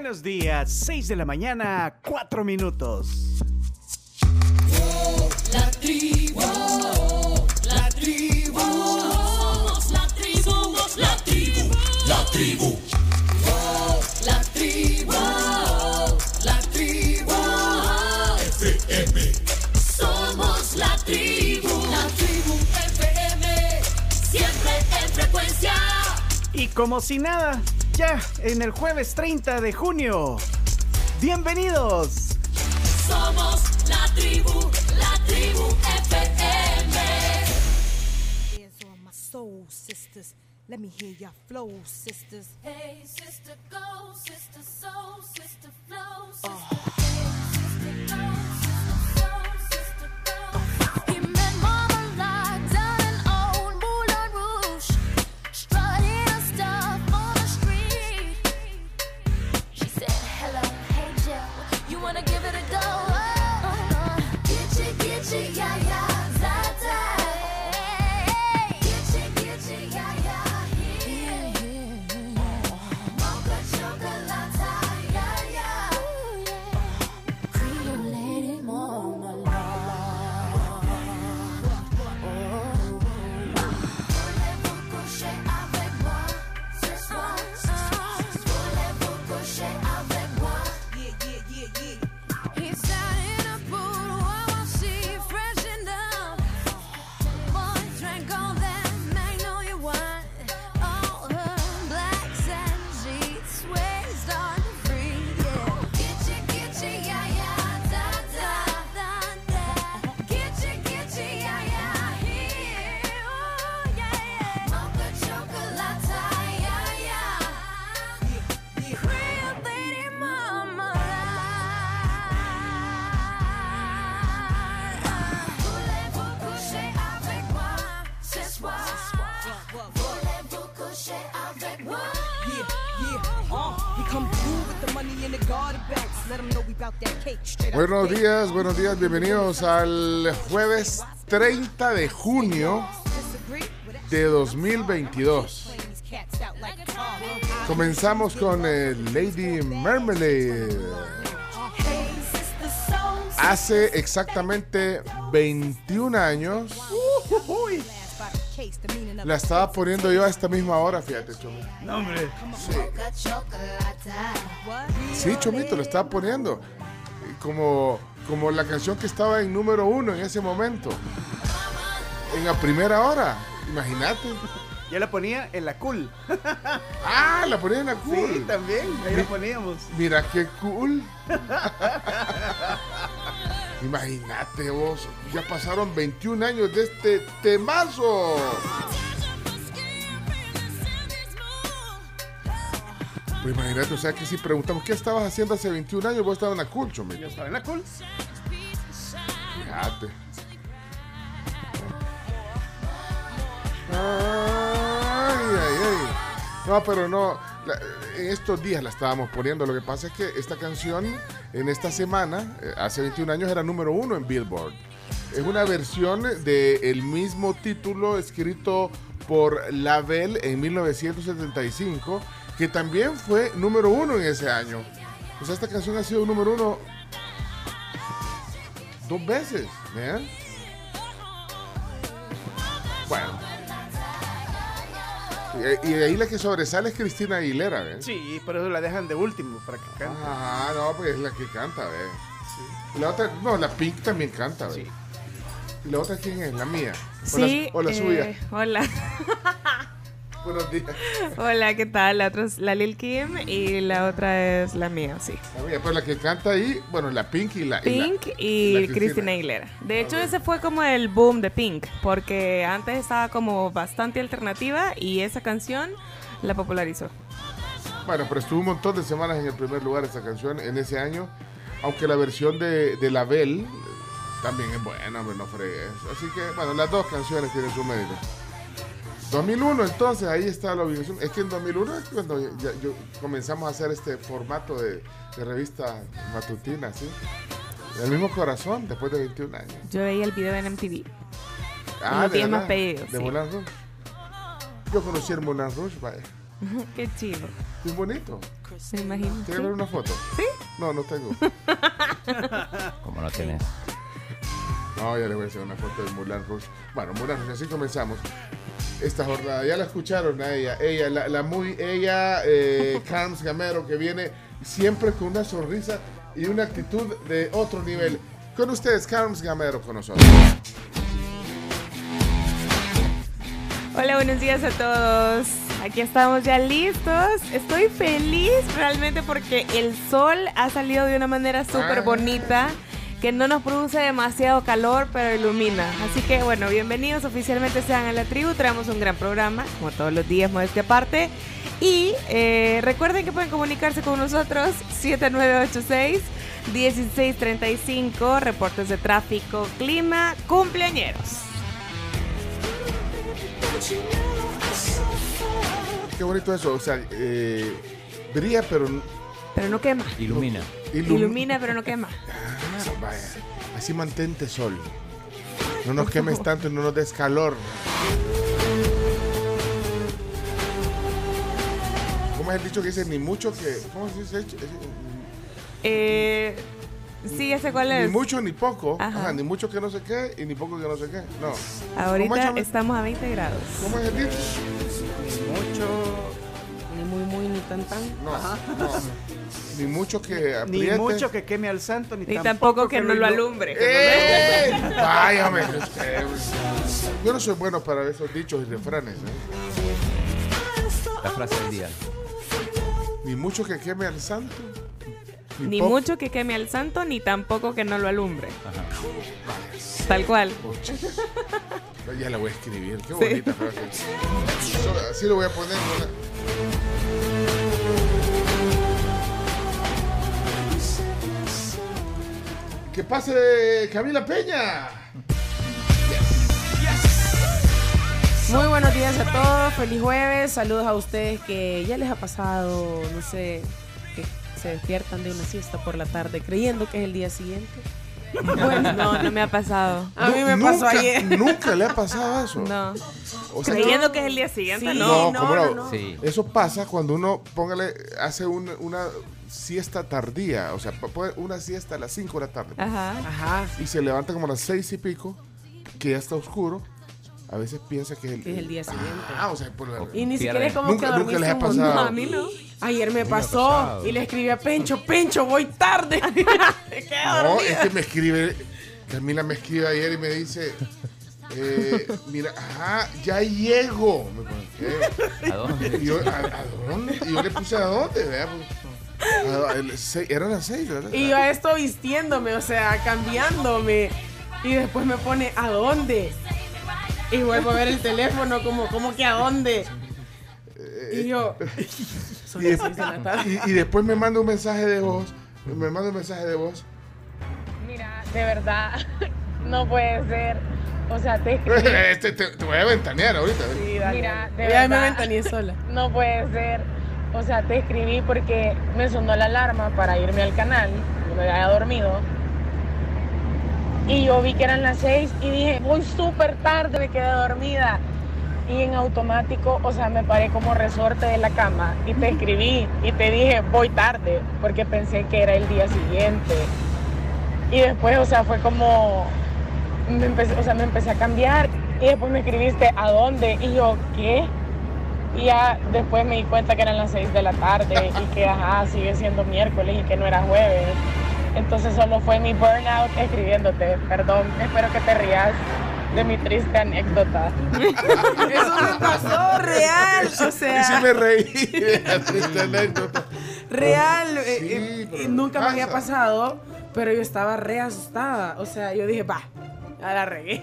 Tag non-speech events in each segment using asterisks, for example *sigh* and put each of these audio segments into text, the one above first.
Buenos días, 6 de la mañana, 4 minutos. La tribu, la tribu, somos la tribu, somos la tribu, la tribu. La tribu, la tribu, FM. Somos la tribu, la tribu FM, siempre en frecuencia. Y como si nada, ya en el jueves 30 de junio. Bienvenidos. Somos la tribu, la tribu FM. Let me hear your flow, sisters. Hey, sister, go, sister, soul, sister, flow, sister. Hey, Buenos días, buenos días, bienvenidos al jueves 30 de junio de 2022. playing these cats out like a car, huh? Comenzamos con eh, Lady Marmalade. Hace exactamente 21 años la estaba poniendo yo a esta misma hora, fíjate, Chomo. No, hombre. what? Sí, Chomito, lo estaba poniendo. Como, como la canción que estaba en número uno en ese momento. En la primera hora. Imagínate. Ya la ponía en la cool. Ah, la ponía en la cool. Sí, también. Ahí la poníamos. Mira qué cool. *laughs* Imagínate vos, ya pasaron 21 años de este temazo. Pues imagínate, o sea que si preguntamos qué estabas haciendo hace 21 años, vos estabas en la cool, chomito. Yo estaba en la cool. Fíjate. Ay, ay, ay. No, pero no. la- en estos días la estábamos poniendo. Lo que pasa es que esta canción, en esta semana, eh, hace 21 años, era número uno en Billboard. Es una versión del mismo título escrito por Lavelle en 1975, que también fue número uno en ese año. O sea, esta canción ha sido número uno dos veces, ¿vean? Bueno. Y, y de ahí la que sobresale es Cristina Aguilera, ¿ves? Sí, por eso la dejan de último, para que cante. Ah, no, pues es la que canta, ¿ves? Y la otra, no, la Pink también canta, ¿ves? Sí. ¿Y la otra quién es? La mía. O Sí. la, o la eh, suya. Hola. *laughs* *laughs* Buenos días. Hola, ¿qué tal? La otra es la Lil Kim y la otra es la mía, sí. La mía, pues la que canta ahí, bueno, la Pink y la. y la- Pink y y, la Cristina. Cristina. Aguilera. De hecho, Ok. ese fue como el boom de Pink, porque antes estaba como bastante alternativa y esa canción la popularizó. Bueno, pero estuvo un montón de semanas en el primer lugar esa canción en ese año. Aunque la versión de, de la Bell también es buena, hombre, no fregues. Así que, bueno, las dos canciones tienen su mérito. 2001, entonces, ahí está la ubicación. Es que en 2001 es cuando ya- yo- comenzamos a hacer este formato de, de revista matutina, ¿sí? El mismo corazón, después de 21 años. Yo veía el video en MTV. Ah, los de más pedidos, De sí. Moulin Rouge. Yo conocí el Moulin Rouge, vaya. *laughs* Qué chido. Bien bonito. Me imagino. ¿Quieres ver una foto? ¿Sí? No, no tengo. *laughs* Como no tenés. No, ya les voy a hacer una foto de Mulan Rouge. Bueno, Mulan Rouge, así comenzamos. Esta jornada, ya la escucharon a ella. Ella, la, la muy, ella, eh, *laughs* Carms Gamero, que viene siempre con una sonrisa y una actitud de otro nivel. Con ustedes, Carms Gamero con nosotros. Hola, buenos días a todos. Aquí estamos ya listos. Estoy feliz realmente porque el sol ha salido de una manera súper Ah. Que no nos produce demasiado calor, pero ilumina. Así que bueno, bienvenidos oficialmente sean a la tribu. Traemos un gran programa, como todos los días, modestia aparte. Y eh, recuerden que pueden comunicarse con nosotros 7986 1635, reportes de tráfico, clima, cumpleañeros. Qué bonito eso. O sea, eh, brilla, pero Pero no quema. Ilumina. ilum- Ilumina, pero no quema. Ah, vaya. Así mantente sol. No nos quemes tanto y no nos des calor. ¿Cómo es el dicho que dice ni mucho que. ¿Cómo se dice? Eh, sí, ya sé cuál Ni es. mucho ni poco. Ajá. Ajá, ni mucho que no sé qué y ni poco que no sé qué. No. ¿Cómo Ahorita estamos a 20 grados. ¿Cómo es el dicho? mucho, ni muy, muy, ni tan, tan. No. no. Ni mucho que Ni mucho que queme al santo, ni, Ni tampoco que no lo alumbre. ¡Eh! Váyame. usted. Yo no soy bueno para esos dichos y refranes. ¿eh? La frase del día. Ni mucho que queme al santo. Ni mucho que queme al santo, ni tampoco que no lo alumbre. Ajá. Tal cual. Ya la voy a escribir. Qué bonita frase. Así lo voy a poner. Que pase Camila Peña. Muy buenos días a todos, feliz jueves, saludos a ustedes que ya les ha pasado, no sé, que se despiertan de una siesta por la tarde creyendo que es el día siguiente. Bueno, no, no me ha pasado. A mí me nunca, pasó ayer. Nunca le ha pasado eso. No. O sea, Creyendo que es el día siguiente, Sí. no. No, no, ¿cómo no? Sí. Eso pasa cuando uno, póngale, hace un- una siesta tardía. O sea, una siesta a las 5 de la tarde. Ajá. Ajá, Y se levanta como a las 6 y pico, que ya está oscuro. A veces piensa que es el, Que es el día siguiente. Ah, o sea, por la- y ni siquiera es como Nunca- que nunca les ha un montón. pasado. No, a mí no. Ayer me pasó y le escribí a Pencho, Pencho, voy tarde. *laughs* No, es que me escribe, Camila me escribe ayer y me dice, eh, mira, ajá, ya llego. Me pone, ¿qué? *laughs* ¿A dónde? Y yo, ¿a, a dónde? Y yo le puse a dónde, seis- eran las seis, ¿verdad? Y yo a esto vistiéndome, o sea, cambiándome. Y después me pone, ¿a dónde? Y vuelvo a ver el teléfono, como, ¿cómo que a dónde? Y yo, son y, las de la tarde. y- y después me manda un mensaje de voz, me manda un mensaje de voz. Mira, de verdad, *laughs* no puede ser. O sea, te *laughs* escribí. Este, te, te voy a ventanear ahorita. ¿eh? Sí, dale. Mira, de Ya me verdad. ventaneé sola. *laughs* No puede ser. O sea, te escribí porque me sonó la alarma para irme al canal. Me había dormido. Y yo vi que eran las seis y dije, voy súper tarde, me quedé dormida. Y en automático, o sea, me paré como resorte de la cama y te escribí y te dije, voy tarde, porque pensé que era el día siguiente. Y después, o sea, fue como, me empecé, o sea, me empecé a cambiar y después me escribiste, ¿a dónde? Y yo, ¿qué? Y ya después me di cuenta que eran las 6 de la tarde y que, ajá, sigue siendo miércoles y que no era jueves. Entonces solo fue mi burnout escribiéndote. Perdón, espero que te rías de mi triste anécdota. *laughs* Eso me pasó real, o Y sí sea, me reí de esta anécdota. real. eh, Sí, eh, y nunca me había pasa. pasado, pero yo estaba re asustada. O sea, yo dije, va, ya la regué.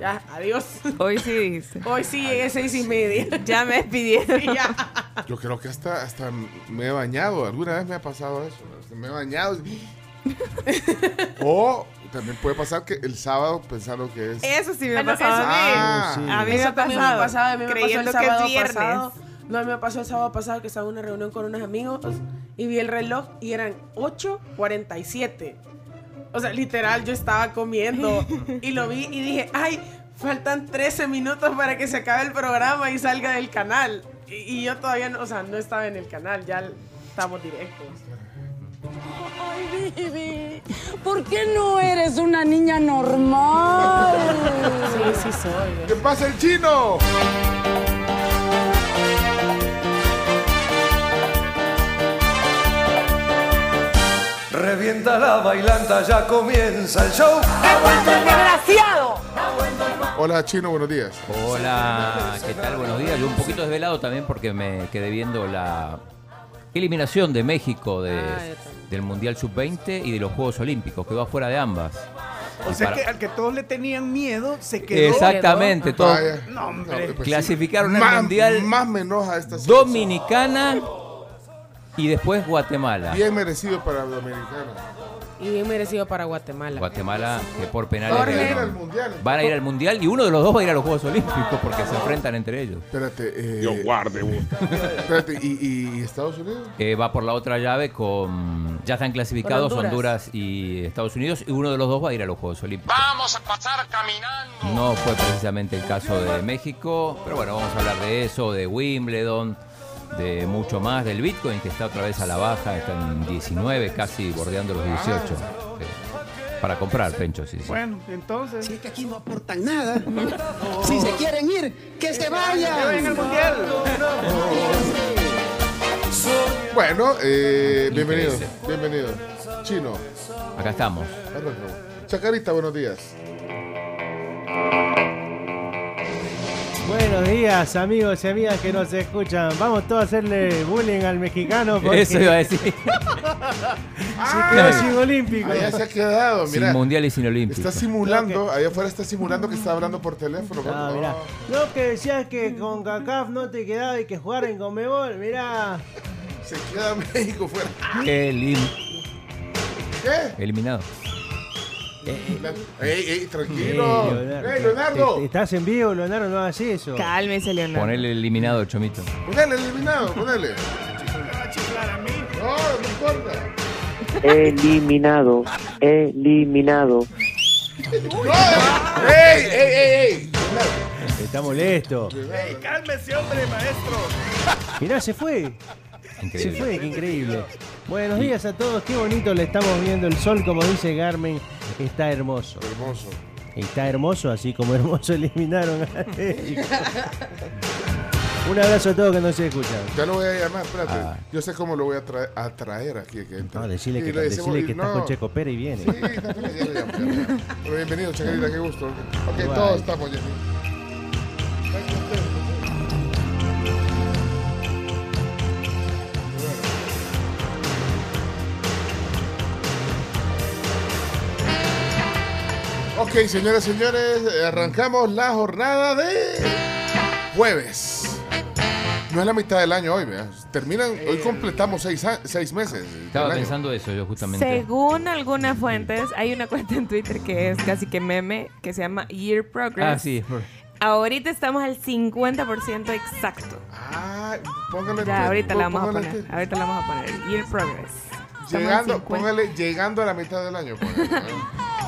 Ya, adiós. Hoy sí dice. Hoy sí llegué seis y media. *laughs* Ya me despidieron. Y ya. *laughs* Yo creo que hasta, hasta me he bañado. Alguna vez me ha pasado eso. Me he bañado. o también puede pasar que el sábado pensando que es. Eso sí me ha pasado. Ah, sí. A mí me Eso ha también pasado. me ha pasado, a mí me pasó el creyendo que sábado es viernes. pasado. No, a mí me pasó el sábado pasado que estaba en una reunión con unos amigos y vi el reloj y eran 8.47. O sea, literal, yo estaba comiendo y lo vi y dije, ay, faltan 13 minutos para que se acabe el programa y salga del canal. Y, y yo todavía no, o sea, no estaba en el canal, ya estamos directos. Ay, Vivi, ¿por qué no eres una niña normal? Sí, sí soy. ¿Qué pasa el chino? Revienta la bailanta, ya comienza el show. ¡Desgraciado! Hola chino, buenos días. Hola, ¿qué tal? Buenos días. Yo un poquito desvelado también porque me quedé viendo la eliminación de México de- Ah. Del Mundial Sub-20 y de los Juegos Olímpicos. Quedó afuera de ambas. O Y sea para- que al que todos le tenían miedo se quedó. Exactamente, todo. Vaya. No, hombre. pues Clasificaron al Más- Mundial Más me enoja esta. Dominicana y después Guatemala. Bien merecido para Dominicana. Y bien merecido para Guatemala. Guatemala, que por penales Jorge. Van a ir al mundial. van a ir al Mundial y uno de los dos va a ir a los Juegos Olímpicos porque se enfrentan entre ellos. Espérate. Eh, Yo guarde. Espérate, ¿y, y Estados Unidos? Eh, va por la otra llave con. Ya están clasificados Honduras. Honduras. y Estados Unidos y uno de los dos va a ir a los Juegos Olímpicos. Vamos a pasar caminando. No fue precisamente el caso de México, pero bueno, vamos a hablar de eso, de Wimbledon, de mucho más, del Bitcoin que está otra vez a la baja, está en 19, casi bordeando los 18. Sí. Para comprar, Pencho, sí, sí. Bueno, entonces. Es que aquí no aportan nada. Si se quieren ir, que se vayan. Que vayan al mundial. Bueno, eh, bienvenido. Bienvenido. Chino. Acá estamos. Chacarita, buenos días. Buenos días, amigos y amigas que nos escuchan. Vamos todos a hacerle bullying al mexicano porque Eso iba a decir. *laughs* se quedó sin olímpico. Allá se ha quedado, Sin mira. Mundial y sin Olímpico. Está simulando, allá afuera está simulando que está hablando por teléfono. No, mirá. No, que decías que con CACAF no te quedaba y que jugar en Conmebol. Mirá. Se queda México fuera. Elim- ¿Qué? eliminado. Ey, ey, tranquilo. Leonardo. Ey, Leonardo. Te- te- Estás en vivo, Leonardo, no hagas eso. Cálmese, Leonardo. Ponele eliminado, Chomito. Ponele, eliminado, ponele. No, no importa. Eliminado, eliminado. No, ey, ey, ey, ey. Está molesto. Ey, cálmese, hombre, maestro. Mirá, se fue. Se Increíble. fue, qué increíble. Buenos días a todos, qué bonito le estamos viendo el sol, como dice Garmin, está hermoso. Hermoso. Está hermoso, así como hermoso *laughs* eliminaron a México. Un abrazo a todos que nos escuchan. Ya lo voy a llamar, espérate. Ah. Yo sé cómo lo voy a traer, a traer aquí. Que. No, decirle que, decirle que estás no. con Checo Pérez y viene. Sí, no, ya ya. Pero bienvenido, Chacarita, qué gusto. Ok, Igual. todos estamos ya. Ok, señoras y señores, arrancamos la jornada de jueves. No es la mitad del año hoy, vea. Terminan, hoy completamos seis, a- seis meses. del Estaba año. pensando eso yo justamente. Según algunas fuentes, hay una cuenta en Twitter que es casi que meme, que se llama Year Progress. Ah, sí. Ahorita estamos al 50% exacto. Ah, póngale. Ya, ahorita la vamos a póngale poner. Ahorita la vamos a poner. Year Progress. Estamos al Llegando, 50. póngale llegando a la mitad del año. póngale. *laughs*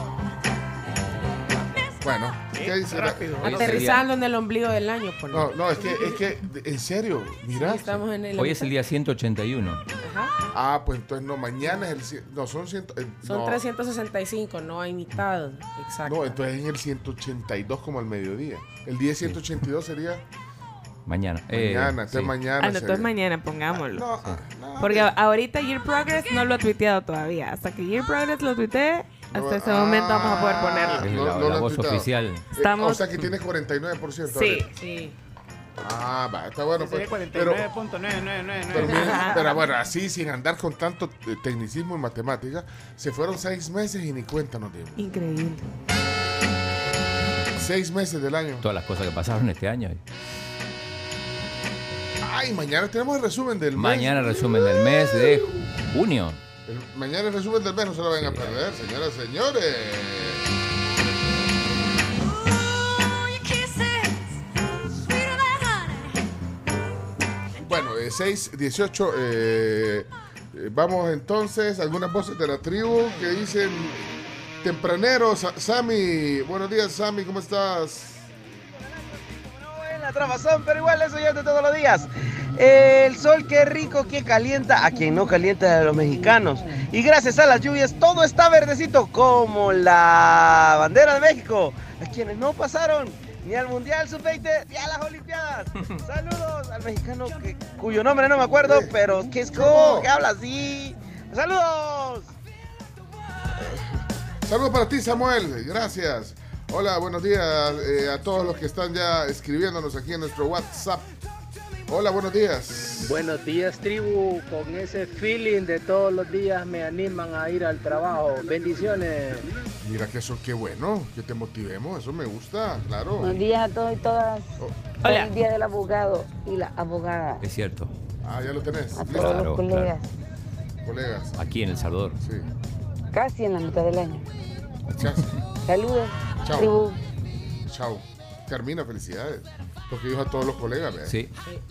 bueno, ¿qué dice? rápido. Hoy Aterrizando en el ombligo del año, por No, no, es que, es que, en serio, mira. Estamos en el. Hoy es el día 181. Ajá. Ah, pues entonces no, mañana es el. cien- No, son ciento. eh, Son no, 365, no hay mitad. Exacto. No, entonces en el 182 como al mediodía. El día 182 sería Mañana. Eh, mañana, entonces sí. mañana. Ah, no, entonces mañana pongámoslo. No, ah, no, Porque ahorita Year Progress no lo ha tuiteado todavía. Hasta que Year Progress lo tuitee, hasta ese momento vamos a poder ponerlo. Es No, la, no la lo han voz oficial. Estamos- O sea que tiene 49%. Sí. Sí. Ah, va, está bueno. Pues, pero, 49.9999. pero, bueno, así sin andar con tanto eh, tecnicismo y matemática, se fueron seis meses y ni cuenta nos dimos. Increíble. Seis meses del año. Todas las cosas que pasaron este año. Ay, mañana tenemos el resumen del mes. Mañana resumen del mes de junio. El- mañana el resumen del mes, no se lo vayan a perder, señoras y señores. Bueno, eh, 6, 18. eh, eh, vamos entonces, algunas voces de la tribu que dicen tempraneros. Sa- Sammy, buenos días, Sammy, ¿cómo estás? En la trabazón, pero igual eso ya es de todos los días. El sol qué rico, qué calienta, a quien no calienta a los mexicanos. Y gracias a las lluvias todo está verdecito como la bandera de México. A quienes no pasaron ni al Mundial Sub-20 ni a las Olimpiadas. *laughs* Saludos al mexicano que- cuyo nombre no me acuerdo, pero que es como que habla así. Saludos. Saludos para ti, Samuel. Gracias. Hola, buenos días eh, a todos los que están ya escribiéndonos aquí en nuestro WhatsApp. Hola, buenos días. Buenos días, tribu. Con ese feeling de todos los días me animan a ir al trabajo. Bendiciones. Mira que eso, qué bueno, que te motivemos, eso me gusta, claro. Buenos días a todos y todas. Hola. El día del abogado y la abogada. Es cierto. Ah, ya lo tenés. A todos Claro, los colegas. Colegas. Aquí en El Salvador. Sí. Casi en la mitad del año. Chao. Saludos. Chao. Tribu. Chao. Carmina, felicidades. Porque dijo a todos los colegas, ¿verdad? Sí.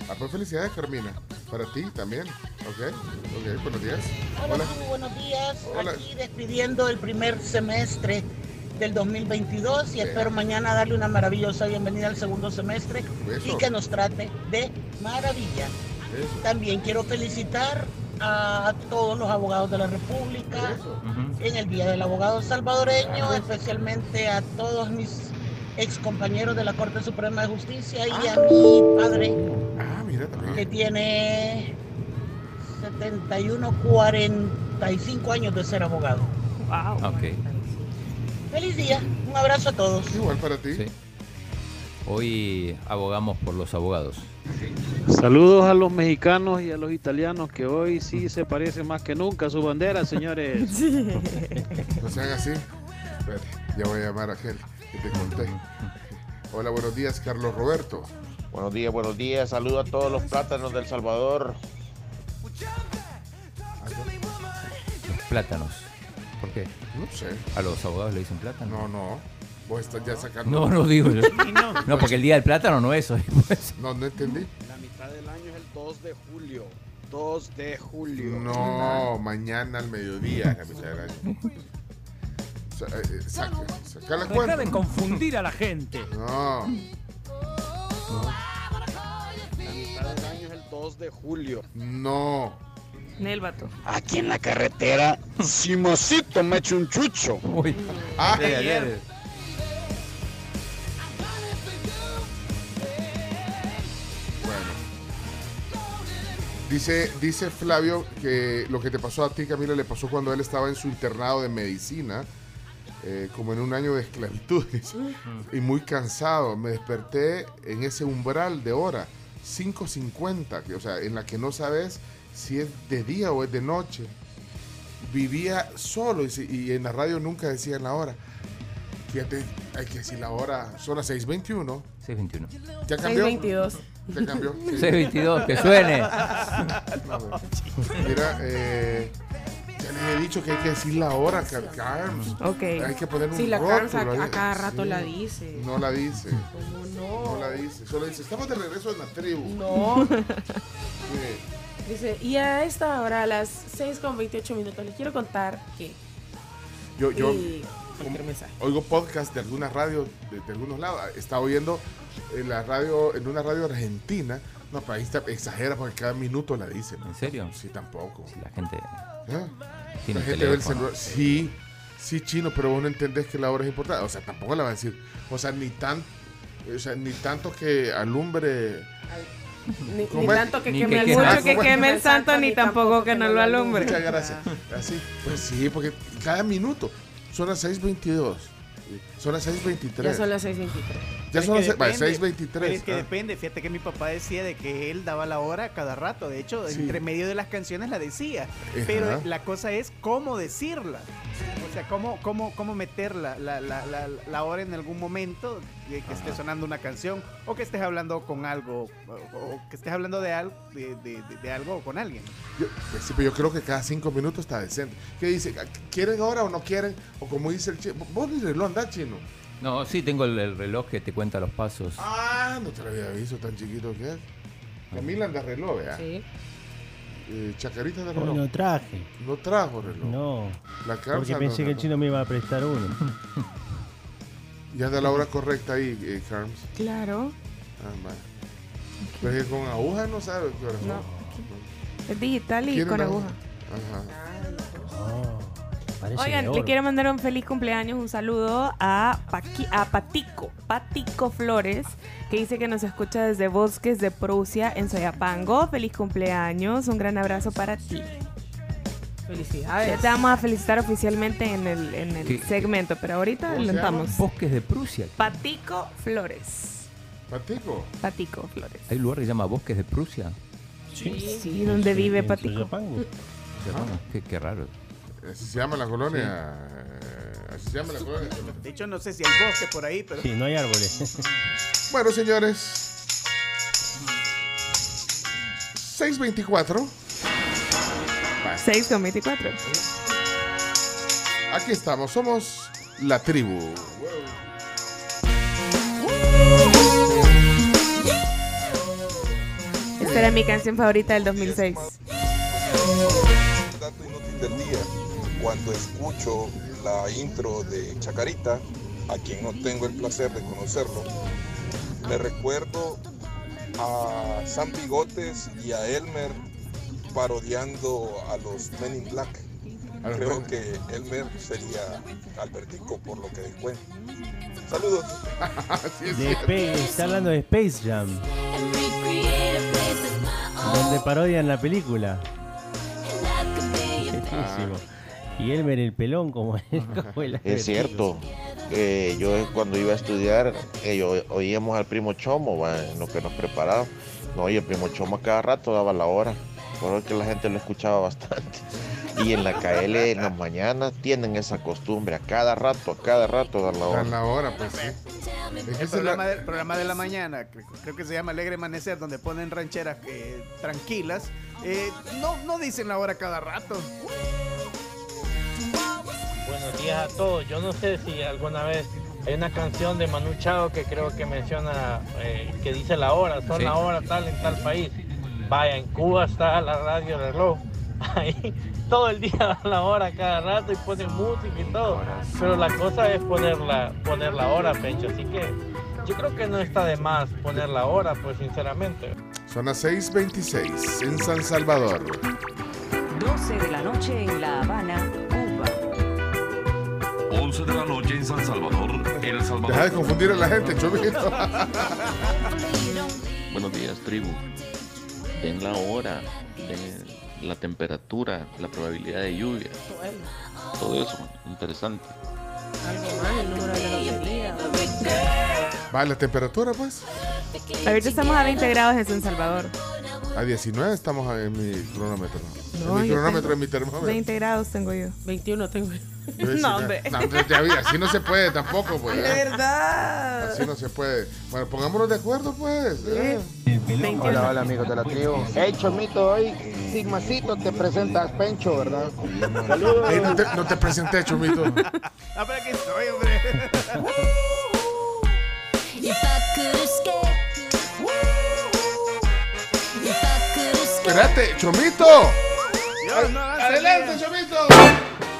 Ah, pues felicidades, Carmina. Para ti también. Ok. Ok, buenos días. Hola, Hola. tribu, buenos días. Hola. Aquí despidiendo el primer semestre del 2022 y espero mañana darle una maravillosa bienvenida al segundo semestre Eso. y que nos trate de maravilla. Eso. También quiero felicitar a todos los abogados de la República en el Día del Abogado Salvadoreño, especialmente a todos mis ex compañeros de la Corte Suprema de Justicia y a mi padre Ah, mira que tiene 71, 45 años de ser abogado. Ok. Feliz día, un abrazo a todos. Igual para ti. Sí. Hoy abogamos por los abogados. Saludos a los mexicanos y a los italianos que hoy sí se parece más que nunca a su bandera, señores. *laughs* No sean así. Espérate, ya voy a llamar a aquel que te conté. Hola, buenos días, Carlos Roberto. Buenos días, buenos días. Saludo a todos los plátanos del Salvador. Los plátanos. ¿Por qué? No sé. ¿A los abogados le dicen plátano? No, no. Vos estás ya sacando. No, no digo yo. *laughs* no. No, porque el día del plátano no es hoy. pues. No, no entendí. La mitad del año es el 2 de julio. 2 de julio. No, mañana al mediodía es la mitad del año. Sa- eh, eh, saca, saca la Deja cuenta. de confundir a la gente. No. La mitad del año es el 2 de julio. No. Nelvato. Aquí en la carretera, Simosito me echa un chucho. Uy. Ah, Ayer, ayer. Dice, dice Flavio que lo que te pasó a ti, Camila, le pasó cuando él estaba en su internado de medicina, eh, como en un año de esclavitud, y muy cansado. Me desperté en ese umbral de hora, 5.50, que, o sea, en la que no sabes si es de día o es de noche. Vivía solo y, si- y en la radio nunca decían la hora. Fíjate, hay que decir la hora, son las 6.21. 6.21. ¿Ya cambió? 622. ¿Ya cambió? *laughs* 6.22, que *laughs* suene. Mira, eh, ya les he dicho que hay que decir la hora, Car- Carms. Ok. Hay que poner un Sí, la Carms a- cada rato Sí. la dice. No la dice. ¿Cómo no? No la dice. Solo dice, estamos de regreso en la tribu. No. *laughs* Sí. Dice, y a esta hora, a las 6 con 28 minutos, les quiero contar que. Yo, yo Y cualquier mensaje. oigo podcast de algunas radios, de, de algunos lados. Estaba oyendo en la radio, en una radio argentina. No, pero ahí está, exagera porque cada minuto la dicen. ¿En serio? Sí, tampoco. La gente ¿Eh? tiene la gente ve el celular. Sí, sí, chino, pero vos no entendés que la hora es importante. O sea, tampoco la va a decir. O sea, ni tan, o sea, ni tanto que alumbre. Ni, ¿Cómo ni tanto que Ni queme que el mucho que queme el santo, ni tampoco que no lo alumbre. Muchas gracias. Así. Pues sí, porque cada minuto son las 6.22. Son las 6.23. Ya son las 6.23. Ya son las que vale, depende, 6.23. pero Es que ah. depende. Fíjate que mi papá decía de que él daba la hora cada rato. De hecho, Sí. entre medio de las canciones la decía. Ajá. Pero la cosa es cómo decirla. O sea, cómo, cómo, cómo meter la, la, la, la, la hora en algún momento de que esté sonando una canción o que estés hablando con algo o, o que estés hablando de algo de, de, de- de algo o con alguien. Yo, pues sí, pero yo creo que cada cinco minutos está decente. ¿Qué dice? ¿Quieren ahora o no quieren? O como dice el chino. Vos ni reloj andás, chino. No, sí, tengo el, el reloj que te cuenta los pasos. Ah, no te lo había visto tan chiquito que es. Camila anda reloj, ¿verdad? Sí. Eh, Chacarita de No, reloj. no traje. No trajo reloj. No. La Porque pensé que el chino me iba a prestar uno. *laughs* Ya anda la hora correcta ahí, eh, Carms. Claro. Ah, vale. Pero es que con aguja no sabe qué hora. No, Es digital y ¿Quiere con aguja. Ajá. Parece Oigan, le quiero mandar un feliz cumpleaños, un saludo a, Paqui- a Patico, Patico Flores, que dice que nos escucha desde Bosques de Prusia en Soyapango. Feliz cumpleaños, un gran abrazo para ti. Felicidades. Ya te vamos a felicitar oficialmente en el, en el ¿Qué? segmento, pero ahorita ¿Cómo se lentamos. Bosques de Prusia. Patico Flores. ¿Patico? Patico Flores. Hay un lugar que se llama Bosques de Prusia. Sí, sí, donde vive Patico. Qué, qué raro. Así se llama la colonia. eh, Así se llama la colonia. De hecho, no sé si hay bosque por ahí, pero. Sí, no hay árboles. *laughs* Bueno, señores. 624. 6 con 24. Aquí estamos, somos la tribu. Esta era mi canción favorita del 2006. dato inútil del día. Cuando escucho la intro de Chacarita, a quien no tengo el placer de conocerlo, me recuerdo a Sam Bigotes y a Elmer parodiando a los Men in Black. Creo que Elmer sería Albertico por lo que descuento. Saludos. *laughs* De Spa- está hablando de Space Jam. Donde parodian la película. Buenísimo. Y Elmer el pelón como, *laughs* como el Es cierto. Eh, yo cuando iba a estudiar, eh, yo- oíamos al primo Chomo, va, en lo que nos preparaba. No, y el primo Chomo a cada rato daba la hora. Por que la gente lo escuchaba *laughs* bastante. Y en la KL en las mañanas tienen esa costumbre, a cada rato, a cada rato dar la hora. Dan la hora, pues sí. Es El programa, la- de, programa de la mañana, creo, creo que se llama Alegre Amanecer, donde ponen rancheras eh, tranquilas. eh, no, no dicen la hora cada rato. Buenos días a todos. Yo no sé si alguna vez hay una canción de Manu Chao que creo que menciona, eh, que dice la hora, son Sí. la hora tal en tal país. Vaya, en Cuba está la radio reloj. *laughs* Ahí todo el día dan la hora cada rato y ponen música y todo. Pero la cosa es poner la, poner la hora, Pencho. Así que yo creo que no está de más poner la hora, pues sinceramente. Son las 6:26 en San Salvador. 12 de la noche en La Habana. 11 de la noche en San Salvador, El Salvador. Deja de confundir a la gente, Chomito. *laughs* Buenos días, tribu. Den la hora, den la temperatura, la probabilidad de lluvia. Todo eso, interesante. Algo más, el número de la lotería. Va, la temperatura, pues. Ahorita estamos a 20 grados en San Salvador. A 19 estamos en mi cronómetro. No, en mi yo cronómetro, en mi termómetro. 20 grados tengo yo. 21 tengo. *laughs* No, hombre. No, hombre, vi, así no se puede tampoco, pues. De verdad. Así no se puede. Bueno, pongámonos de acuerdo, pues. ¿eh? Hola, hola amigos de la tribu. Hey Chomito, hoy Sigmacito te presentas Pencho, ¿verdad? Saludos. Ey, no, te, no te presenté, Chomito. *laughs* Ah, pero aquí estoy, hombre. *laughs* Espérate, Chomito. Dios, no avance, Adelante. Chomito.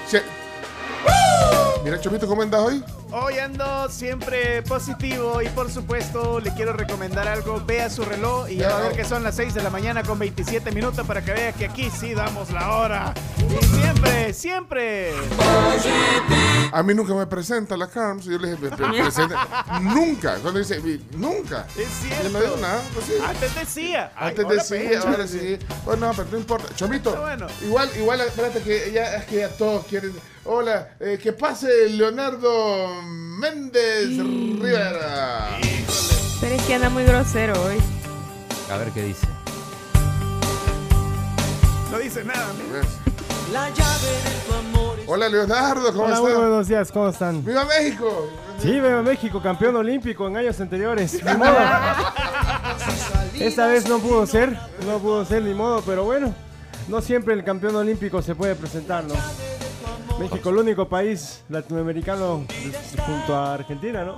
Se- Mira, Chomito, ¿cómo andas hoy? Hoy ando siempre positivo y por supuesto le quiero recomendar algo. Vea su reloj y ya va a ver que son las 6 de la mañana con 27 minutos para que vea que aquí sí damos la hora. Y siempre, siempre. A mí nunca me presenta la Carms. Yo le dije, "Me pre- presenta". *laughs* nunca. Cuando dice, "Vi- nunca. Es cierto. Yo no digo nada. Pues sí. Antes decía. Ay, Antes decía, pecho. ahora sí. Bueno, pero no importa. Chomito, bueno. igual, igual, espérate que ya, es que ya todos quieren. Hola, eh, que pase Leonardo Méndez Rivera. Pero es que anda muy grosero hoy. A ver qué dice. No dice nada. mira. La llave de tu amor. Hola, Leonardo, ¿cómo Hola, muy estás? buenos días, ¿cómo están? ¡Viva México! Sí, veo México, campeón olímpico en años anteriores. Ni *laughs* modo. Esta vez no pudo ser, no pudo ser ni modo, pero bueno, no siempre el campeón olímpico se puede presentar, ¿no? México, el único país latinoamericano junto a Argentina, ¿no?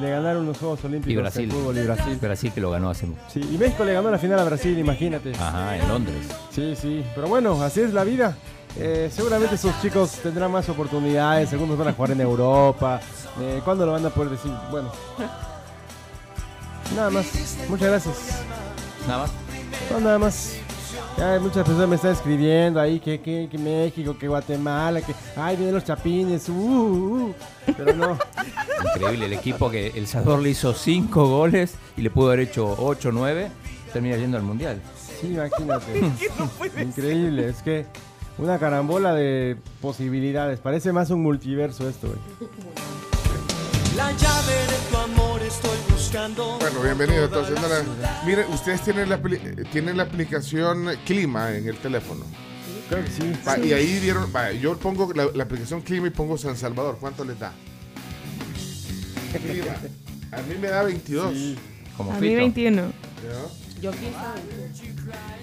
De ganar unos Juegos Olímpicos Y Brasil. en fútbol y Brasil. Brasil que lo ganó hace. Sí, y México le ganó la final a Brasil, imagínate. Ajá, en Londres. Sí, sí, pero bueno, así es la vida. Eh, seguramente esos chicos tendrán más oportunidades, algunos van a jugar en Europa. Eh, ¿Cuándo lo van a poder decir? Bueno. Nada más. Muchas gracias. Nada más. No, nada más. Ya muchas personas me están escribiendo ahí que, que, que México, que Guatemala, que ay vienen los chapines, uh, uh, uh. pero no. *laughs* Increíble, el equipo que El Salvador le hizo 5 goles y le pudo haber hecho 8 o 9, termina yendo al Mundial. Sí, imagínate. *laughs* Increíble, es que una carambola de posibilidades. Parece más un multiverso esto, güey. La llave de tu amor estoy. Bueno, bienvenido entonces. Miren, ustedes tienen la, eh, tienen la aplicación Clima en el teléfono. Creo que sí. Va, Sí. Y ahí vieron, va, yo pongo la, la aplicación Clima y pongo San Salvador. ¿Cuánto les da? Clima. A mí me da 22. Como A mí 21. ¿Ya? Yo 15.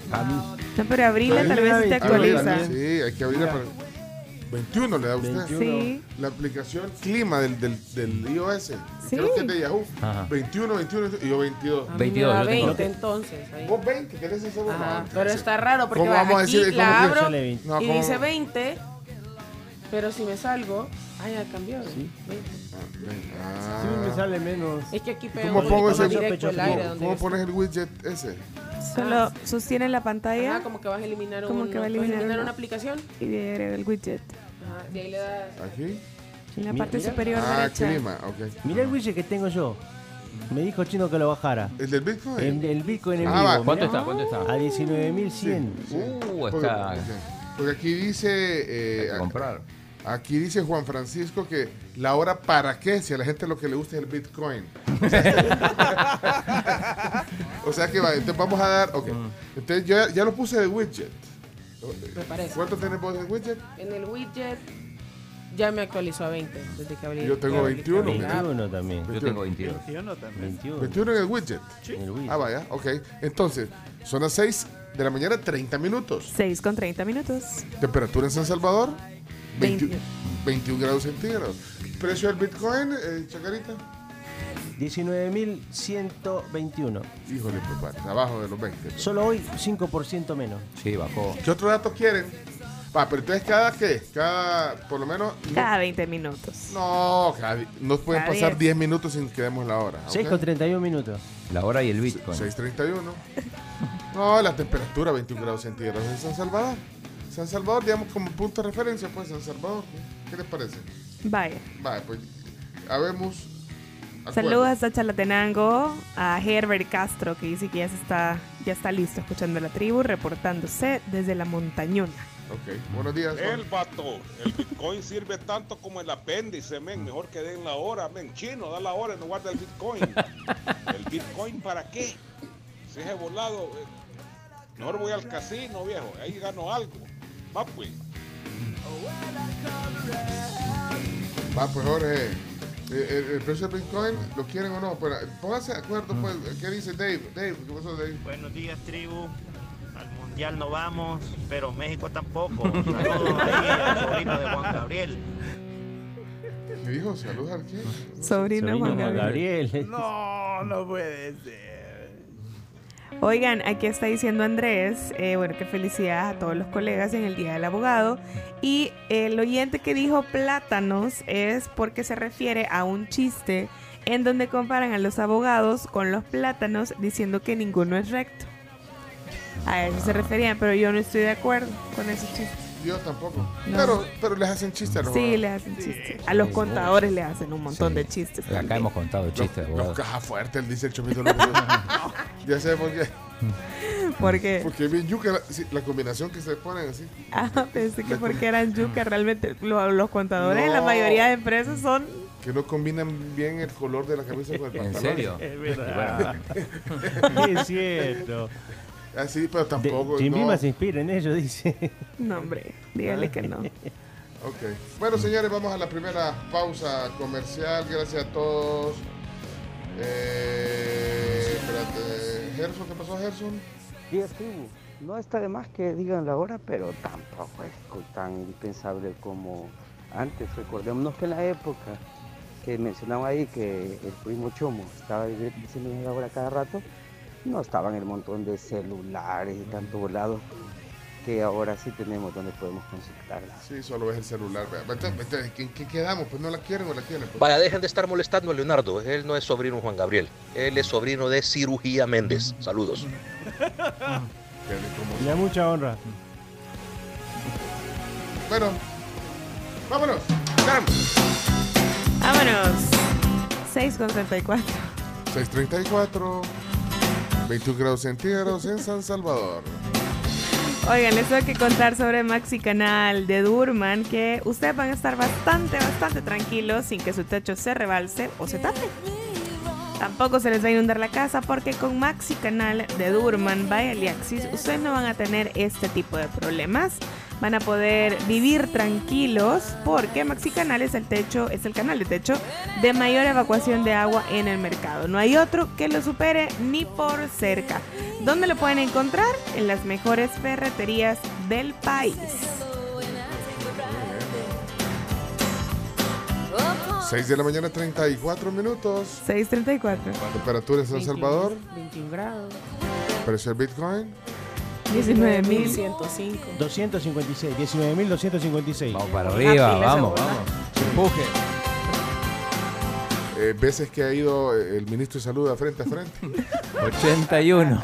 A mí. No, pero abrirla tal vez te actualiza. Sí, hay que abrirla para... 21 le da a usted. 21. Sí. La aplicación Clima del, del, del iOS. Sí. Creo que es de Yahoo. Ajá. 21, 21 y yo 22. A mí me da 20 entonces. Ahí. ¿Vos 20? ¿Querés seguro? Ajá, No, pero está raro porque ¿Cómo va, vamos a aquí decir? la ¿Cómo que abro sale 20? No, y dice 20, pero si me salgo, ah, ya cambió. 20. Ah. Sí, me sale menos. Es que aquí pega ¿Cómo un pongo poquito ese? más directo el aire ¿Cómo, donde cómo pones el widget ese? Solo sostiene la pantalla. Ajá, como que vas a eliminar, Como un- que va a vas eliminar una- una aplicación. Y el widget. Ajá, de ahí le das. ¿Aquí? En la parte mira. superior Ah, derecha. Clima, ok. Mira el widget que tengo yo. Me dijo Chino que lo bajara. ¿El del Bitcoin? El, el Bitcoin en Ah, vivo. va. ¿Cuánto está? ¿Cuánto está? A 19.100. Uh, Porque- está. ok. Porque aquí dice. eh, Hay que comprar. Aquí dice Juan Francisco que la hora para qué, si a la gente lo que le gusta es el Bitcoin. o sea *laughs* que va, entonces vamos a dar. Ok. Mm. Entonces yo ya, ya lo puse de widget. Me parece. ¿Cuánto tenés vos de widget? En el widget ya me actualizó a 20 desde que abrí. Yo tengo que abrí- 21, que abrí la app. 21 también. Yo tengo 22. 21 también. 21. 21 en el widget. En el widget. Ah, vaya, ok. Entonces, son las 6 de la mañana, 30 minutos. 6 con 30 minutos. Temperatura en San Salvador, 20 20. 21 grados centígrados. Precio del Bitcoin, eh, Chacarita. 19.121. Híjole, pues va, abajo de los 20. Solo hoy 5% menos. Sí, bajó. ¿Qué otros datos quieren? Va, pero entonces cada qué? Cada, por lo menos. Cada 20 minutos. No, cada, no pueden Cada pasar 10. 10 minutos sin que demos la hora. ¿ok? 6 con 31 minutos. La hora y el Bitcoin. 6.31. *laughs* No, la temperatura 21 grados centígrados en San Salvador. San Salvador, digamos, como punto de referencia, pues San Salvador. ¿Qué les parece? Vaya. Vale, pues, habemos. Saludos hasta Chalatenango, a Herbert Castro, que dice que ya, se está, ya está listo escuchando la tribu, reportándose desde la montañona. Ok, buenos días. El vato, el Bitcoin sirve tanto como el apéndice, men. Mejor que den la hora, men. Chino, da la hora en lugar del Bitcoin. ¿El Bitcoin para qué? Si es volado, eh, mejor voy al casino, viejo. Ahí gano algo. Va, pues. Va, pues Jorge. Eh, El, el precio del Bitcoin, ¿lo quieren o no? Pero, pónganse de acuerdo, pues. ¿Qué dice Dave? Dave, ¿qué pasó, Dave? Buenos días, tribu. Al mundial no vamos, pero México tampoco. *laughs* Saludos ahí al sobrino de Juan Gabriel. ¿Qué dijo? ¿Saludos al quién? Sobrino Juan Gabriel. No, no puede ser. Oigan, aquí está diciendo Andrés, eh, bueno, que felicidades a todos los colegas en el Día del Abogado. Y el oyente que dijo plátanos es porque se refiere a un chiste en donde comparan a los abogados con los plátanos diciendo que ninguno es recto. A eso se referían, pero yo no estoy de acuerdo con ese chiste. Yo tampoco. No. Pero, pero les hacen chistes a los Sí, abogados. le hacen chistes. A los contadores le hacen un montón de chistes. Acá también. hemos contado chistes Los abogados. caja fuerte, él dice el chomito. López. *laughs* ya sé por qué. ¿Por qué? Porque bien yuca, la, sí, la combinación que se ponen así. Ah, pensé que porque eran yuca, realmente lo- los contadores en la No. mayoría de empresas son Que no combinan bien el color de la camisa con el ¿En pantalón. serio? Es verdad. *laughs* es cierto. Así, pero tampoco. Jim no. Bima se inspira en ello, dice. *laughs* No, hombre, dígale que no. *laughs* Ok. Bueno, señores, vamos a la primera pausa comercial. Gracias a todos. Eh, espérate. Gerson, ¿qué pasó, Gerson? Días tribu, no está de más que digan la hora, pero tampoco es tan indispensable como antes. Recordémonos que en la época que mencionaba ahí que el primo Chomo estaba di- diciendo la hora cada rato, no estaban el montón de celulares y tanto volado. que ahora sí tenemos donde podemos consultarla. Sí, solo ves el celular. vete, ¿Qué, qué quedamos? Pues no la quieren o la quieren. Pues. Vaya, dejen de estar molestando a Leonardo. Él no es sobrino de Juan Gabriel. Él es sobrino de Cirugía Méndez. Saludos. Y a mucha honra. Bueno, vámonos. Vámonos. 6 con 34. 634, 21 grados centígrados en San Salvador. Oigan, les tengo que contar sobre Maxi Canal de Durman que ustedes van a estar bastante, bastante tranquilos sin que su techo se rebalse o se tape. Tampoco se les va a inundar la casa porque con Maxi Canal de Durman by Aliaxis ustedes no van a tener este tipo de problemas. Van a poder vivir tranquilos porque Maxi Canal es el techo, es el canal de techo de mayor evacuación de agua en el mercado. No hay otro que lo supere ni por cerca. ¿Dónde lo pueden encontrar? En las mejores ferreterías del país. 6 de la mañana, 34 minutos. 6.34. Temperatura en San Salvador. 21 grados. Precio del Bitcoin. 19.105. 256, 19.256. Vamos para arriba, vamos, vamos. Empuje. Eh, veces que ha ido eh, el ministro de Salud a frente a frente. *laughs* 81.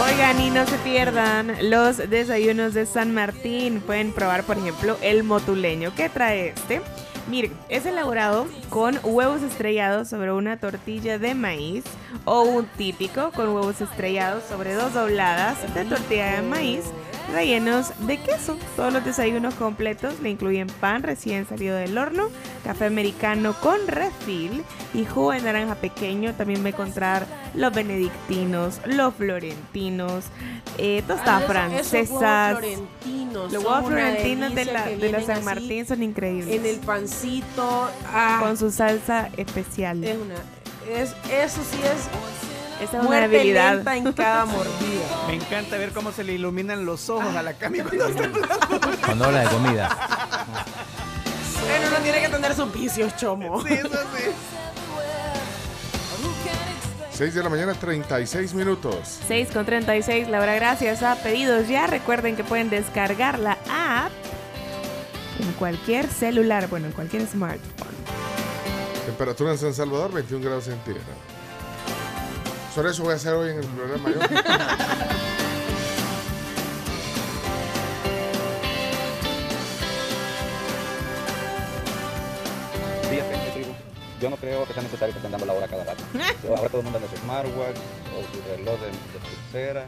Oigan, y no se pierdan los desayunos de San Martín. Pueden probar, por ejemplo, el motuleño. ¿Qué trae este? Miren, es elaborado con huevos estrellados sobre una tortilla de maíz o un típico con huevos estrellados sobre dos dobladas de tortilla de maíz rellenos de queso. Todos los desayunos completos le incluyen pan recién salido del horno, café americano con refil y jugo de naranja pequeño. También va a encontrar los benedictinos, los florentinos, eh, tostadas Ah, francesas. florentinos Los huevos florentinos de la, de la San Martín son increíbles. En el pancito. ah, Con su salsa especial. es una, es, eso sí es. Esa es una muerte habilidad. lenta en cada mordida. Me encanta ver cómo se le iluminan los ojos a la Cami cuando está hablando. Cuando habla de comida. Bueno, uno tiene que tener sus vicios, chomo. Sí, eso sí. 6 de la mañana, 36 minutos. 6 con 36, la hora gracias a pedidos ya. Recuerden que pueden descargar la app en cualquier celular, bueno, en cualquier smartphone. Temperatura en San Salvador, 21 grados centígrados. Sobre eso voy a hacer hoy en el programa yo. Yo no creo que sea necesario que estén dando la hora cada rato. *laughs* Ahora todo el mundo anda su smartwatch o su reloj de, de pulsera.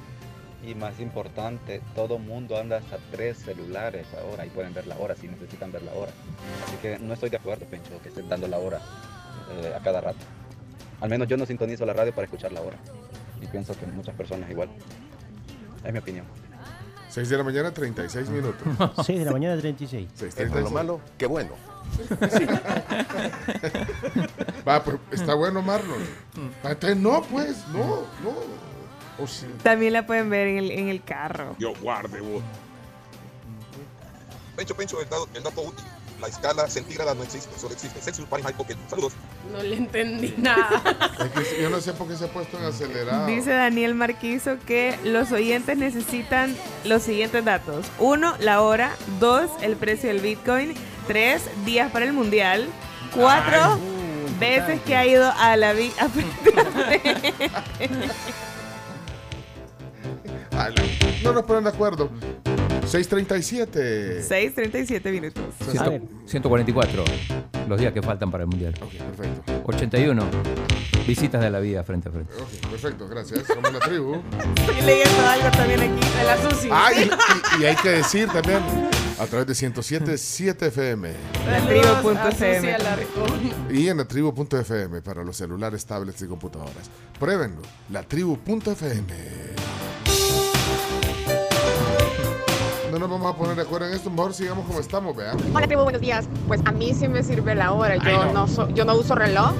Y más importante, todo el mundo anda hasta tres celulares ahora y pueden ver la hora si necesitan ver la hora. Así que no estoy de acuerdo, Pencho, que estén dando la hora eh, a cada rato. Al menos yo no sintonizo la radio para escuchar la hora. Y pienso que muchas personas igual. Es mi opinión. 6 de la mañana, 36 minutos. *laughs* 6 de la mañana, 36. 6:36. lo malo, qué bueno. Va, pues está bueno, Marlon. Entonces, no, pues, no, no. O sí. También la pueden ver en el, en el carro. Yo guarde vos. Pencho, Pencho, el dato, el dato útil. La escala centígrada no existe, solo existe Celsius, Fahrenheit o Kelvin. Saludos. No le entendí nada. Es que yo no sé por qué se ha puesto en acelerado. Dice Daniel Marquizo que los oyentes necesitan los siguientes datos. Uno, la hora. Dos, el precio del Bitcoin. Tres, días para el Mundial. Cuatro, veces que ha ido a la vi a *laughs* no nos ponen de acuerdo. 6.37. 6.37 minutos. Ciento- 144 los días que faltan para el mundial. perfecto. 81 visitas de la vida frente a frente. Ok, perfecto, gracias. Somos la tribu. *laughs* Estoy leyendo algo también aquí de la Susi. Ah, y, y- y hay que decir también a través de 107.7 FM La tribu.fm. *laughs* y en la tribu.fm para los celulares, tablets y computadoras. Pruébenlo, la tribu.fm. No nos vamos a poner de acuerdo en esto, mejor sigamos como estamos, vean. Hola tribu, buenos días. Pues a mí sí me sirve la hora. Yo, no. so- yo no uso reloj.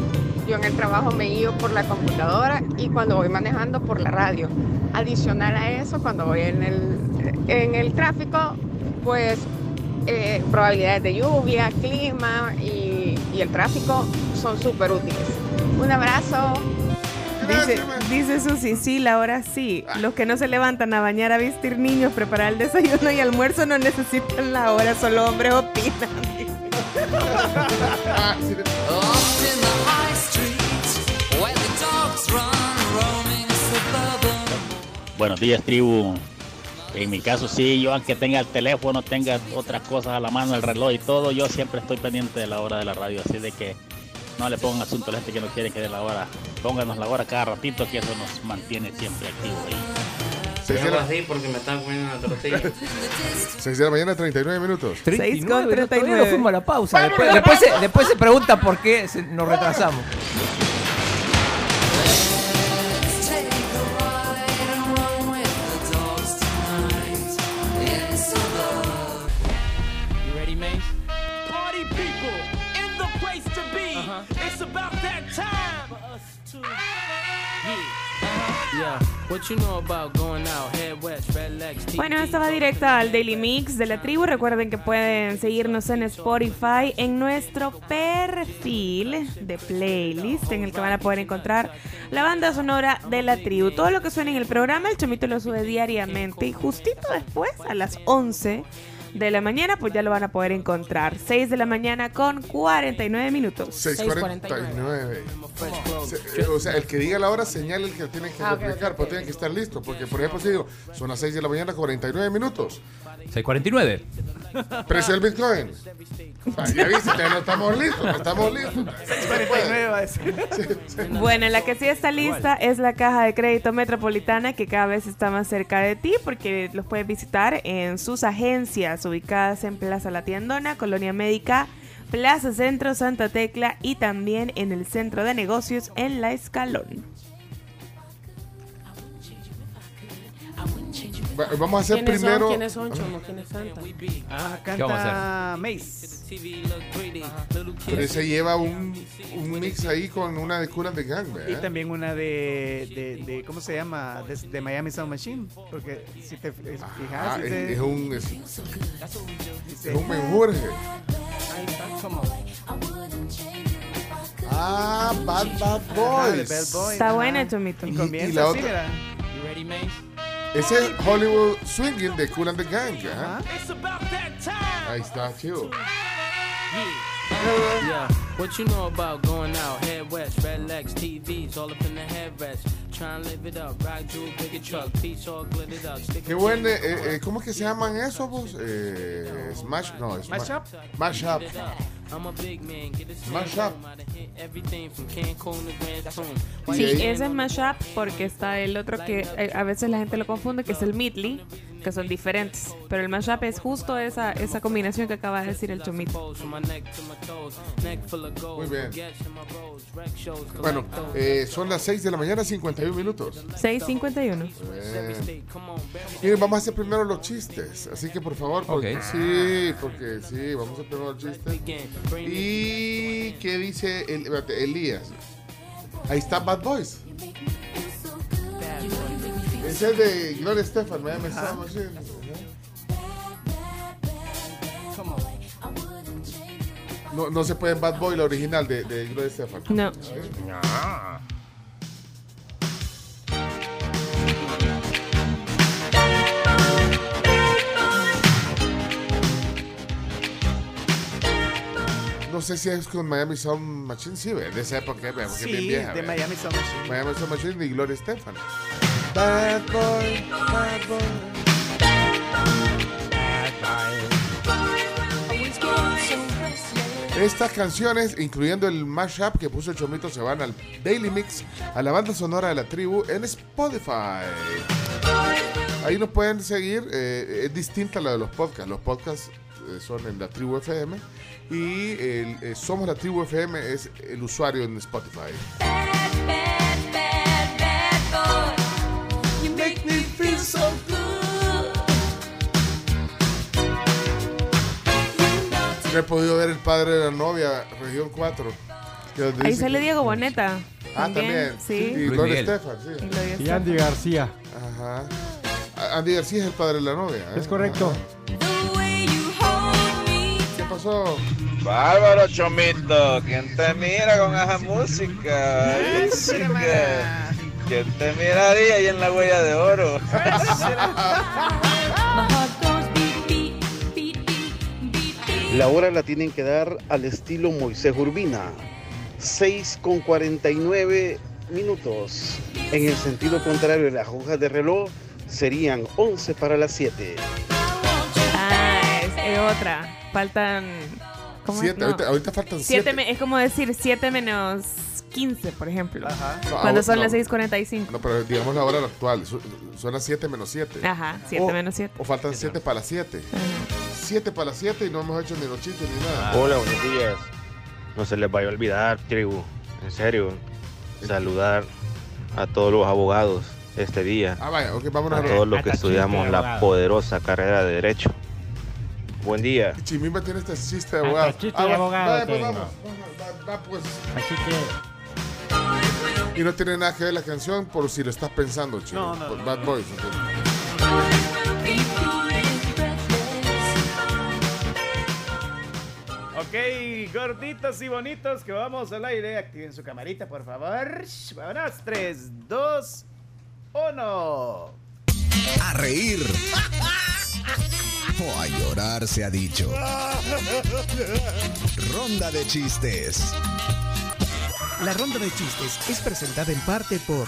Yo en el trabajo me guío por la computadora y cuando voy manejando por la radio. Adicional a eso, cuando voy en el, en el tráfico, pues eh, probabilidades de lluvia, clima y, y el tráfico son súper útiles. Un abrazo. Dice, dice Susi, sí, la hora sí. Los que no se levantan a bañar, a vestir niños, preparar el desayuno y almuerzo no necesitan la hora, solo hombres opinan. Buenos días, tribu. En mi caso, sí, yo aunque tenga el teléfono, tenga otras cosas a la mano, el reloj y todo, yo siempre estoy pendiente de la hora de la radio. Así de que no le pongan asunto a la gente que no quiere que dé la hora. Pónganos la hora cada ratito, que eso nos mantiene siempre activos ahí. Seis de la- así porque me están comiendo una tortilla. 6 de la mañana, 39 minutos. 39, todavía no fuimos a la pausa. Después, después se, después se pregunta por qué se- nos retrasamos. Bueno, esta va directa al Daily Mix de la tribu. Recuerden que pueden seguirnos en Spotify en nuestro perfil de playlist en el que van a poder encontrar la banda sonora de la tribu. Todo lo que suena en el programa, el chomito lo sube diariamente y justito después, a las 11 de la mañana, pues ya lo van a poder encontrar. 6 de la mañana con 49 minutos. 6.49. Se- O sea, el que diga la hora señala el que tiene que Ah, replicar, ok, pero tienen que estar listos. Porque, por ejemplo, si digo, son las 6 de la mañana, 49 minutos. 6.49. Precio del Bitcoin. Ya viste, no estamos listos, no estamos listos. 6.49 va a decir. Bueno, la que sí está lista es la caja de crédito metropolitana que cada vez está más cerca de ti porque los puedes visitar en sus agencias ubicadas en Plaza La Tiendona, Colonia Médica, Plaza Centro, Santa Tecla y también en el Centro de Negocios en La Escalón. Vamos a hacer ¿Quiénes primero. son? ¿Quiénes son, Chomo? ¿Quiénes cantan? Ah, ¿Qué vamos a canta Mace. Pero ese lleva un, un mix ahí con una de Cool de Gang, Y ¿verdad? también una de, de, de- ¿cómo se llama? De, de Miami Sound Machine. Porque si te fijas, Ah, si es, te- es un. Es, es un menjurje. Ahí está, ¿cómo? Ah, Bad Bad Ajá, Boys. Bad Boys, Está ajá. buena, Chomito. Y Y- comienza y la así, otra-. You ready, Mace? Ese es Hollywood Swinging de Cool and the Gang. ¿eh? ajá. It's about that time. Ahí está, chido. Yeah, what you know about going out? Head west, red legs, TVs, all up in the headrest. Qué buen. eh, eh, ¿Cómo es que se llaman esos, vos? Eh, Smash. No, es Mashup? Mashup. I'm a big man, get this Mash man up. home, I'da hit everything from Cancun to Grand Tune. Sí, ese es mashup porque está el otro que eh, a veces la gente lo confunde, que es el midley, que son diferentes. Pero el mashup es justo esa, esa combinación que acaba de decir el chomito. Muy bien. Bueno, eh, son las 6 de la mañana, 51 minutos. 651. Eh, miren, vamos a hacer primero los chistes. Así que por favor, porque, Ok. sí, porque sí, vamos a hacer primero los chistes. ¿Y qué dice el, espérate, Elías? Ahí está Bad Boys. Ese es de Gloria Estefan, me estaba. No, no se puede en Bad Boy, la original de, de Gloria Estefan. No. No sé si es con Miami Sound Machine, sí, de esa época, porque es bien Sí, vieja. de. Miami Sound Machine. Miami Sound Machine y Gloria Estefan. Bad boy, bad boy. Estas canciones, incluyendo el mashup que puso el Chomito, se van al Daily Mix, a la banda sonora de la tribu en Spotify. Ahí nos pueden seguir, eh, es distinta a la de los podcasts. Los podcasts son en la tribu FM y el, eh, Somos la tribu FM es el usuario en Spotify. You make me feel so No he podido ver el padre de la novia, región 4. que donde Ahí dice sale que- Diego Boneta. Ah, también. Sí. Y Luis. Estefan, sí. Y. Andy García. Ajá. A- Andy García es el padre de la novia. ¿eh? Es correcto. ¿Qué Bárbaro, Chomito. ¿Quién te mira con esa música? ¿Quién te miraría ahí en la huella de oro? La hora la tienen que dar al estilo Moisés Urbina. 6 con 49 minutos. En el sentido contrario las hojas de reloj serían 11 para las 7. Ah, es, otra. Faltan. ¿cómo es? Siete, No. ahorita, ahorita faltan Siete siete. me- es como decir 7 menos 15, por ejemplo. No, Cuando son no. las 6.45. No, pero digamos la hora actual. Son las 7 menos 7. Ajá, 7 menos 7. O faltan 7 para las 7. 7 para las 7 y no hemos hecho ni los chistes ni nada. Hola, buenos días. No se les vaya a olvidar, tribu. En serio. Saludar a todos los abogados este día. Ah, vaya, ok, vámonos a a- todos los que estudiamos la poderosa carrera de Derecho. Buen día. Chimimba tiene este chiste de abogado. chiste Ah, de va- abogado pues, vamos. Va, va, pues. Y no tiene nada que ver la canción por si lo estás pensando, chino. No, no, Por no. Bad Boys. ok. Ok, gorditos y bonitos, que vamos al aire. Activen su camarita, por favor. Vámonos, 3, 2, 1. A reír. A llorar se ha dicho. Ronda de chistes. La ronda de chistes es presentada en parte por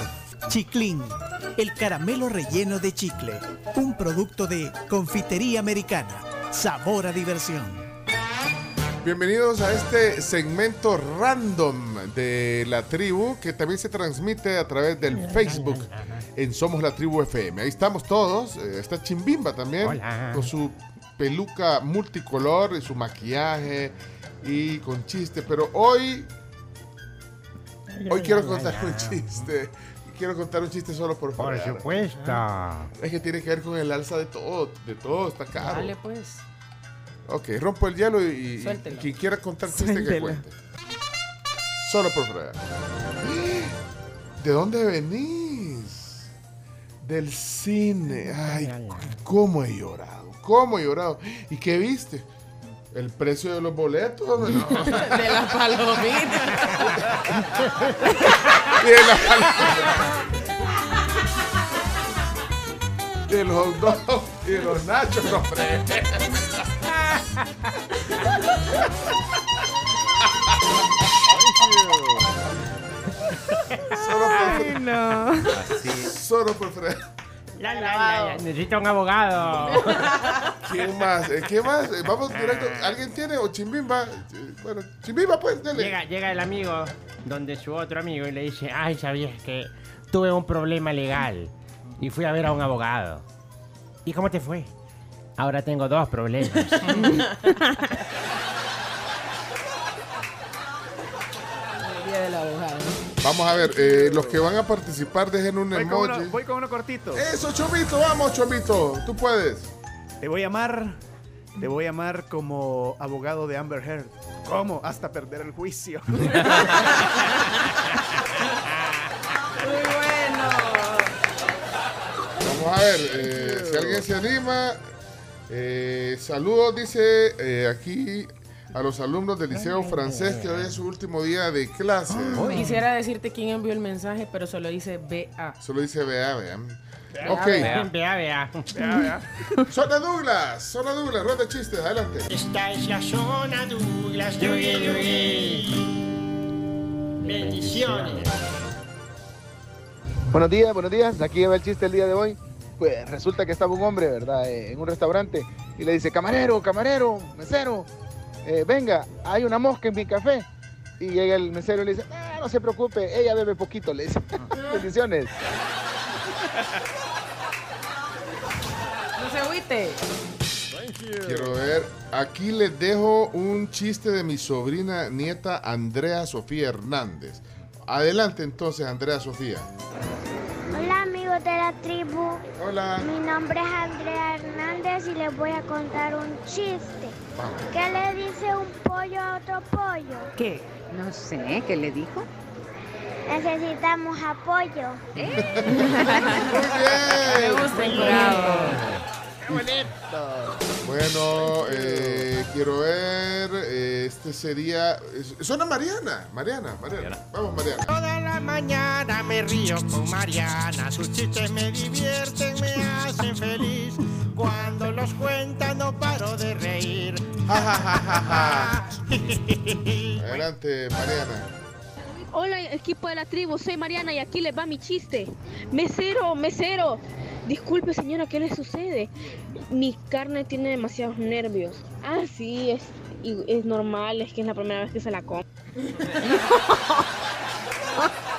Chiclin, el caramelo relleno de chicle, un producto de confitería americana. Sabor a diversión. Bienvenidos a este segmento random de la tribu que también se transmite a través del Facebook en Somos la Tribu FM. Ahí estamos todos. eh, Está Chimbimba también Hola. con su peluca multicolor y su maquillaje y con chiste. Pero hoy, hoy quiero contar un chiste. Quiero contar un chiste solo por Por fregar. supuesto. Es que tiene que ver con el alza de todo, de todo está caro. Dale, pues. Ok, rompo el hielo y, y quien quiera contar chiste que cuente. Solo por fregar. ¿De dónde venís? Del cine. Ay, cómo he llorado. Cómo he llorado. ¿Y qué viste? El precio de los boletos. no. *laughs* De la palomita. Y *laughs* de la De los dogs y de los nachos, no. *laughs* Solo por no. Solo por fregar. La, la, la, la, Necesito un abogado. ¿Quién más? Eh, ¿Quién más? Eh, Vamos directo. ¿Alguien tiene? ¿O Chimbimba? Bueno, Chimbimba, pues, dale. Llega, llega el amigo donde su otro amigo y le dice, ay, sabías que tuve un problema legal y fui a ver a un abogado. ¿Y cómo te fue? Ahora tengo dos problemas. *laughs* del abogado. Vamos a ver, eh, los que van a participar dejen un Voy con, emoji. uno, voy con uno cortito. Eso, Chomito, vamos, Chomito. Tú puedes. Te voy a llamar. Te voy a llamar como abogado de Amber Heard. ¿Cómo? Hasta perder el juicio. *laughs* Muy bueno. Vamos a ver, eh, si alguien se anima. eh, saludos, dice eh, aquí a los alumnos del Liceo Francés que hoy es su último día de clase. Quisiera decirte quién envió el mensaje, pero solo dice BA. Solo dice vea, vea. Vea, Ok. vea. Vea, vea. Zona Douglas, Zona Douglas, ronda de chistes, adelante. Esta es la zona Douglas. Dugui, dugui. Bendiciones. Buenos días, buenos días. Aquí va el chiste el día de hoy. Pues resulta que estaba un hombre, ¿verdad? Eh, en un restaurante y le dice, camarero, camarero, mesero, eh, venga, hay una mosca en mi café. Y llega el mesero y le dice, "Ah, no se preocupe, ella bebe poquito, le dice. *laughs* Bendiciones. No se agüite. Quiero ver, aquí les dejo un chiste de mi sobrina nieta Andrea Sofía Hernández. Adelante entonces, Andrea Sofía. Hola amigos de la tribu. Hola. Mi nombre es Andrea Hernández y les voy a contar un chiste. ¿Qué le dice un pollo a otro pollo? ¿Qué? No sé, ¿qué le dijo? Necesitamos apoyo. Muy *laughs* bien. Me gusta el bravo. ¡Qué bonito! Bueno, eh, quiero ver. eh, Este sería. es- Suena Mariana. Mariana, Mariana. Vamos, Mariana. Toda la mañana me río con Mariana, sus chistes me divierten, me hacen feliz. Cuando los cuenta no paro de reír. *laughs* Adelante, Mariana. Hola equipo de la tribu, soy Mariana y aquí les va mi chiste. Mesero, mesero. Disculpe señora, ¿qué le sucede? Mi carne tiene demasiados nervios. Ah, sí, es, y- es normal, es que es la primera vez que se la como. *laughs*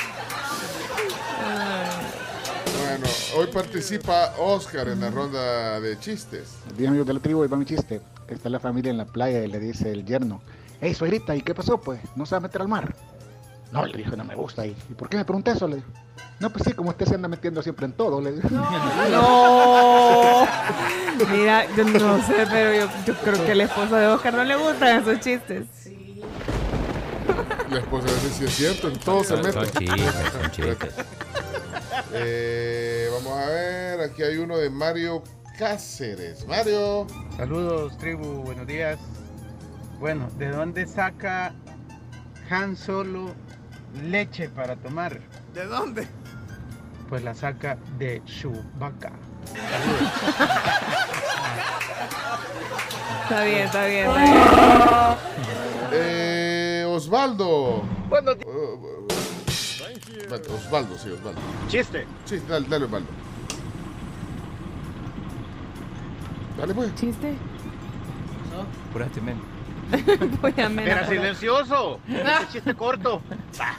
Bueno, hoy participa Oscar en la ronda de chistes. Días amigos de la tribu, ahí va mi chiste. Está la familia en la playa y le dice el yerno, hey suegrita, ¿y qué pasó pues? ¿No se va a meter al mar? No, le dijo, no me gusta. ¿Y ¿y por qué me pregunté eso? Le dijo, no, pues sí, como usted se anda metiendo siempre en todo, le dijo. No. *laughs* Mira, yo no sé, pero yo, yo creo que el esposo de Oscar no le gustan esos chistes. La esposa de si es cierto, en todo se mete. son chistes, son chistes. Eh, vamos a ver, aquí hay uno de Mario Cáceres. Mario. Saludos, tribu, buenos días. Bueno, ¿de dónde saca Han Solo leche para tomar? ¿De dónde? Pues la saca de Chewbacca. Está bien, está bien, está bien. Eh, Osvaldo. Bueno, Uh, espérate, Osvaldo, sí, Osvaldo. Chiste. Sí, dale, dale, Osvaldo. Dale, pues. ¿Chiste? Apuraste, men. *laughs* Voy a menos. Era silencioso. Ese chiste corto. Está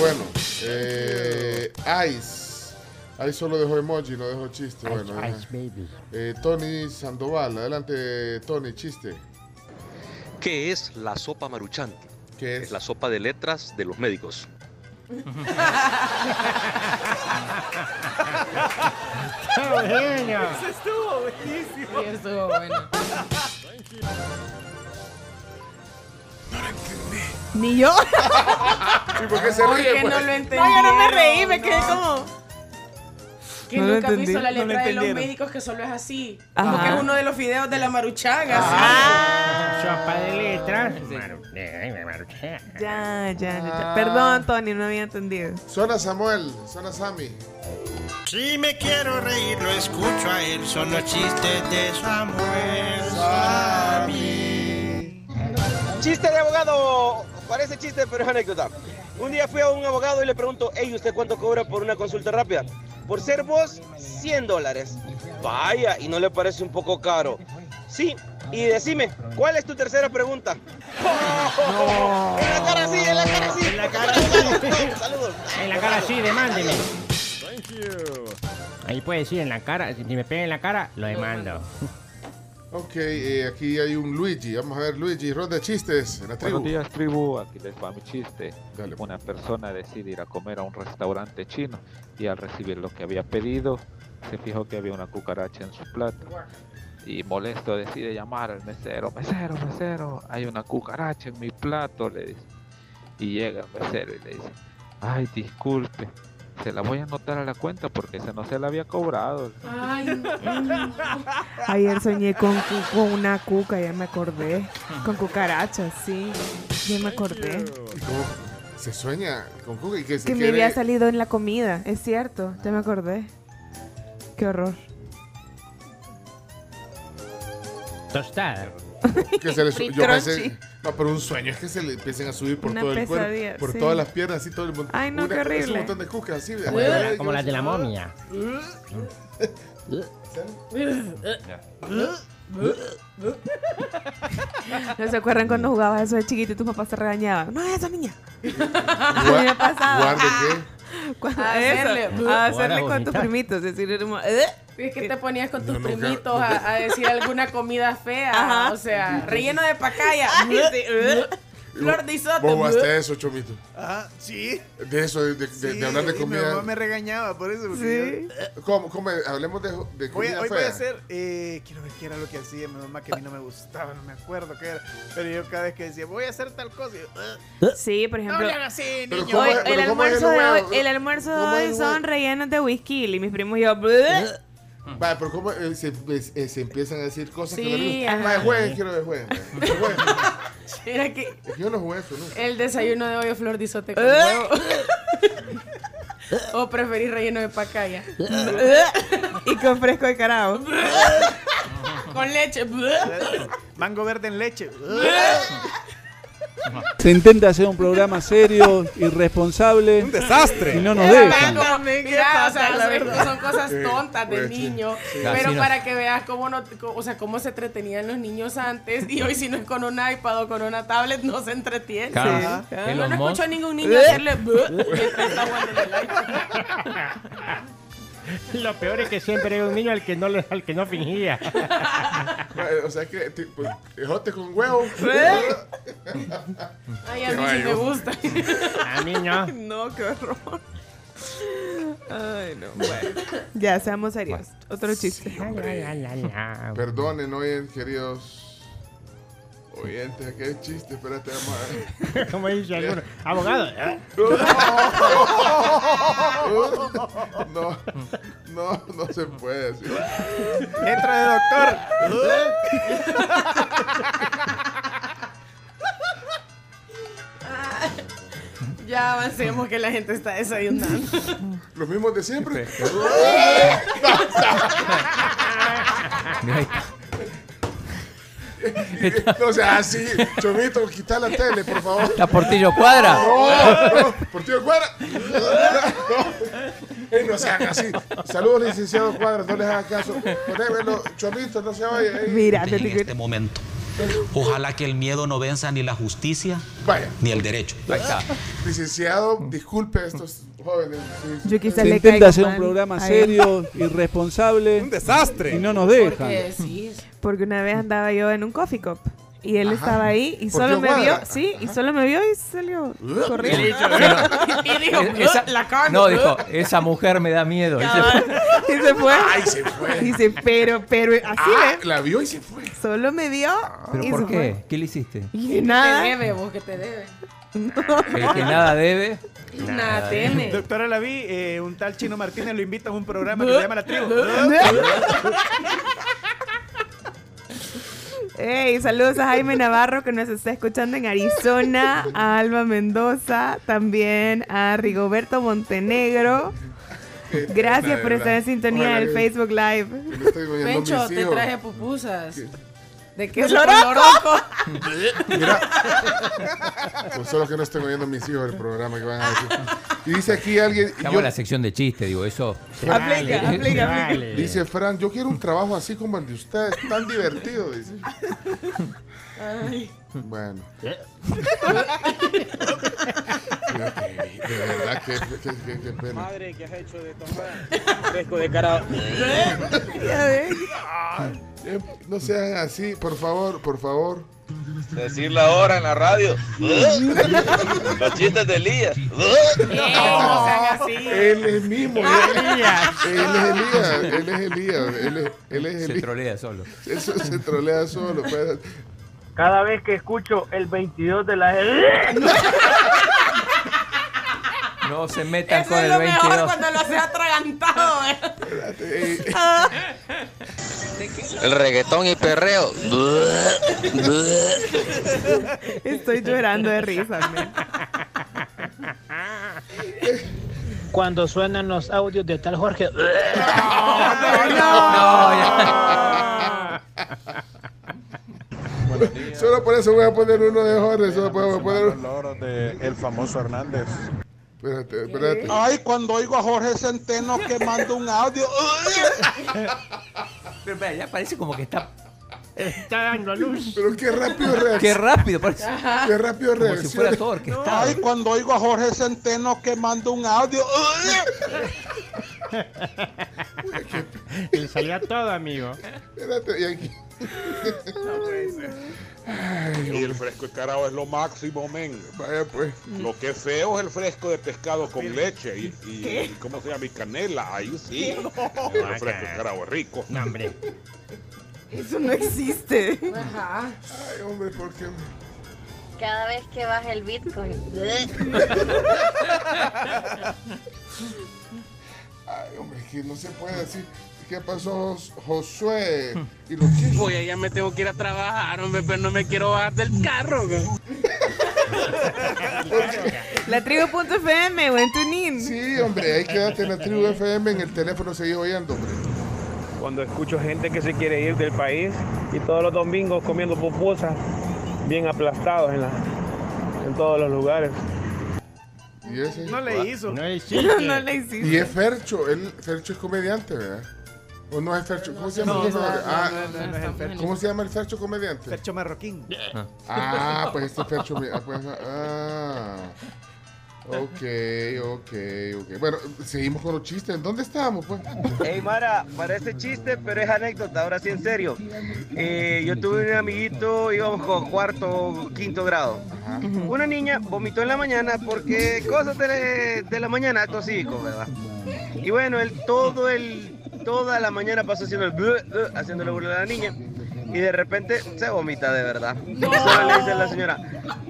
bueno. Eh, Ice. Ahí solo dejó emoji, no dejó chiste. Bueno, Ice, eh. ice, baby. Eh, Tony Sandoval, adelante, Tony, chiste. ¿Qué es la sopa maruchan? ¿Qué es? la sopa de letras de los médicos. Eso estuvo buenísimo. Sí, estuvo bueno. Ni yo. ¿Y por qué se ¿Por ríe, pues? no lo entendí? No, yo no me reí, me quedé como. Que No nunca has entendí, visto la no letra de los médicos que solo es así. Ajá. Como que es uno de los videos de la maruchaga. Ah. Sopa de letras. Ya, ya, ya, ya. Perdón, Tony, no había entendido. Suena Samuel, suena Sammy. Si me quiero reír, lo escucho a él. Son los chistes de Samuel. Chiste de abogado. Parece chiste, pero es anécdota. Un día fui a un abogado y le pregunto, hey, ¿usted cuánto cobra por una consulta rápida? Por ser vos, 100 dólares. Vaya, ¿y no le parece un poco caro? Sí, y decime, ¿cuál es tu tercera pregunta? En la cara sí, en la cara sí. En la cara Saludos. En la cara sí, demándeme. Ahí puede decir en la cara. Si me pega en la cara, lo demando. Ok, eh, aquí hay un Luigi. Vamos a ver, Luigi, ronda de chistes en la tribu. Buenos días, tribu. Aquí les va mi chiste. Una persona decide ir a comer a un restaurante chino y al recibir lo que había pedido, se fijó que había una cucaracha en su plato. Y molesto decide llamar al mesero. Mesero, mesero, hay una cucaracha en mi plato, le dice. Y llega el mesero y le dice, ay, disculpe, se la voy a anotar a la cuenta porque ese no se la había cobrado. Ay, *laughs* Ayer soñé con, cu- con una cuca, ya me acordé. Con cucarachas, sí. Ya me acordé. ¿Y cómo se sueña con Cuca y que se Que me quiere- había salido en la comida, es cierto, ya me acordé. Qué horror. Tostada. que se le yo pensé, no, pero un sueño es que se le empiecen a subir por Una todo el pesadilla, cuerpo, por sí. todas las piernas, así todo el mundo. Ay, no, qué horrible. Un montón de cucas así. Como, la- como las de la momia. ¿No se acuerdan cuando jugabas eso de chiquito y tus papás te regañaban? No, eso, niña. *laughs* Gua- me pasaba. ¿Guarde qué? Cuando- A hacerle. a hacerle con tus primitos. Decir, como, "Eh". Es que te ponías con tus primitos a, a decir alguna comida fea. Ajá. O sea, relleno de pacaya. *laughs* Ay, sí. Flor de isote. Vos jugaste eso, Chomito. Ah, sí. De eso, de, de- de Sí, hablar de y Mi comida. mamá me regañaba por eso. porque yo- ¿Cómo, cómo? Hablemos de, de comida a- hoy voy fea. a hacer, eh, quiero ver qué era lo que hacía mi mamá que a mí no me gustaba, no me acuerdo qué era. Pero yo cada vez que decía, voy a hacer tal cosa, yo. Sí, por ejemplo. No le hagas así, niño. ¿cómo Hoy, el, almuerzo de hoy, el almuerzo de ¿Cómo es hoy son rellenos de whisky y mis primos y yo. Vale, pero ¿cómo eh, se, es- eh, se empiezan a decir cosas Sí, que no. Vale, jueguen, quiero ver, jueguen. Era *laughs* que Es que yo no jugué eso, ¿no? el desayuno de hoy es flor de isote con Eh. huevo. o preferís relleno de pacaya. y con fresco de carajo. con leche. Mango verde en leche. *laughs* Se intenta hacer un programa serio, irresponsable. Un desastre. Y no nos dejan. Mira, o sea, son- verdad. son cosas tontas de pues, sí. niño. Sí. Pero no- para que veas cómo no, o sea, cómo se entretenían los niños antes y hoy si no es con un iPad o con una tablet no se entretiene. Claro. Sí. No Musk. escucho a ningún niño hacerle *laughs* *laughs* Lo peor es que siempre hay un niño al que no, le, al que no fingía. O sea que, tipo, ejote con huevo. Ay, a mí sí me gusta. A mí no. No, qué horror. Ay, no. Bueno. Ya, seamos serios. Otro chiste. Perdonen, oyen, queridos oyentes, qué chiste, espérate, vamos a ver. *laughs* Como dice alguno. Abogado. ¿eh? *laughs* No, no, no se puede así. Letra de doctor. *laughs* Ya avancemos que la gente está desayunando. Los mismos de siempre. *laughs* No sea así, Chomito, quita la tele, por favor. está Portillo Cuadra. No, no, Portillo Cuadra. No, Ey, no sean así. Saludos, licenciado Cuadra, no les hagan caso. Ponémelo, Chomito, no se vaya. Mira, en este momento. Ojalá que el miedo no venza ni la justicia Vaya, ni el derecho. Ahí está. licenciado, disculpe a estos jóvenes. Yo quizás Se le intenta hacer un programa Ay, serio, irresponsable. Un desastre. Y no nos dejan. Porque sí. Porque una vez andaba yo en un coffee cup. Y él Ajá. estaba ahí y ¿Por solo me vio, sí, y solo me vio y salió *laughs* corriendo. Y dijo, Esa- la carne. no, dijo, esa mujer me da miedo. Y se- *laughs* Y se fue. Ay, se fue. Dice, pero, pero, así Ah, la vio y se fue. Solo me vio ¿Pero y por se qué? ¿Qué le hiciste? Y Que te nada. debe, vos que te debe. *laughs* El que nada debe. Nada teme. Doctora Laví, eh, un tal Chino Martínez lo invita a un programa que se llama La Tribu. Hey, saludos a Jaime Navarro que nos está escuchando en Arizona, a Alba Mendoza, también a Rigoberto Montenegro. Gracias por estar en sintonía del Facebook Live. Pencho, te traje pupusas. ¿De qué ¡De es lo loroco! Mira, pues solo que no estén oyendo mis hijos el programa que van a decir. Y dice aquí alguien, Estamos yo- en la sección de chistes, digo, eso. Aplica, aplica, aplica. Vale. dice Fran, yo quiero un trabajo así como el de ustedes, tan divertido, dice. Ay. Bueno. De verdad que, que, que- que pena. Madre, ¿qué has hecho de tomar? Fresco de cara. Eh, No sean así, por favor, por favor. Decir la hora en la radio. *laughs* Los chistes de Elías. Eh, no *laughs* así. Él es mismo. Elías. Él es Elías. Él es Elías. Él es, él es Se Elías. trolea solo. Eso se trolea solo. pues. Cada vez que escucho el 22 de la... *laughs* No se metan Eso con es el lo mejor 22. cuando lo haces atragantado. ¿eh? Espérate, *laughs* El reggaetón y perreo. *laughs* Estoy llorando de risa, men. Cuando suenan los audios de tal Jorge. *laughs* Solo por eso voy a poner uno de Jorge. Solo puedo poner uno. de el famoso Hernández. Espérate, espérate. Ay, cuando oigo a Jorge Centeno que manda un audio. Pero espera, ya parece como que está. Está dando luz. Pero qué rápido reacciona. Qué rápido, parece. Qué rápido Como si reacciona. fuera todo orquestado. Ay, cuando oigo a Jorge Centeno que manda un audio. Le salía todo, amigo. Espérate, y aquí. Y el fresco de carao es lo máximo, men. Vaya pues. Lo que es feo es el fresco de pescado con leche y, y- ¿cómo se llama? Y canela. Ahí sí. No. El fresco de carao es rico. No, hombre. Eso no existe. Ajá. Ay, hombre, ¿por qué? Cada vez que baja el Bitcoin. *laughs* Ay, hombre, que no se puede decir. ¿Qué pasó, Josué? Y los chistes. Voy, ya me tengo que ir a trabajar, hombre, pero no me quiero bajar del carro. güey. La tribu.fm o en Tunin. Sí, hombre, ahí quédate en la tribu FM, en el teléfono seguí oyendo, hombre. Cuando escucho gente que se quiere ir del país y todos los domingos comiendo pupusas bien aplastados en, la, en todos los lugares. ¿Y ese? No le hizo. No *laughs* No le hiciste. Y es Fercho, él, Fercho es comediante, ¿verdad? ¿O no es Fercho? ¿Cómo se llama? No, el no, comediante? no, Ah, no, no, no es el Fercho. ¿Cómo se llama el Fercho comediante? Fercho Marroquín. Ah, pues este Fercho. ah, pues, ah. Ok, ok, ok. Bueno, seguimos con los chistes. ¿Dónde estábamos, pues? Hey Mara, parece chiste, pero es anécdota, ahora sí en serio. Eh, yo tuve un amiguito, íbamos con cuarto, quinto grado. Una niña vomitó en la mañana porque cosas de, de la mañana, actos cívicos, ¿verdad? Y bueno, él todo el, toda la mañana pasó haciendo el blu, blu, haciéndole burla a la niña. Y de repente se vomita de verdad. Solo le dice la señora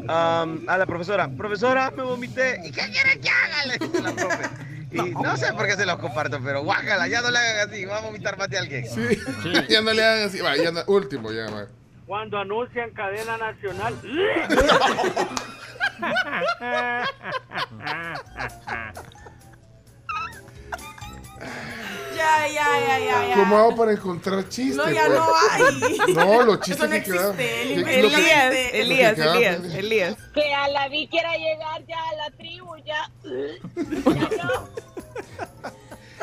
am, a la profesora, profesora, me vomité. ¿Y qué quiere que haga? Le dice la profe. Y no sé por qué se los comparto, pero guácala, ya no le hagan así, va a vomitar más de alguien. Sí, *laughs* ya no le hagan así. Va, ya no- último, ya, va. Cuando anuncian cadena nacional. *laughs* *laughs* Ya, ya, ya, ya, ya. ¿Cómo hago para encontrar chistes? No, ya pues? no hay. No, los chistes Eso no que existe, que- el lo que- Elías, que Elías, Elías. Elías. Que a la vi quiera llegar ya a la tribu, ya. *laughs*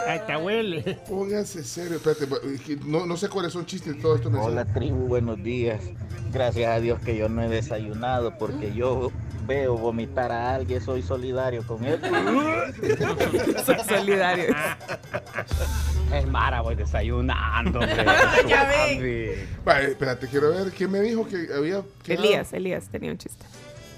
Hasta huele. Pónganse serio, espérate, es que no, no sé cuáles son chistes todo esto. Hola tribu, buenos días. Gracias a Dios que yo no he desayunado porque yo veo vomitar a alguien, soy solidario con él. *laughs* Soy solidario. Es Mara, voy desayunando. *laughs* hombre. Ya ve. Vale, espérate, quiero ver quién me dijo que había. quedado? Elías, Elías tenía un chiste.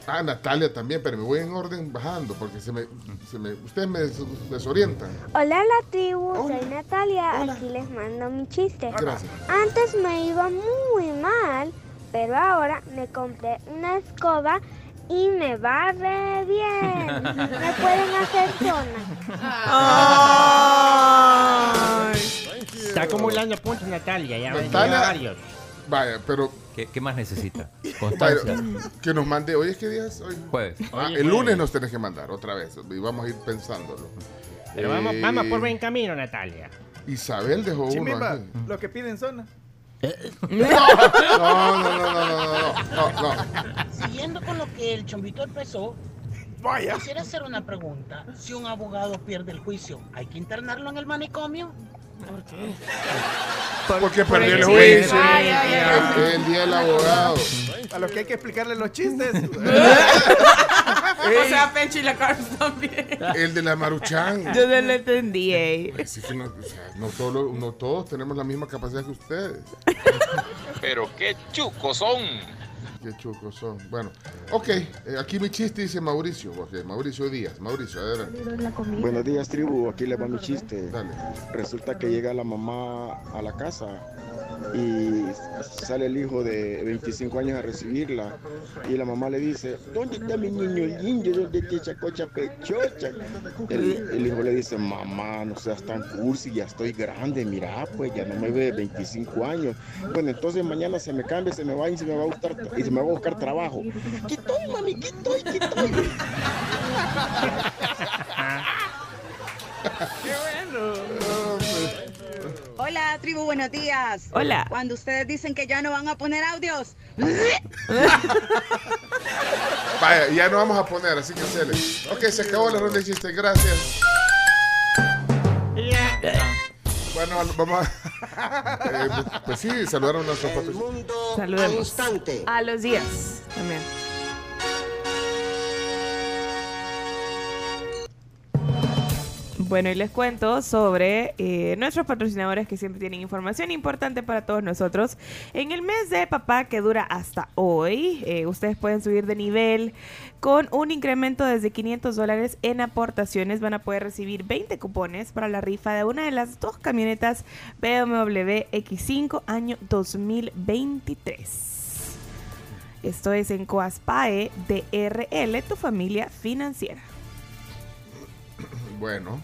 Ah, Natalia también, pero me voy en orden bajando porque se me, se me ustedes me des- desorientan. Hola la tribu, soy Natalia, aquí les mando mi chiste. Gracias. Antes me iba muy mal, pero ahora me compré una escoba y me va re bien. Me pueden hacer zona. Está acumulando puntos Natalia, ya Natalia- varios. Vaya, pero. ¿Qué, qué más necesita? Vaya, Constancia. que nos mande. ¿Hoy es qué día es? Hoy. Jueves. Ah, el lunes nos tenés que mandar otra vez y vamos a ir pensándolo. Pero vamos, Eh, vamos por buen camino, Natalia. Isabel dejó uno. Chimimba, aquí. lo que piden zona. No, no, no, no, no, no, no, no. Siguiendo con lo que el chombito empezó, Vaya. quisiera hacer una pregunta. Si un abogado pierde el juicio, ¿hay que internarlo en el manicomio? ¿Por qué? Porque por perdió el juicio. Ay, ay, ay. El día del abogado. A lo que hay que explicarle los chistes. *laughs* *laughs* O sea, Pencho y la Carlos también. El de la Maruchan. Yo no lo entendí. Así que no, o sea, no, todos, no todos tenemos la misma capacidad que ustedes. Pero qué chucos son. Qué chucos son. Bueno, ok. eh, aquí mi chiste dice Mauricio. Ok, Mauricio Díaz. Mauricio, adelante. Buenos días, tribu. Aquí le va mi chiste. Resulta que llega la mamá a la casa y sale el hijo de 25 años a recibirla. Y la mamá le dice: ¿Dónde está mi niño lindo? ¿Dónde está esa cocha pechocha? El, el hijo le dice: Mamá, no seas tan cursi, ya estoy grande. Mira, pues ya no me ve 25 años. Bueno, entonces mañana se me cambia, se me va y se me va a buscar, y se me va a buscar trabajo. ¿Qué estoy, mami? ¿Qué estoy? ¿Qué estoy? ¡Qué bueno! Hola, tribu, buenos días. Hola. Cuando ustedes dicen que ya no van a poner audios. Vaya, ya no vamos a poner, así que se le. Ok, se acabó la ronda de chistes. Gracias. Bueno, vamos a. *laughs* Eh, pues, pues sí, saludaron a nuestros patrocinadores. Saludemos. A los días también. Bueno, y les cuento sobre eh, nuestros patrocinadores que siempre tienen información importante para todos nosotros. En el mes de papá que dura hasta hoy, eh, ustedes pueden subir de nivel con un incremento desde 500 dólares en aportaciones. Van a poder recibir 20 cupones para la rifa de una de las dos camionetas BMW X5 año 2023. Esto es en Coaspae DRL, tu familia financiera. Bueno.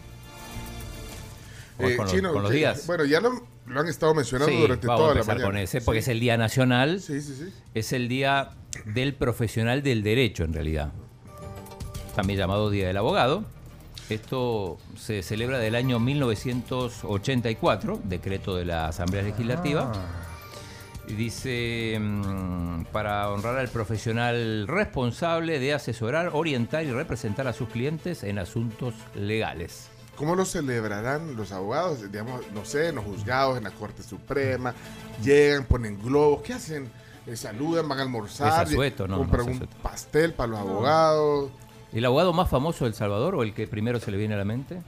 Eh, con los- Chino, con los días. Bueno, ya lo, lo han estado mencionando Sí, durante vamos a toda la mañana. con ese, porque Sí. es el Día Nacional. Sí, sí, sí. Es el Día del Profesional del Derecho, en realidad. También llamado Día del Abogado. Esto se celebra del año 1984, decreto de la Asamblea Legislativa. Y dice, mm, para honrar al profesional responsable de asesorar, orientar y representar a sus clientes en asuntos legales. ¿Cómo lo celebrarán los abogados? Digamos, no sé, en los juzgados, en la Corte Suprema. Llegan, ponen globos. ¿Qué hacen? Eh, saludan, van a almorzar. Es asueto, no, no compran es un pastel para los abogados. ¿El abogado más famoso de El Salvador o el que primero se le viene a la mente?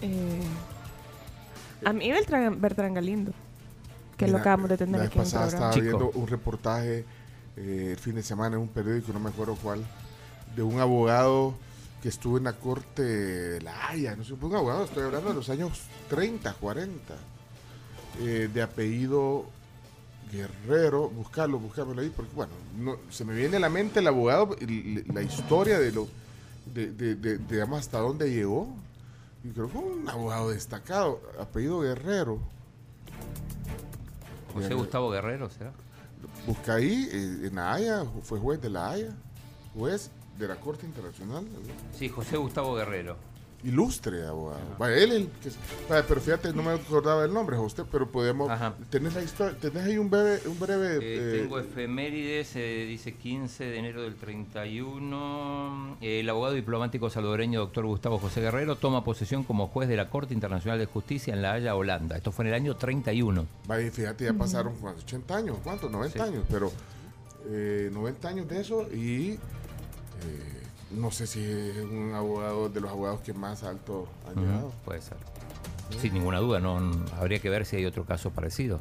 Eh, a mí Beltrán, Bertrán Galindo, que lo Mira, acabamos de tener La vez aquí en el pasada estaba programa. viendo un reportaje eh, el fin de semana en un periódico, no me acuerdo cuál, de un abogado que estuvo en la corte de La Haya, no sé, un abogado, estoy hablando de los años 30, 40, eh, de apellido Guerrero, buscarlo, buscármelo ahí, porque bueno, no, se me viene a la mente el abogado, la historia de lo, de, de, de- de, digamos, hasta dónde llegó, y creo que fue un abogado destacado, apellido Guerrero. José. Gustavo Guerrero, ¿será? Busca ahí, eh, en La Haya, fue juez de La Haya, juez de la Corte Internacional. ¿no? Sí, José Gustavo Guerrero. Ilustre abogado. Vaya, él, el que, vaya, pero fíjate, no me acordaba el nombre, José, pero podemos. ¿Tenés, la historia, ¿Tenés ahí un breve. Un breve Eh, eh, tengo efemérides, eh, dice 15 de enero del 31. Eh, el abogado diplomático salvadoreño doctor Gustavo José Guerrero toma posesión como juez de la Corte Internacional de Justicia en La Haya, Holanda. Esto fue en el año 31. Vaya, fíjate, ya pasaron ¿cuántos? 80 años, ¿cuántos? 90 Sí. años, pero eh, 90 años de eso y eh, no sé si es un abogado de los abogados que más alto han Ujú, llegado. Puede ser. Sin ninguna duda, no habría que ver si hay otro caso parecido.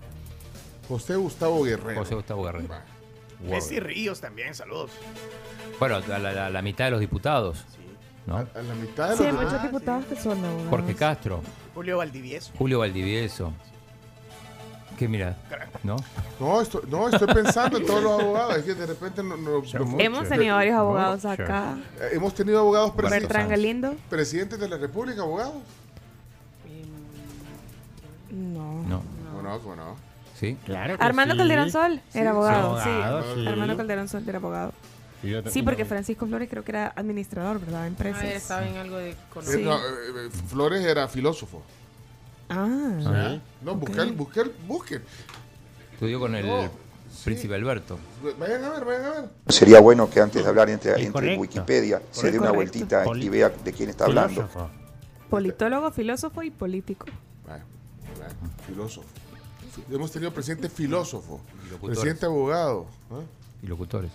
José Gustavo Guerrero. José Gustavo Guerrero. Messi Ríos también, saludos. Bueno, a la, la- la mitad de los diputados. ¿no? A la mitad de Sí, hay los muchos diputados que son abogados. Jorge Castro, Julio Valdivieso. Julio Valdivieso. ¿Qué mira? ¿No? No, estoy, no, estoy pensando en todos los abogados. Es que de repente no, no- no- Hemos tenido varios abogados acá. Eh, Hemos tenido abogados presidentes. Bertrán Galindo. Presidentes de la República, abogados. No. No. ¿Cómo no? ¿Cómo no? Sí. Claro Armando Calderón Sol Sí, era abogado, sí. abogado, sí. Armando Calderón Sol era abogado. Sí, porque Francisco Flores creo que era administrador, ¿verdad? Empresas. Ah, estaba en algo de Sí. no, eh, eh, Flores era filósofo. Ah. Sí. No, buscar, buscar, busquen. Estudió con el No, príncipe Alberto. Vayan a ver, vayan a ver. Sería bueno que antes de hablar entre, entre correcto. Wikipedia se dé una Correcto. vueltita y vea de quién está hablando. Politólogo, filósofo y político. Filósofo. Fi- Hemos tenido presidente filósofo, presidente abogado, ¿ah? Y locutores.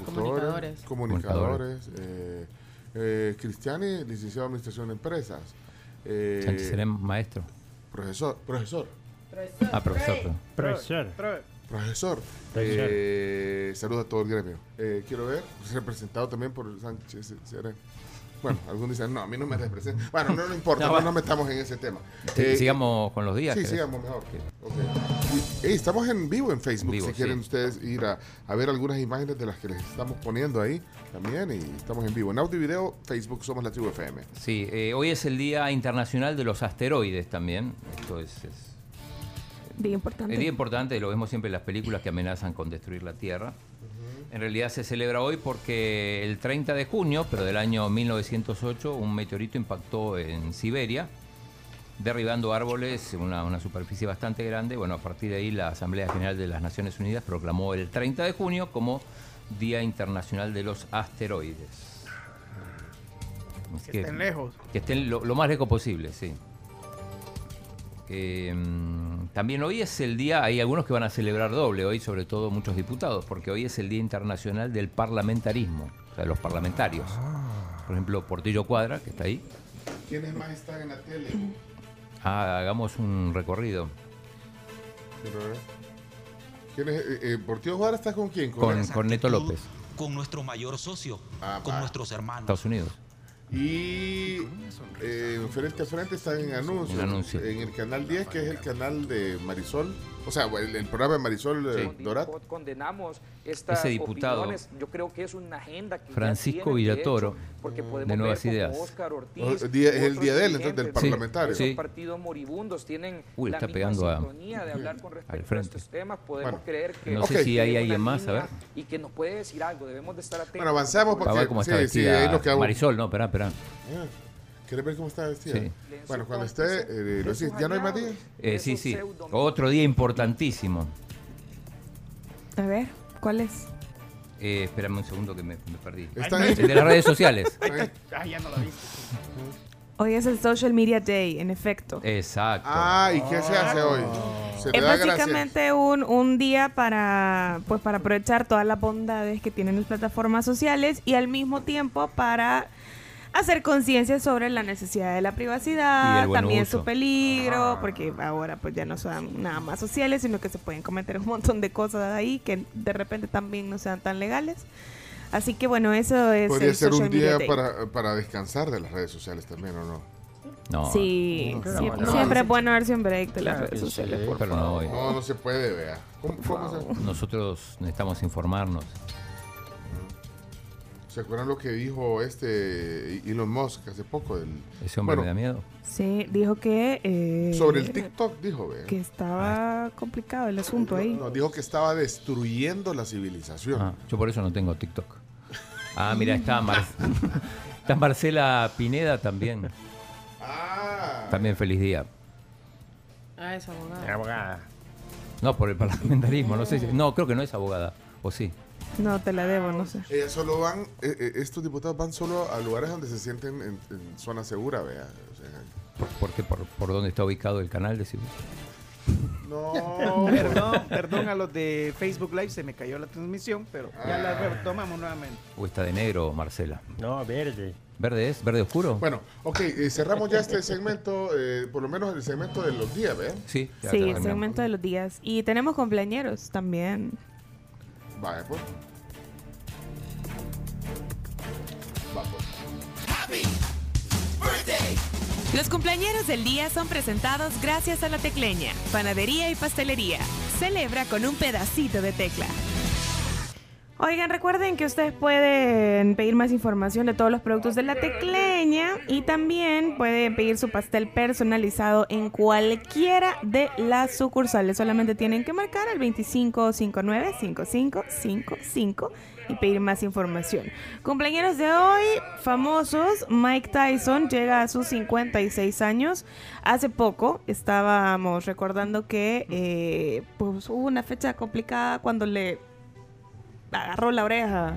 locutores, Comunicadores. comunicadores, eh, eh, Cristiani, licenciado en Administración de Empresas. Eh, Sánchez Serén, maestro. Profesor, profesor. Ah, profesor. perdón. Profesor. Profesor. Profesor. Eh, saludos a todo el gremio. Eh, quiero ver, representado también por Sánchez Serén. Bueno, algunos dicen, no, a mí no me representa. Bueno, no, no importa, No, no, nos metamos en ese tema. Sí, Eh, sigamos con los días. Sí, sigamos mejor. Ok. Y, hey, estamos en vivo en Facebook, Vivo, si sí. quieren ustedes ir a, a ver algunas imágenes de las que les estamos poniendo ahí también. Y estamos en vivo. En audio y video, Facebook somos la tribu FM. Sí, eh, hoy es el Día Internacional de los Asteroides también. Esto es, es Bien importante. el día importante, lo vemos siempre en las películas que amenazan con destruir la Tierra. En realidad se celebra hoy porque el 30 de junio, pero del año 1908, un meteorito impactó en Siberia, derribando árboles, una, una superficie bastante grande. Bueno, a partir de ahí la Asamblea General de las Naciones Unidas proclamó el 30 de junio como Día Internacional de los Asteroides. Es Que estén lejos. Que estén lo, lo más lejos posible, sí. Eh, también hoy es el día, hay algunos que van a celebrar doble hoy, sobre todo muchos diputados, porque hoy es el Día Internacional del Parlamentarismo, o sea, de los parlamentarios. Por ejemplo, Portillo Cuadra, que está ahí. ¿Quiénes más están en la tele? Ah, hagamos un recorrido. Quiero ver. ¿Quién es? Eh, eh, ¿Portillo Juárez está con quién? Con, con Neto López, con nuestro mayor socio, Ah, con nuestros hermanos. Estados Unidos. Y eh, frente a frente están en anuncios. En anuncio. En el canal 10, que es el canal de Marisol. O sea, el, el programa de Marisol eh, Dorat. Condenamos estas Ese diputado, opiniones. Yo creo que es una agenda que ya Francisco de Villatoro, hecho, porque de podemos Nuevas ver Ideas. como Óscar Ortiz, el día- es el día de él, entonces, del parlamentario. Esos Sí. partidos moribundos tienen Uy, la está misma pegando a- sintonía de hablar con respecto a frente. estos temas. Podemos Bueno, creer que no sé si hay alguien más, a ver. línea Y que nos puede decir algo. Debemos de estar atentos. Bueno, Para ver porque cómo está sí, sí, vestida. Marisol, no, espera, espera. Ah, ¿Quieres ver cómo está vestida? Sí. Bueno, cuando esté, eh, lo decís, ¿ya no hay más días? Eh, sí, sí. Otro día importantísimo. A ver, ¿cuál es? Eh, espérame un segundo que me, me perdí. Está El ahí. de las redes sociales. *laughs* Ah, ya no lo viste. Hoy es el Social Media Day, en efecto. Exacto. Ah, ¿y qué se hace hoy? Se le Es da básicamente un, un día para, pues, para aprovechar todas las bondades que tienen las plataformas sociales y al mismo tiempo para hacer conciencia sobre la necesidad de la privacidad, también uso. su peligro, porque ahora pues ya no son nada más sociales, sino que se pueden cometer un montón de cosas ahí que de repente también no sean tan legales. Así que bueno, eso es Podría el ser un día para, para descansar de las redes sociales también, ¿o no? No. Sí, No, sí, no. siempre es bueno darse un break de las redes sociales. sí, por pero no favor. No, no se puede, vea. ¿Cómo, cómo se- Nosotros necesitamos informarnos. ¿Se acuerdan lo que dijo este Elon Musk hace poco? Del, Ese hombre Bueno, me da miedo. Sí, dijo que... eh, Sobre el TikTok, dijo, vea. Que estaba complicado el asunto ahí. No, dijo que estaba destruyendo la civilización. Ah, yo por eso no tengo TikTok. Ah, mira, está, Mar- *laughs* está Marcela Pineda también. Ah. También feliz día. Ah, es abogada. Abogada. No, por el *laughs* parlamentarismo, no sé si... No, creo que no es abogada, ¿o sí? No, te la debo, no sé. Ellas solo van, eh, eh, estos diputados van solo a lugares donde se sienten en, en zona segura, vea. O sea, ¿Por, por qué? ¿Por, por dónde está ubicado el canal? Decimos. no. *laughs* Perdón, perdón a los de Facebook Live, se me cayó la transmisión, pero ya la retomamos nuevamente. ¿O está de negro, Marcela? No, verde. ¿Verde es? ¿Verde oscuro? Bueno, ok, eh, cerramos ya este segmento, eh, por lo menos el segmento de los días, ¿vea? Sí, ya Sí, el segmento de los días. Y tenemos cumpleañeros también. Vaya, pues. Va, pues. Los cumpleañeros del día son presentados gracias a La Tecleña, panadería y pastelería. Celebra con un pedacito de tecla. Oigan, recuerden que ustedes pueden pedir más información de todos los productos de La Tecleña y también pueden pedir su pastel personalizado en cualquiera de las sucursales. Solamente tienen que marcar al 2559-5555 y pedir más información. Cumpleaños de hoy, famosos, Mike Tyson llega a sus 56 años. Hace poco estábamos recordando que eh, pues, hubo una fecha complicada cuando le agarró la oreja.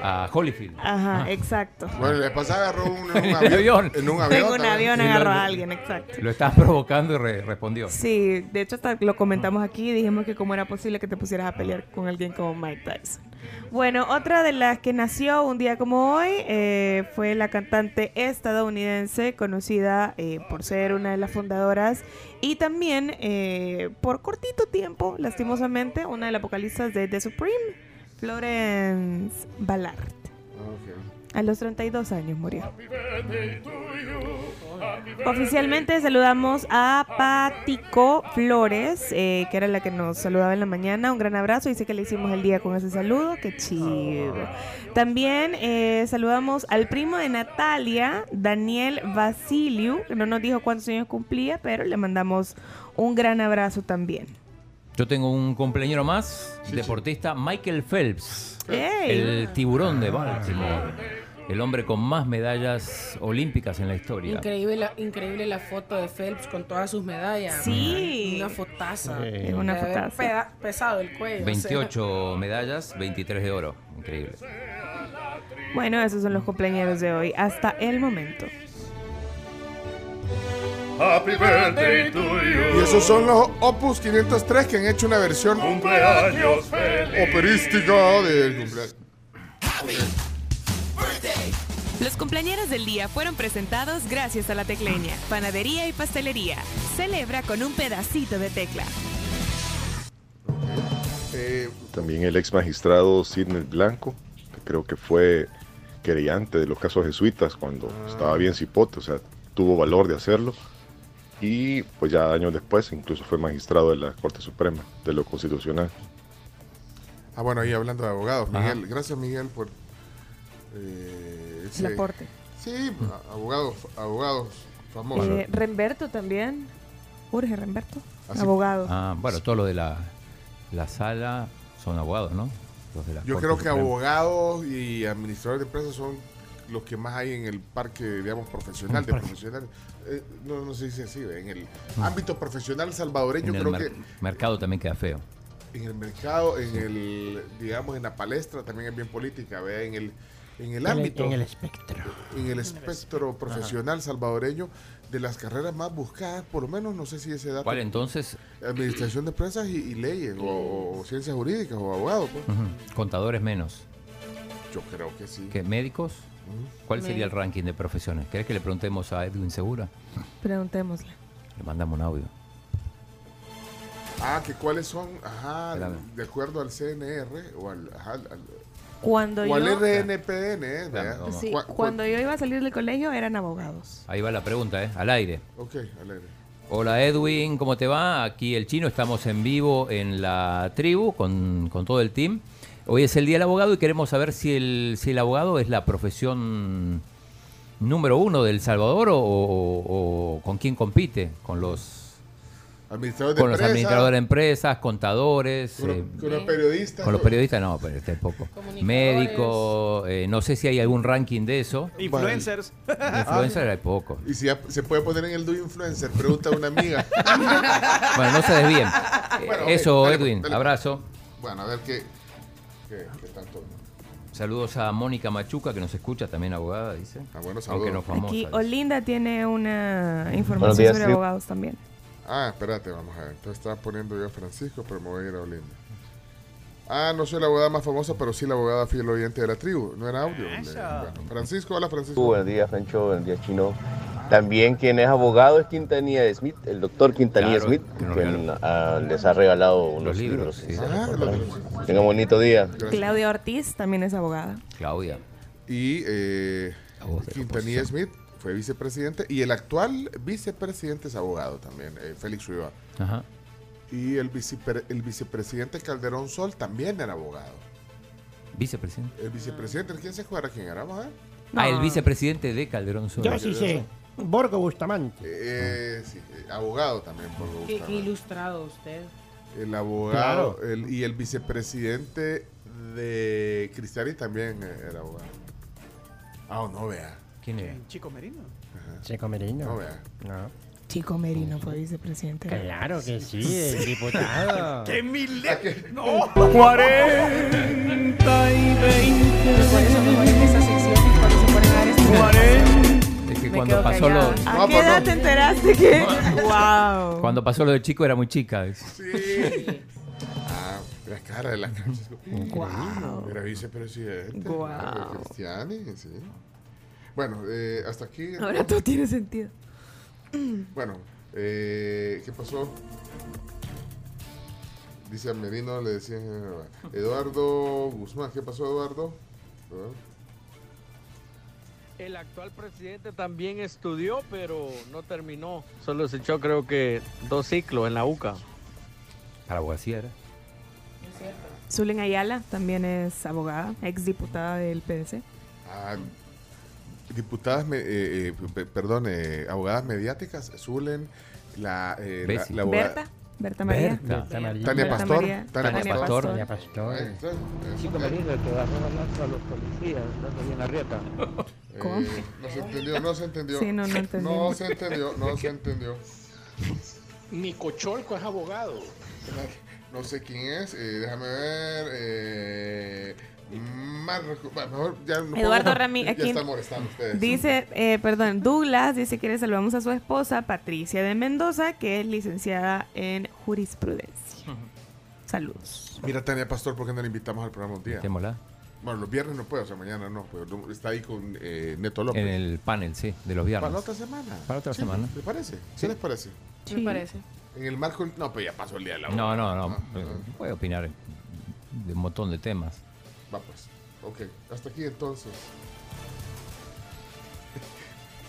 A Holyfield. Ajá, Ah. exacto. Bueno, le pasaba agarró un, en un *laughs* En avión. avión. En un En avión. un también. avión agarró lo- a alguien, exacto. Lo estaba provocando y re- respondió. Sí, de hecho hasta lo comentamos aquí y dijimos que cómo era posible que te pusieras a pelear con alguien como Mike Tyson. Bueno, otra de las que nació un día como hoy eh, fue la cantante estadounidense conocida eh, por ser una de las fundadoras y también eh, por cortito tiempo, lastimosamente, una de las vocalistas de The Supreme, Florence Ballard. A los 32 años murió. Oficialmente saludamos a Patico Flores, eh, que era la que nos saludaba en la mañana. Un gran abrazo. Dice que le hicimos el día con ese saludo. Qué chido. También eh, saludamos al primo de Natalia, Daniel Vasiliu, que no nos dijo cuántos años cumplía, pero le mandamos un gran abrazo también. Yo tengo un cumpleañero más, deportista Michael Phelps, el tiburón de Baltimore, el hombre con más medallas olímpicas en la historia. Increíble la, increíble la foto de Phelps con todas sus medallas. Sí. Una fotaza. Sí. Es una fotaza. peda- pesado el cuello. o sea. 28 medallas, 23 de oro. Increíble. Bueno, esos son los cumpleaños de hoy. Hasta el momento. Happy birthday to you. Y esos son los Opus 503 que han hecho una versión Cumpleaños feliz. operística del cumpleaños. Los cumpleañeros del día fueron presentados gracias a la Tecleña, Panadería y Pastelería. Celebra con un pedacito de tecla. También el ex magistrado Sidney Blanco, que creo que fue querellante de los casos jesuitas cuando estaba bien cipote, o sea, tuvo valor de hacerlo. Y pues ya años después incluso fue magistrado de la Corte Suprema de lo Constitucional. Ah, bueno, ahí hablando de abogados, Ajá. Miguel, gracias Miguel por eh, El ese- aporte. Sí, abogados, abogados famosos. Eh, Remberto también. Urge Remberto. Así- Abogado. Ah, bueno, todo lo de la, la sala son abogados, ¿no? Los de la Yo Corte creo que abogados y administradores de empresas son los que más hay en el parque, digamos, profesional, de profesionales. Eh, no, no se dice así, en el ámbito profesional salvadoreño En el creo que mercado también queda feo. en el mercado, en el, digamos, en la palestra también es bien política, ¿vea? en el en el En el- ámbito, en el espectro. en el espectro profesional salvadoreño de las carreras más buscadas, por lo menos no sé si ese dato. ¿Cuál entonces? Administración de empresas y, y leyes o, o ciencias jurídicas o abogado, pues. Contadores menos. Yo creo que sí. ¿Qué, ¿Médicos? ¿Cuál sería el ranking de profesiones? ¿Querés que le preguntemos a Edwin Segura? Preguntémosle. Le mandamos un audio. Ah, que cuáles son, ajá, Espérame. de acuerdo al CNR o al, ajá, al, Cuando o al yo, RNPN, ¿eh? ¿verdad? Vamos. sí, Cu- cu- cuando yo iba a salir del colegio eran abogados. Ahí va la pregunta, ¿eh? Al aire. Ok, alegre. Hola Edwin, ¿cómo te va? Aquí el chino, estamos en vivo en la tribu con, con todo el team. Hoy es el Día del Abogado y queremos saber si el, si el abogado es la profesión número uno del Salvador o, o- o con quién compite, con los, Administradores de con los empresas, administradores de empresas, contadores. con, los- eh, con los periodistas. con los periodistas no, pero este poco. Médicos, eh, no sé si hay algún ranking de eso. Influencers. *laughs* Influencer hay poco. Y si ya se puede poner en el Do Influencer, pregunta a una amiga. *laughs* Bueno, no se desvíen. Bueno, Eso, dale, Edwin, dale. abrazo. Bueno, a ver qué, tanto. Saludos a Mónica Machuca, que nos escucha, también abogada, dice. Ah, bueno, Aunque no famosa. Aquí dice. Olinda tiene una información días, sobre abogados también. Ah, espérate, vamos a ver. Entonces estaba poniendo yo a Francisco, pero me voy a ir a Olinda. Ah, no soy la abogada más famosa, pero sí la abogada fiel oyente de la tribu. No era audio. Le- bueno, Francisco, hola Francisco. Buenos días, Francho. Buenos días, Chino. También quien es abogado es Quintanilla Smith, el doctor Quintanilla Claro, Smith, quien ah, les ha regalado unos libros. Ah, Tengan bonito día. Claudia Ortiz también es abogada. Claudia. Y eh, Quintanilla. Smith fue vicepresidente y el actual vicepresidente es abogado también, eh, Félix Riva. Ajá. Y el, vicepre- el vicepresidente Calderón Sol también era abogado. Vicepresidente. El vicepresidente, ¿quién se acuerda quién era? Vamos a ver. Ah, el vicepresidente de Calderón Sol. Yo sí sé. Borgo Bustamante. Eh, sí, eh, abogado también, por lo Qué, ilustrado usted. El abogado el- y el vicepresidente de Cristiani también eh, era abogado. Ah, no vea. ¿Quién era? Chico Merino. Checo Merino. No vea. No. Chico Merino fue vicepresidente. Claro que sí, el diputado. *laughs* ¡Qué mil! ¡No! 40 y 20. Por eso mejor en esa sección, se ponen a dar este Es que Me cuando pasó, lo. ¿A qué edad te enteraste que? *laughs* ¡Wow! cuando pasó lo de chico era muy chica. Sí. *laughs* Ah, la cara de la. Guau. Era vicepresidente. De Cristiani, sí. Bueno, eh, hasta aquí. Ahora todo tiene sentido. *clears throat* Bueno, eh, ¿qué pasó? Dice a Merino, le decían eh, Eduardo Guzmán. ¿Qué pasó, Eduardo? Eduardo. El actual presidente también estudió, pero no terminó. Solo se echó creo que dos ciclos en la UCA. Para abogacía era. Zulen Ayala también es abogada, exdiputada del PDC. Ah, diputadas, me- eh, eh, pe- perdón, eh, abogadas mediáticas, Zulen, la, eh, la abogada- Berta, Berta María. Berta María. Tania Pastor. María. Tania Tania Pastor. Tania Pastor. Chico Merino, que agarró balazos a los policías, dando bien la rieta. *laughs* ¿Cómo? Eh, no se entendió, no se entendió. Sí, no, no entendimos. No se entendió, no se entendió. Nicocholco es abogado. No sé quién es, eh, déjame ver. Eh, Marco, mejor ya no Eduardo *laughs* puedo- Ramírez, Ya aquí están molestando ustedes. Dice, eh, perdón, Douglas dice que le saludamos a su esposa, Patricia de Mendoza, que es licenciada en jurisprudencia. *laughs* Saludos. Mira, Tania Pastor, ¿por qué no la invitamos al programa un día? Invitémosla. Bueno, los viernes no puede, o sea, mañana no, pero no- está ahí con eh, Neto López. En el panel, sí, de los viernes. Para la otra semana. Para otra Sí, semana. ¿Les parece? Sí. ¿Qué les parece? Me parece. En el marco. No, pues ya pasó el día de la No, boda. no, no. Ah, eh, Puede opinar de un montón de temas. Ok, hasta aquí entonces.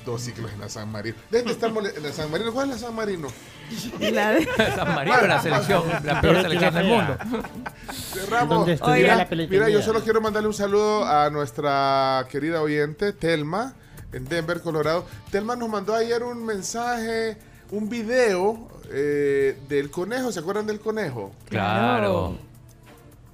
Dos ciclos en la San Marino. Dejen de estar en la San Marino. ¿Cuál es la San Marino? La de- *laughs* San Marino, la selección, la peor selección del mundo. Cerramos. Mira, mira, yo solo quiero mandarle un saludo a nuestra querida oyente, Telma, en Denver, Colorado. Telma nos mandó ayer un mensaje, un video eh, del conejo. ¿Se acuerdan del conejo? Claro.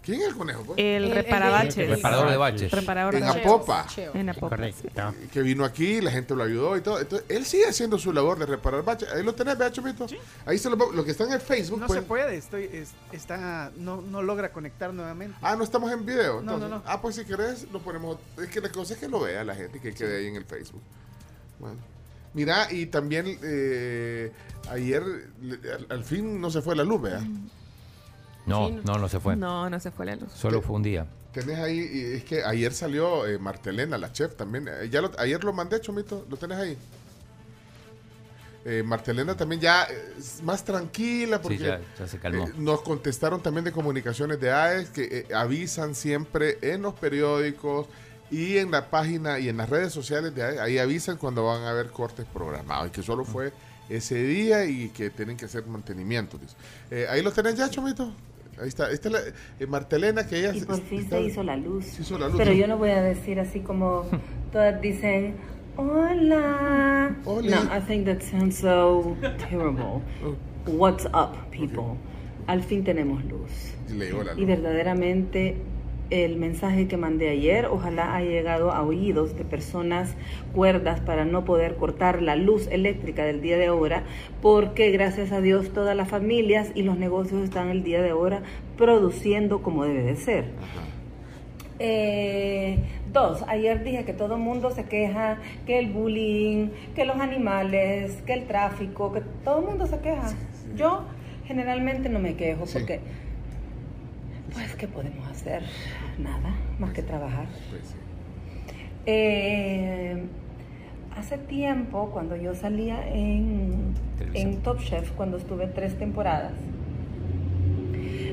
¿Quién es el conejo? pues? El reparabaches. el reparador de baches. Reparador En. Apopa. En Apopa. Correcto. que vino aquí, la gente lo ayudó y todo. Entonces, él sigue haciendo su labor de reparar baches. Ahí lo tenés, vea, Chomito. Ahí se lo, lo que están en Facebook. No pues- se puede, estoy, es- está, no, no logra conectar nuevamente. Ah, no estamos en video. No, entonces. no, no. Ah, pues si querés, lo ponemos. Es que la cosa es que lo vea la gente que quede ahí en el Facebook. Bueno. Mira, y también eh, ayer, al, al fin no se fue la luz, vea. No, no, no se fue. No, no se fue la luz. Solo fue un día. Tenés ahí, y es que ayer salió eh, Martelena, la chef también. Eh, ya lo- ayer lo mandé, Chomito, lo tenés ahí. Eh, Martelena también ya eh, es más tranquila porque Sí, ya, ya se calmó. eh, nos contestaron también de comunicaciones de AES que eh, avisan siempre en los periódicos y en la página y en las redes sociales de AES. Ahí avisan cuando van a haber cortes programados y que solo fue ese día y que tienen que hacer mantenimiento. Eh, ahí lo tenés ya, Chomito. Ahí está. Esta es la, eh, Martelena que ella Y por fin está- se hizo la luz. se hizo la luz. Pero yo no voy a decir así como todas dicen, hola. Hola. No, I think that sounds so terrible. What's up, people? Al fin tenemos luz. Le Y verdaderamente el mensaje que mandé ayer ojalá haya llegado a oídos de personas cuerdas para no poder cortar la luz eléctrica del día de ahora, porque gracias a Dios todas las familias y los negocios están el día de ahora produciendo como debe de ser. Eh, dos, ayer dije que todo el mundo se queja, que el bullying, que los animales, que el tráfico, que todo el mundo se queja. Yo generalmente no me quejo porque, pues, ¿qué podemos hacer? Nada, más que trabajar. Pues. Eh, hace tiempo, cuando yo salía en, en Top Chef, cuando estuve tres temporadas,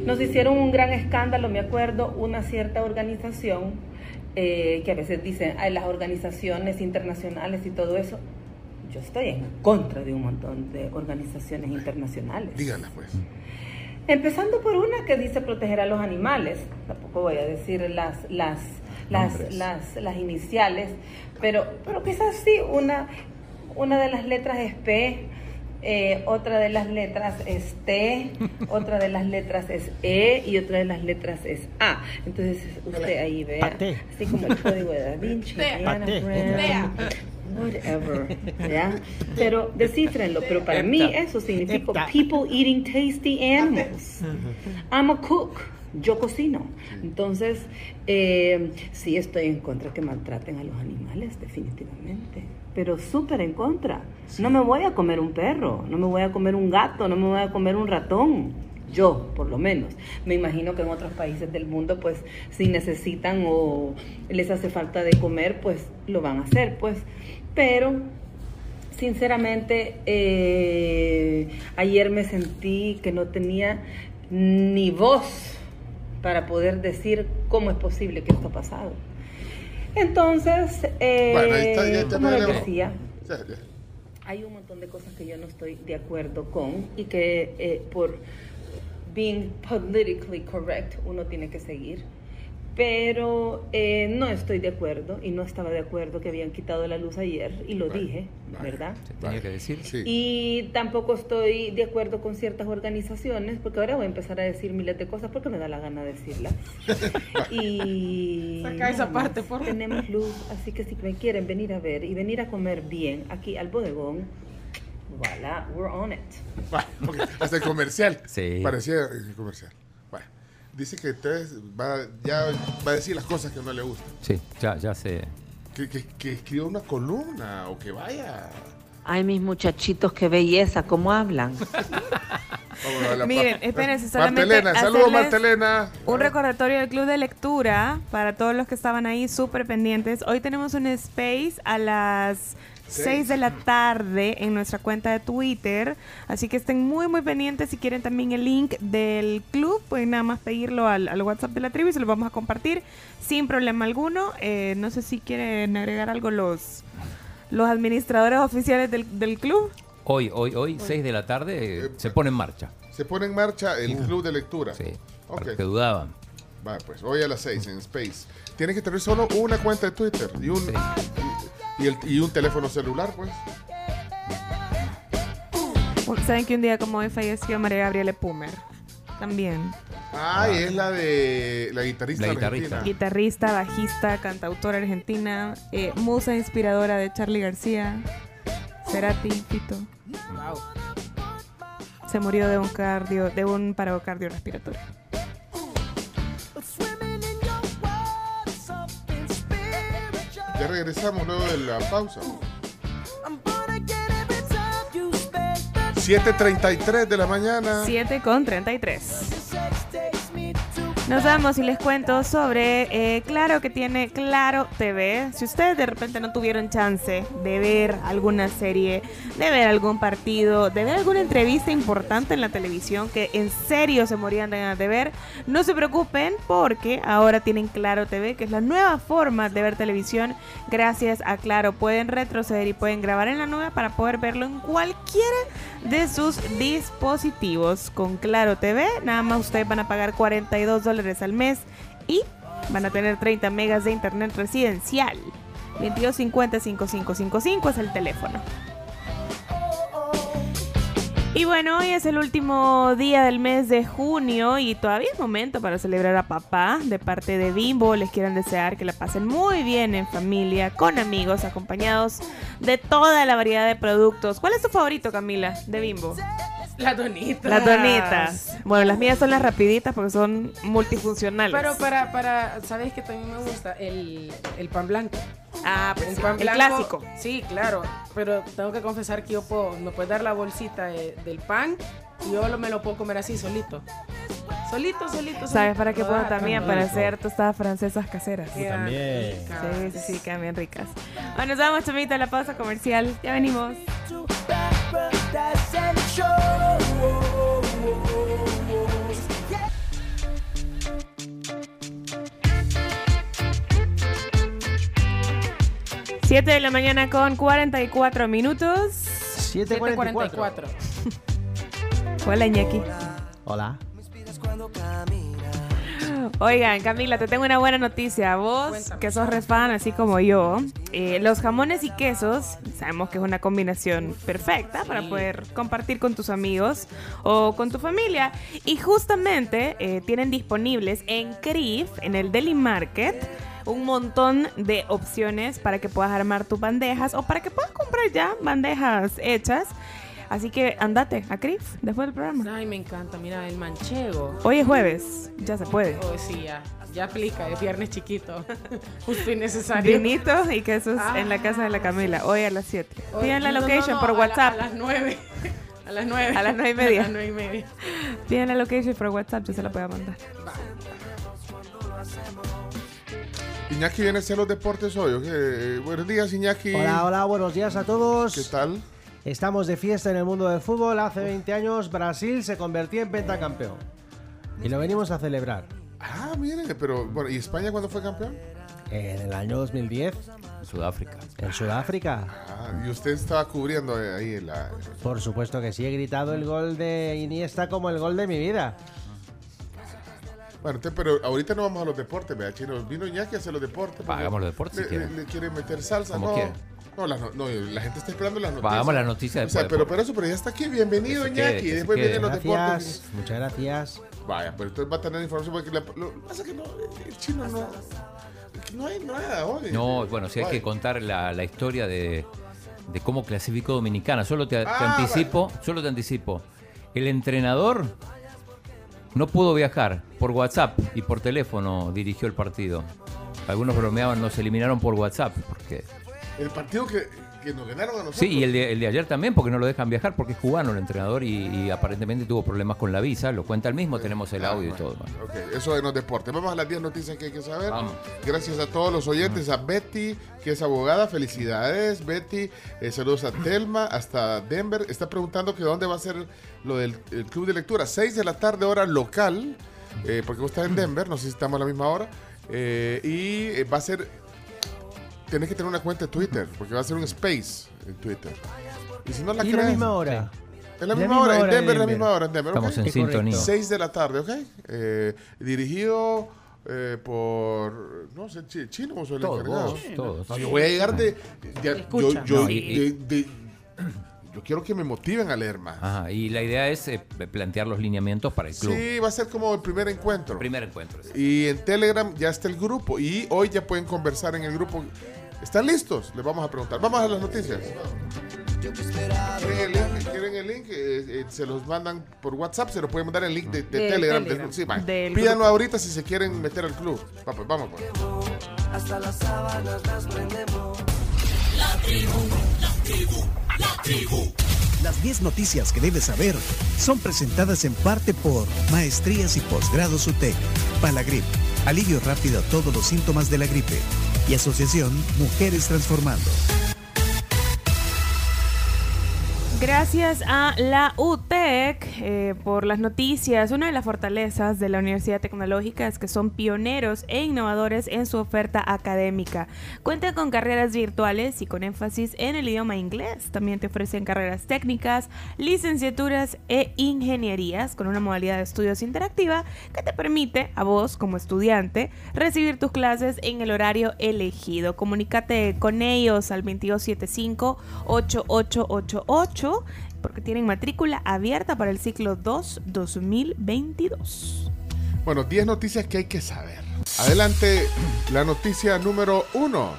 nos hicieron un gran escándalo, me acuerdo, una cierta organización eh, que a veces dicen, "Ay, las organizaciones internacionales y todo eso. Yo estoy en contra de un montón de organizaciones internacionales. Díganla, pues. Empezando por una que dice proteger a los animales. Tampoco voy a decir las, las, las, las, las iniciales, pero, pero quizás sí, una, una de las letras es P, eh, otra de las letras es T, *laughs* otra de las letras es E y otra de las letras es A. Entonces usted ahí vea, así como el código de Da Vinci. Diana whatever, *laughs* ¿ya? Pero descífrenlo, pero para mí eso significa people eating tasty animals. I'm a cook. Yo cocino. Entonces, eh, sí estoy en contra que maltraten a los animales, definitivamente. Pero súper en contra. No me voy a comer un perro, no me voy a comer un gato, no me voy a comer un ratón. Yo, por lo menos. Me imagino que en otros países del mundo, pues, si necesitan o les hace falta de comer, pues lo van a hacer, pues. Pero Sinceramente, eh, ayer me sentí que no tenía ni voz para poder decir cómo es posible que esto ha pasado. Entonces, eh, Bueno, ahí está, como les le- decía, hay un montón de cosas que yo no estoy de acuerdo con y que eh, por being politically correct uno tiene que seguir. Pero eh, no estoy de acuerdo y no estaba de acuerdo que habían quitado la luz ayer y lo dije, ¿verdad? Se tenía que decir. Y tampoco estoy de acuerdo con ciertas organizaciones, porque ahora voy a empezar a decir miles de cosas porque me da la gana de decirlas. *laughs* y Saca esa parte, por favor. Tenemos luz, así que si me quieren venir a ver y venir a comer bien aquí al bodegón, voilà, we're on it. Hasta el comercial. Sí. Parecía el comercial. Dice que entonces va, ya va a decir las cosas que no le gustan. Sí, ya, ya se. Que, que, que escriba una columna o que vaya. Ay, mis muchachitos, qué belleza, cómo hablan. *laughs* Miren, espérense, solamente Martelena, saludos Martelena. Un recordatorio del Club de Lectura para todos los que estaban ahí súper pendientes. Hoy tenemos un space a las 6 de la tarde en nuestra cuenta de Twitter. Así que estén muy, muy pendientes. Si quieren también el link del club, pueden nada más pedirlo al, al WhatsApp de la tribu y se lo vamos a compartir sin problema alguno. Eh, no sé si quieren agregar algo los, los administradores oficiales del, del club. Hoy, hoy, hoy, 6 de la tarde, eh, se pone en marcha. Se pone en marcha el club de lectura. Sí. Para que dudaban. Va, pues hoy a las 6 en Space. Tienes que tener solo una cuenta de Twitter y un, y, y el- y un teléfono celular, pues. Saben que un día como hoy falleció María Gabriela Pumer. También. Ah, y es la de la guitarrista, La guitarrista. argentina. Guitarrista, bajista, cantautora argentina, eh, musa inspiradora de Charlie García, Cerati, Fito. Se murió de un cardio, de un paro cardiorrespiratorio. Ya regresamos luego de la pausa. 7.33 de la mañana. 7 con 33. Nos vamos y les cuento sobre eh, Claro que tiene Claro TV. Si ustedes de repente no tuvieron chance de ver alguna serie, de ver algún partido, de ver alguna entrevista importante en la televisión que en serio se morían de ganas de ver, no se preocupen porque ahora tienen Claro TV, que es la nueva forma de ver televisión. Gracias a Claro pueden retroceder y pueden grabar en la nube para poder verlo en cualquiera de sus dispositivos. Con Claro TV, nada más ustedes van a pagar 42 dólares al mes y van a tener 30 megas de internet residencial. 2250-5555 es el teléfono. Y bueno, hoy es el último día del mes de junio y todavía es momento para celebrar a papá. De parte de Bimbo, les quieren desear que la pasen muy bien en familia, con amigos, acompañados de toda la variedad de productos. ¿Cuál es tu favorito, Camila, de Bimbo? Las donitas. Las donitas. Bueno, las mías son las rapiditas porque son multifuncionales. Pero para, para, ¿sabes que también me gusta? El, el pan blanco. Ah, pues el sí, pan el blanco. clásico. Sí, claro. Pero tengo que confesar que yo puedo, me puedes dar la bolsita de- del pan y yo lo, me lo puedo comer así solito. Solito, solito. ¿Sabes solito. para qué puedo Ah, también? Para rico. hacer tostadas francesas caseras. También. ricas. Sí, sí, sí, quedan bien ricas. Bueno, nos vamos, Chomito, a la pausa comercial. Ya venimos. Siete de la mañana con 44 minutos. 7.44. Hola, Iñaki. Hola. Oigan, Camila, te tengo una buena noticia. Vos, que sos re fan, así como yo, eh, los jamones y quesos, sabemos que es una combinación perfecta para poder compartir con tus amigos o con tu familia. Y justamente eh, tienen disponibles en CRIF, en el Deli Market, un montón de opciones para que puedas armar tus bandejas o para que puedas comprar ya bandejas hechas. Así que andate a CRIF después del programa. Ay, me encanta, mira, el manchego. Hoy es jueves, ya se puede. Oh, sí, ya, ya aplica, es viernes chiquito. *laughs* Justo y necesario. Vinitos y quesos Ah. en la casa de la Camila, hoy a las 7. Hoy- Piden la no, location no, por a la- WhatsApp. A, las 9. A las 9. A las nueve y media. *laughs* A las 9 y media. Piden la location por WhatsApp, yo se la puedo mandar. Iñaki viene a hacer los deportes hoy. ¿ok? Eh, buenos días, Iñaki. Hola, hola, buenos días a todos. ¿Qué tal? Estamos de fiesta en el mundo del fútbol. Hace 20 años Brasil se convertía en pentacampeón. Y lo venimos a celebrar. Ah, miren, pero bueno, ¿y España cuándo fue campeón? En el año 2010. En Sudáfrica. En Sudáfrica. Ah, y usted estaba cubriendo eh, ahí en la. Por supuesto que sí, he gritado el gol de Iniesta como el gol de mi vida. Bueno, pero ahorita no vamos a los deportes, vea, chino. Vino Iñaki a hacer los deportes. porque Hagamos los deportes si le, quieren. le- le quieren meter salsa, Como no. quieren. No, la, no, no, la gente está esperando las noticias. Hagamos las noticias O sea, pero del por eso, pero ya está aquí. Bienvenido, quede, Iñaki. que se Después quede. vienen los Gracias, deportes. muchas gracias. Vaya, pero entonces va a tener información porque la- lo que pasa es que no, el chino no. No hay nada hoy. No, bueno, si hay que contar la, la historia de, de cómo clasificó Dominicana. Solo te, te Ah, anticipo, solo te anticipo. El entrenador no pudo viajar por WhatsApp y por teléfono dirigió el partido. Algunos bromeaban, nos eliminaron por WhatsApp porque El partido que, que nos ganaron a nosotros. Sí, y el de, el de ayer también, porque no lo dejan viajar, porque es cubano el entrenador y, y aparentemente tuvo problemas con la visa. Lo cuenta él mismo, tenemos el audio y todo. Ok, eso de los deportes. Vamos a las 10 noticias que hay que saber. Vamos. Gracias a todos los oyentes, a Betty, que es abogada. Felicidades, Betty. Eh, saludos a Telma, hasta Denver. Está preguntando que dónde va a ser lo del el club de lectura. 6 de la tarde, hora local, eh, porque vos estás en Denver, no sé si estamos a la misma hora. Eh, y va a ser. Tenés que tener una cuenta de Twitter, porque va a ser un space en Twitter. Y si no la Y la crees- misma hora. en la La misma hora, en hora de Denver, la Denver. misma hora, en Denver. Estamos ok. en sintonía. 6 de la tarde, ¿ok? Eh, dirigido eh, por, no sé, chi- chino o el Todos, encargado. todos. No, yo voy a llegar de, de- yo, Escucha. yo, No, y- de- de- yo quiero que me motiven a leer más. Ajá, y la idea es eh, plantear los lineamientos para el club. Sí, va a ser como el primer encuentro. Primer encuentro. sí. Y en Telegram ya está el grupo. Y hoy ya pueden conversar en el grupo. ¿Están listos? Les vamos a preguntar. Vamos a las noticias. ¿Quieren el link? ¿Quieren el link? Eh, eh, se los mandan por WhatsApp. Se los pueden mandar el link de, Telegram. Telegram. del- sí, Pídanlo grupo. ahorita si se quieren meter al club. Va, pues, vamos, pues. Hasta las sábanas las prendemos. La tribu, la tribu, la tribu. Las 10 noticias que debes saber son presentadas en parte por Maestrías y Posgrados UTEC, Palagrip, alivio rápido a todos los síntomas de la gripe y Asociación Mujeres Transformando. Gracias a la UTEC eh, por las noticias. Una de las fortalezas de la Universidad Tecnológica es que son pioneros e innovadores en su oferta académica. Cuentan con carreras virtuales y con énfasis en el idioma inglés. También te ofrecen carreras técnicas, licenciaturas e ingenierías con una modalidad de estudios interactiva que te permite a vos como estudiante recibir tus clases en el horario elegido. Comunícate con ellos al 2275-8888 porque tienen matrícula abierta para el ciclo 2 2022. Bueno, 10 noticias que hay que saber. Adelante, la noticia número 1.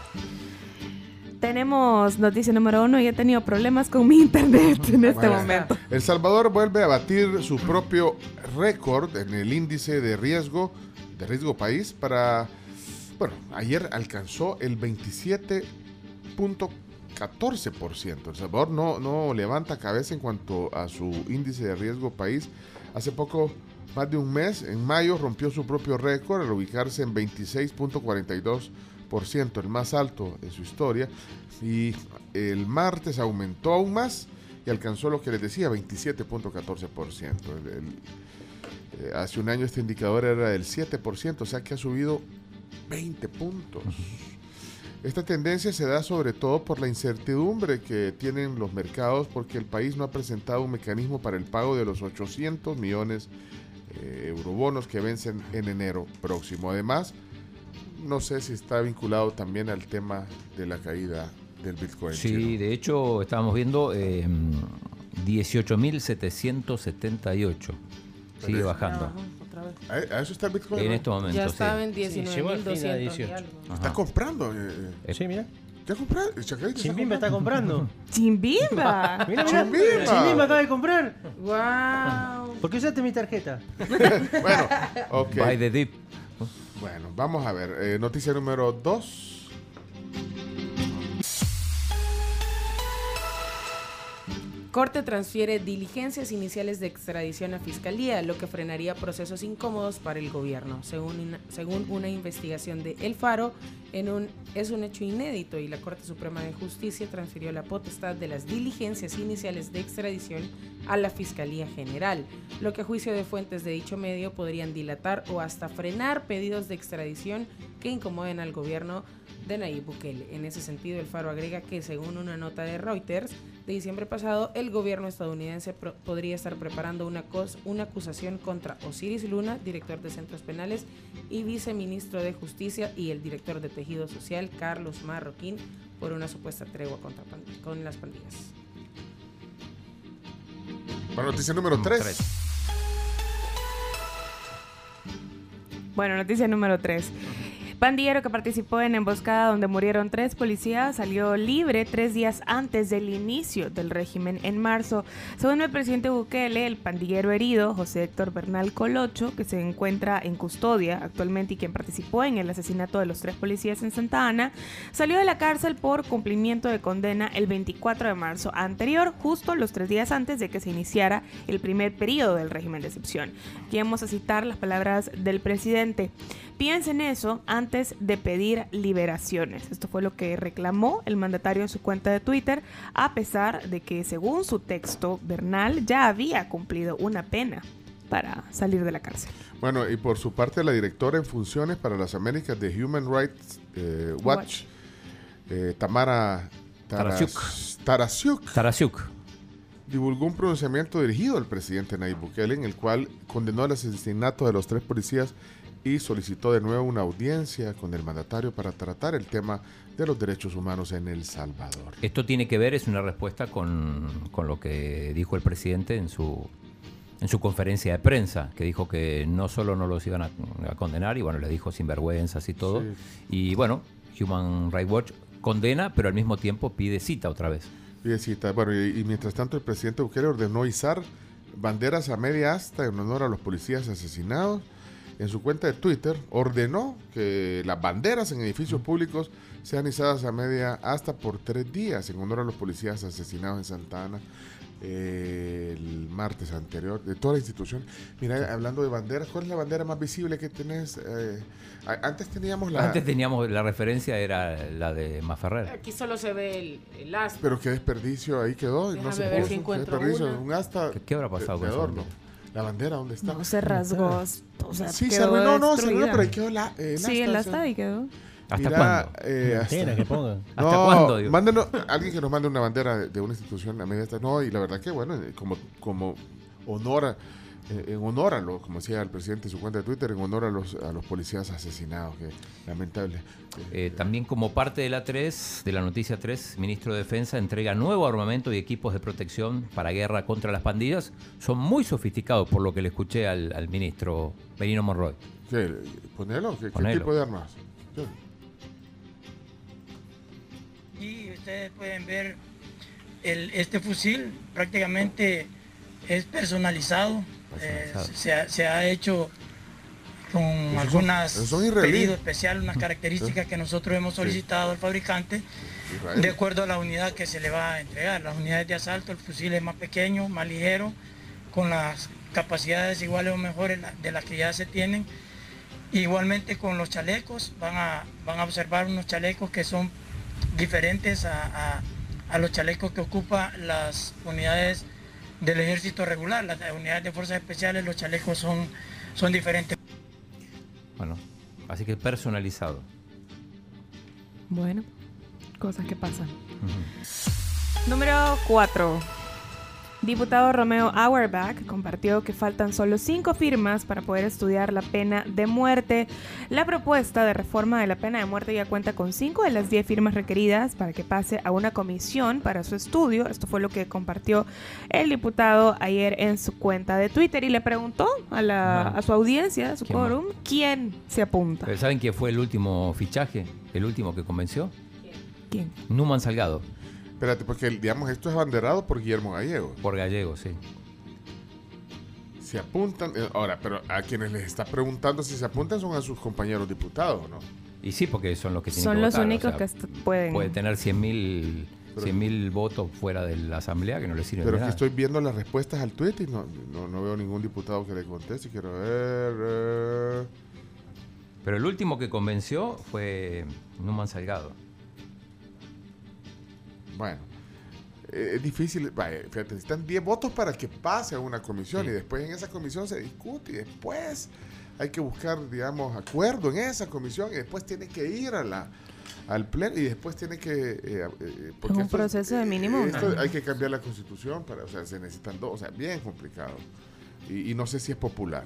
Tenemos noticia número uno y he tenido problemas con mi internet en este Bueno, momento. El Salvador vuelve a batir su propio récord en el índice de riesgo de riesgo país para bueno, ayer alcanzó el 27.14%. El Salvador no, no levanta cabeza en cuanto a su índice de riesgo país. Hace poco, más de un mes, en mayo rompió su propio récord al ubicarse en 26.42%, el más alto en su historia. Y el martes aumentó aún más y alcanzó lo que les decía, 27.14%. El- el- eh, hace un año este indicador era del 7%, o sea que ha subido 20 puntos. Esta tendencia se da sobre todo por la incertidumbre que tienen los mercados porque el país no ha presentado un mecanismo para el pago de los 800 millones eh, eurobonos que vencen en enero próximo. Además, no sé si está vinculado también al tema de la caída del Bitcoin. chino. Sí, de hecho estábamos viendo eh, 18.778. Sigue bajando. ¿A, a eso está el Bitcoin? En ¿no? este momento, Ya sí. estaba en Sí, llegó al fin de 19.200 y 18. algo. Está comprando. eh, eh. Sí, mira. ¿Ya compraste? Chacarita, ¿está Chimbimba está comprando. *laughs* ¡Chimbimba! *laughs* Mira, mira. Chimbimba. Chimbimba acaba de comprar. ¡Wow! ¿Por qué usaste mi tarjeta? *laughs* Bueno, ok. By the dip. Bueno, vamos a ver. eh, noticia número 2. Corte transfiere diligencias iniciales de extradición a Fiscalía, lo que frenaría procesos incómodos para el gobierno. Según una, según una investigación de El Faro, en un, es un hecho inédito y la Corte Suprema de Justicia transfirió la potestad de las diligencias iniciales de extradición a la Fiscalía General, lo que a juicio de fuentes de dicho medio podrían dilatar o hasta frenar pedidos de extradición que incomoden al gobierno de Nayib Bukele. En ese sentido, el Faro agrega que, según una nota de Reuters de diciembre pasado, el gobierno estadounidense pro- podría estar preparando una, cos- una acusación contra Osiris Luna, director de centros penales y viceministro de Justicia, y el director de Tejido Social, Carlos Marroquín, por una supuesta tregua contra pan- con las pandillas. Bueno, noticia número 3. Bueno, noticia número 3. Pandillero que participó en emboscada donde murieron tres policías salió libre tres días antes del inicio del régimen en marzo. Según el presidente Bukele, el pandillero herido, José Héctor Bernal Colocho, que se encuentra en custodia actualmente y quien participó en el asesinato de los tres policías en Santa Ana, salió de la cárcel por cumplimiento de condena el 24 de marzo anterior, justo los tres días antes de que se iniciara el primer periodo del régimen de excepción. Aquí vamos a citar las palabras del presidente. Piensen eso antes de pedir liberaciones. Esto fue lo que reclamó el mandatario en su cuenta de Twitter, a pesar de que según su texto, Bernal ya había cumplido una pena para salir de la cárcel. Bueno, y por su parte, la directora en funciones para las Américas de Human Rights eh, Watch, eh, Tamara Taras- Tarasiuk. Tarasiuk. divulgó un pronunciamiento dirigido al presidente Nayib Bukele en el cual condenó el asesinato de los tres policías y solicitó de nuevo una audiencia con el mandatario para tratar el tema de los derechos humanos en El Salvador. Esto tiene que ver, es una respuesta con, con lo que dijo el presidente en su, en su conferencia de prensa, que dijo que no solo no los iban a, a condenar, y bueno, le dijo sinvergüenzas y todo. Sí. Y bueno, Human Rights Watch condena, pero al mismo tiempo pide cita otra vez. Y de cita. Bueno, y, y mientras tanto el presidente Bukele ordenó izar banderas a media asta en honor a los policías asesinados. En su cuenta de Twitter ordenó que las banderas en edificios públicos sean izadas a media asta por tres días en honor a los policías asesinados en Santa Ana eh, el martes anterior de toda la institución. Mira, hablando de banderas, ¿cuál es la bandera más visible que tenés? Eh, antes teníamos la... Antes teníamos, la referencia era la de Maferrer. Aquí solo se ve el, el asta. Pero qué desperdicio, ahí quedó. y no Déjame se ver puso. si Qué encuentro una. Un asta ¿Qué- qué habrá pasado de con bandera? La bandera, ¿dónde está? No, se rasgó. O sea, Sí, se quedó arruinó, no, se arruinó, pero ahí quedó la, eh, el Sí, el asta, asta o sea. ahí quedó. ¿Hasta Mira, cuándo? eh, Mentira, que pongan. *laughs* ¿Hasta No, cuándo, digo? Mándenos, alguien que nos mande una bandera de, de una institución a media asta. No, y la verdad que bueno, eh, como, como honor a- en honor a lo, como decía el presidente en su cuenta de Twitter, en honor a los, a los policías asesinados, que lamentable. Eh, también como parte de la 3, de la noticia 3, ministro de Defensa entrega nuevo armamento y equipos de protección para guerra contra las pandillas. Son muy sofisticados por lo que le escuché al, al ministro Benino Monroy. ¿Qué? ¿Ponelo? ¿Qué, tipo de armas? ¿Qué? Y ustedes pueden ver el, este fusil prácticamente es personalizado. Eh, se, ha, se ha hecho con son- algunas esos son israelíes. pedido especial, unas características que nosotros hemos solicitado al fabricante Israel. de acuerdo a la unidad que se le va a entregar. Las unidades de asalto, el fusil es más pequeño, más ligero, con las capacidades iguales o mejores de las que ya se tienen. Igualmente con los chalecos, van a, van a observar unos chalecos que son diferentes a, a- a los chalecos que ocupan las unidades del ejército regular. Las unidades de fuerzas especiales, los chalecos son, son diferentes. Bueno, así que personalizado. Bueno, cosas que pasan. Número 4. Diputado Romeo Auerbach compartió que faltan solo cinco firmas para poder estudiar la pena de muerte. La propuesta de reforma de la pena de muerte ya cuenta con cinco de las diez firmas requeridas para que pase a una comisión para su estudio. Esto fue lo que compartió el diputado ayer en su cuenta de Twitter y le preguntó a, la, a su audiencia, a su ¿Quién más? quórum, quién se apunta. Pero ¿Saben quién fue el último fichaje? ¿El último que convenció? ¿Quién? Numan Salgado. Espérate, porque digamos esto es abanderado por Guillermo Gallego. Por Gallego, sí. Se apuntan, eh, ahora, pero a quienes les está preguntando si se apuntan son a sus compañeros diputados, ¿no? Y sí, porque son los que tienen Son que los votar, o únicos sea, que pueden. Puede tener 100 mil Pero- votos fuera de la asamblea que no le sirven Pero de es que nada. estoy viendo las respuestas al tweet y no, no, no veo ningún diputado que le conteste. Quiero ver. eh. Pero el último que convenció fue Numan Salgado. Bueno, eh, es difícil. vaya, fíjate, necesitan 10 votos para que pase a una comisión Sí. y después en esa comisión se discute y después hay que buscar, digamos, acuerdo en esa comisión y después tiene que ir a la al pleno y después tiene que eh, eh, porque Es un proceso de mínimo un esto hay que cambiar la constitución para o sea se necesitan dos o sea bien complicado y, y no sé si es popular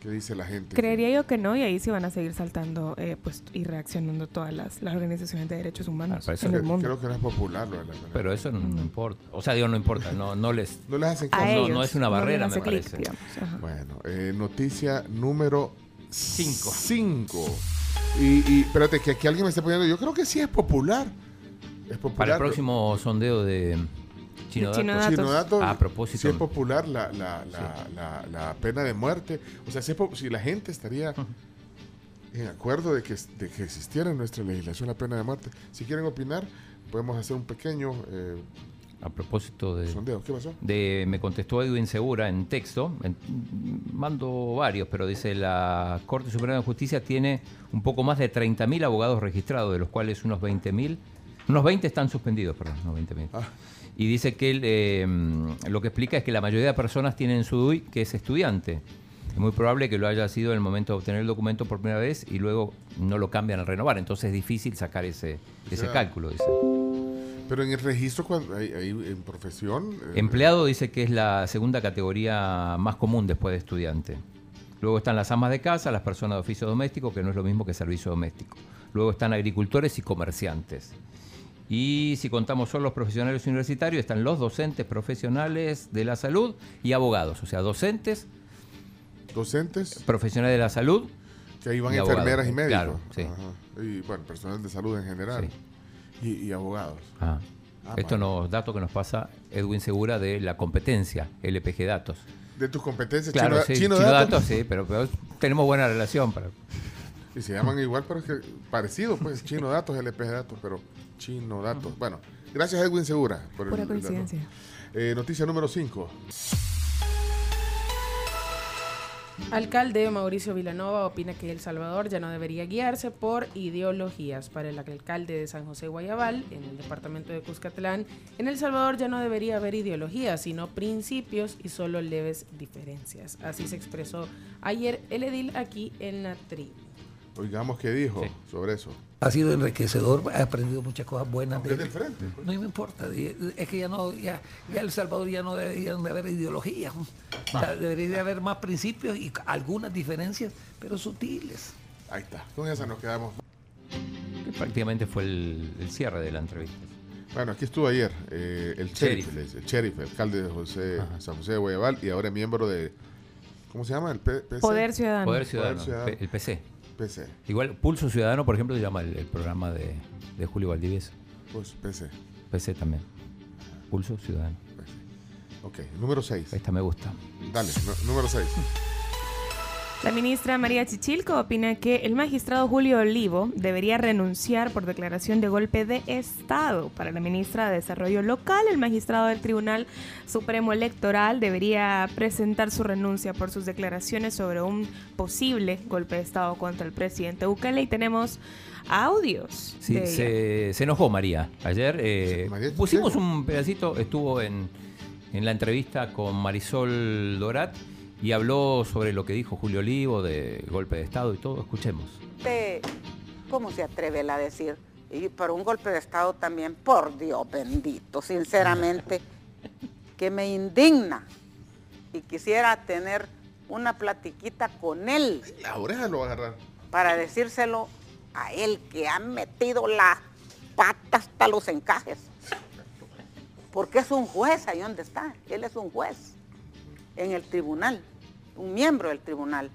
qué dice la gente Creería yo que no, y ahí sí van a seguir saltando eh, pues, y reaccionando todas las, las organizaciones de derechos humanos para eso en el creo, mundo. creo que no es popular lo de la Pero eso no, no importa. O sea, digo, no importa. No, no les. no les hacen A caso no, ellos, no es una barrera, me parece. digamos. Bueno, eh, noticia número Cinco. 5. Y, y espérate, que aquí alguien me está poniendo, yo creo que sí es popular. Es popular. Para el próximo sondeo de Chino, Chino Datos. Chino Datos, A propósito. sí es popular la, la, la, la, la pena de muerte. O sea, si, es si la gente estaría en acuerdo de que, de que existiera en nuestra legislación la pena de muerte. Si quieren opinar, podemos hacer un pequeño eh, A propósito de, sondeo. ¿Qué pasó? de- me contestó Edwin Segura en texto, en- mando varios, pero dice la Corte Suprema de Justicia tiene un poco más de 30.000 abogados registrados, de los cuales unos 20.000, unos 20 están suspendidos, perdón, no 20.000. Y dice que él, eh, lo que explica es que la mayoría de personas tienen su DUI que es estudiante. Es muy probable que lo haya sido en el momento de obtener el documento por primera vez y luego no lo cambian al renovar. Entonces es difícil sacar ese, ese cálculo, dice. Pero en el registro, hay, hay en profesión. eh, Empleado dice que es la segunda categoría más común después de estudiante. Luego están las amas de casa, las personas de oficio doméstico, que no es lo mismo que servicio doméstico. Luego están agricultores y comerciantes. Y si contamos solo los profesionales universitarios, están los docentes profesionales de la salud y abogados. O sea, docentes, docentes, profesionales de la salud. que ahí van y enfermeras abogados. y médicos. Claro, sí. Ajá. Y bueno, personal de salud en general. Y, y abogados. Ah. Ah, Esto nos datos que nos pasa Edwin Segura de la competencia LPG Datos. De tus competencias, Claro, chino, sí, chino Chino datos. Datos, sí, pero, pero tenemos buena relación. Para... Y se llaman igual, pero es que parecido, pues, *laughs* Chino Datos, LPG Datos, pero Chino Datos. Bueno, gracias Edwin Segura. Por Pura el- coincidencia. Eh, noticia número 5. Alcalde Mauricio Vilanova opina que El Salvador ya no debería guiarse por ideologías. Para el alcalde de San José Guayabal, en el departamento de Cuscatlán, en El Salvador ya no debería haber ideologías, sino principios y solo leves diferencias. Así se expresó ayer el edil aquí en la tribu. Oigamos qué dijo sobre eso. Ha sido enriquecedor, he aprendido muchas cosas buenas de es del frente, pues. No me importa, es que ya no, ya, ya El Salvador ya no deberían de haber ideologías, O sea, debería de haber más principios y algunas diferencias, pero sutiles. Ahí está, con esa nos quedamos. que prácticamente fue el, el cierre de la entrevista. Bueno, aquí estuvo ayer eh, el sheriff, el sheriff, el alcalde de José, San José de Guayabal y ahora miembro de, ¿cómo se llama? El P- PC? Poder Ciudadano. Poder Ciudadano, el PC. PC. Igual Pulso Ciudadano, por ejemplo, se llama el, el programa de, de Julio Valdivieso. Pues PC. PC también. Pulso Ciudadano. Ok, número 6. Esta me gusta. Dale, número 6. *laughs* La ministra María Chichilco opina que el magistrado Julio Olivo debería renunciar por declaración de golpe de Estado. Para la ministra de Desarrollo Local, el magistrado del Tribunal Supremo Electoral debería presentar su renuncia por sus declaraciones sobre un posible golpe de Estado contra el presidente Bukele. Y tenemos audios. Sí, de ella. se, se enojó María. Ayer eh, pusimos un pedacito, estuvo en, en la entrevista con Marisol Dorat y habló sobre lo que dijo Julio Olivo de golpe de Estado y todo. Escuchemos. Usted, ¿Cómo se atreve él a decir? Y por un golpe de Estado también, por Dios bendito, sinceramente, *laughs* que me indigna. Y quisiera tener una platiquita con él La oreja lo va a agarrar. para decírselo a él que ha metido las patas hasta los encajes. Porque es un juez ahí donde está. Él es un juez en el tribunal, un miembro del tribunal.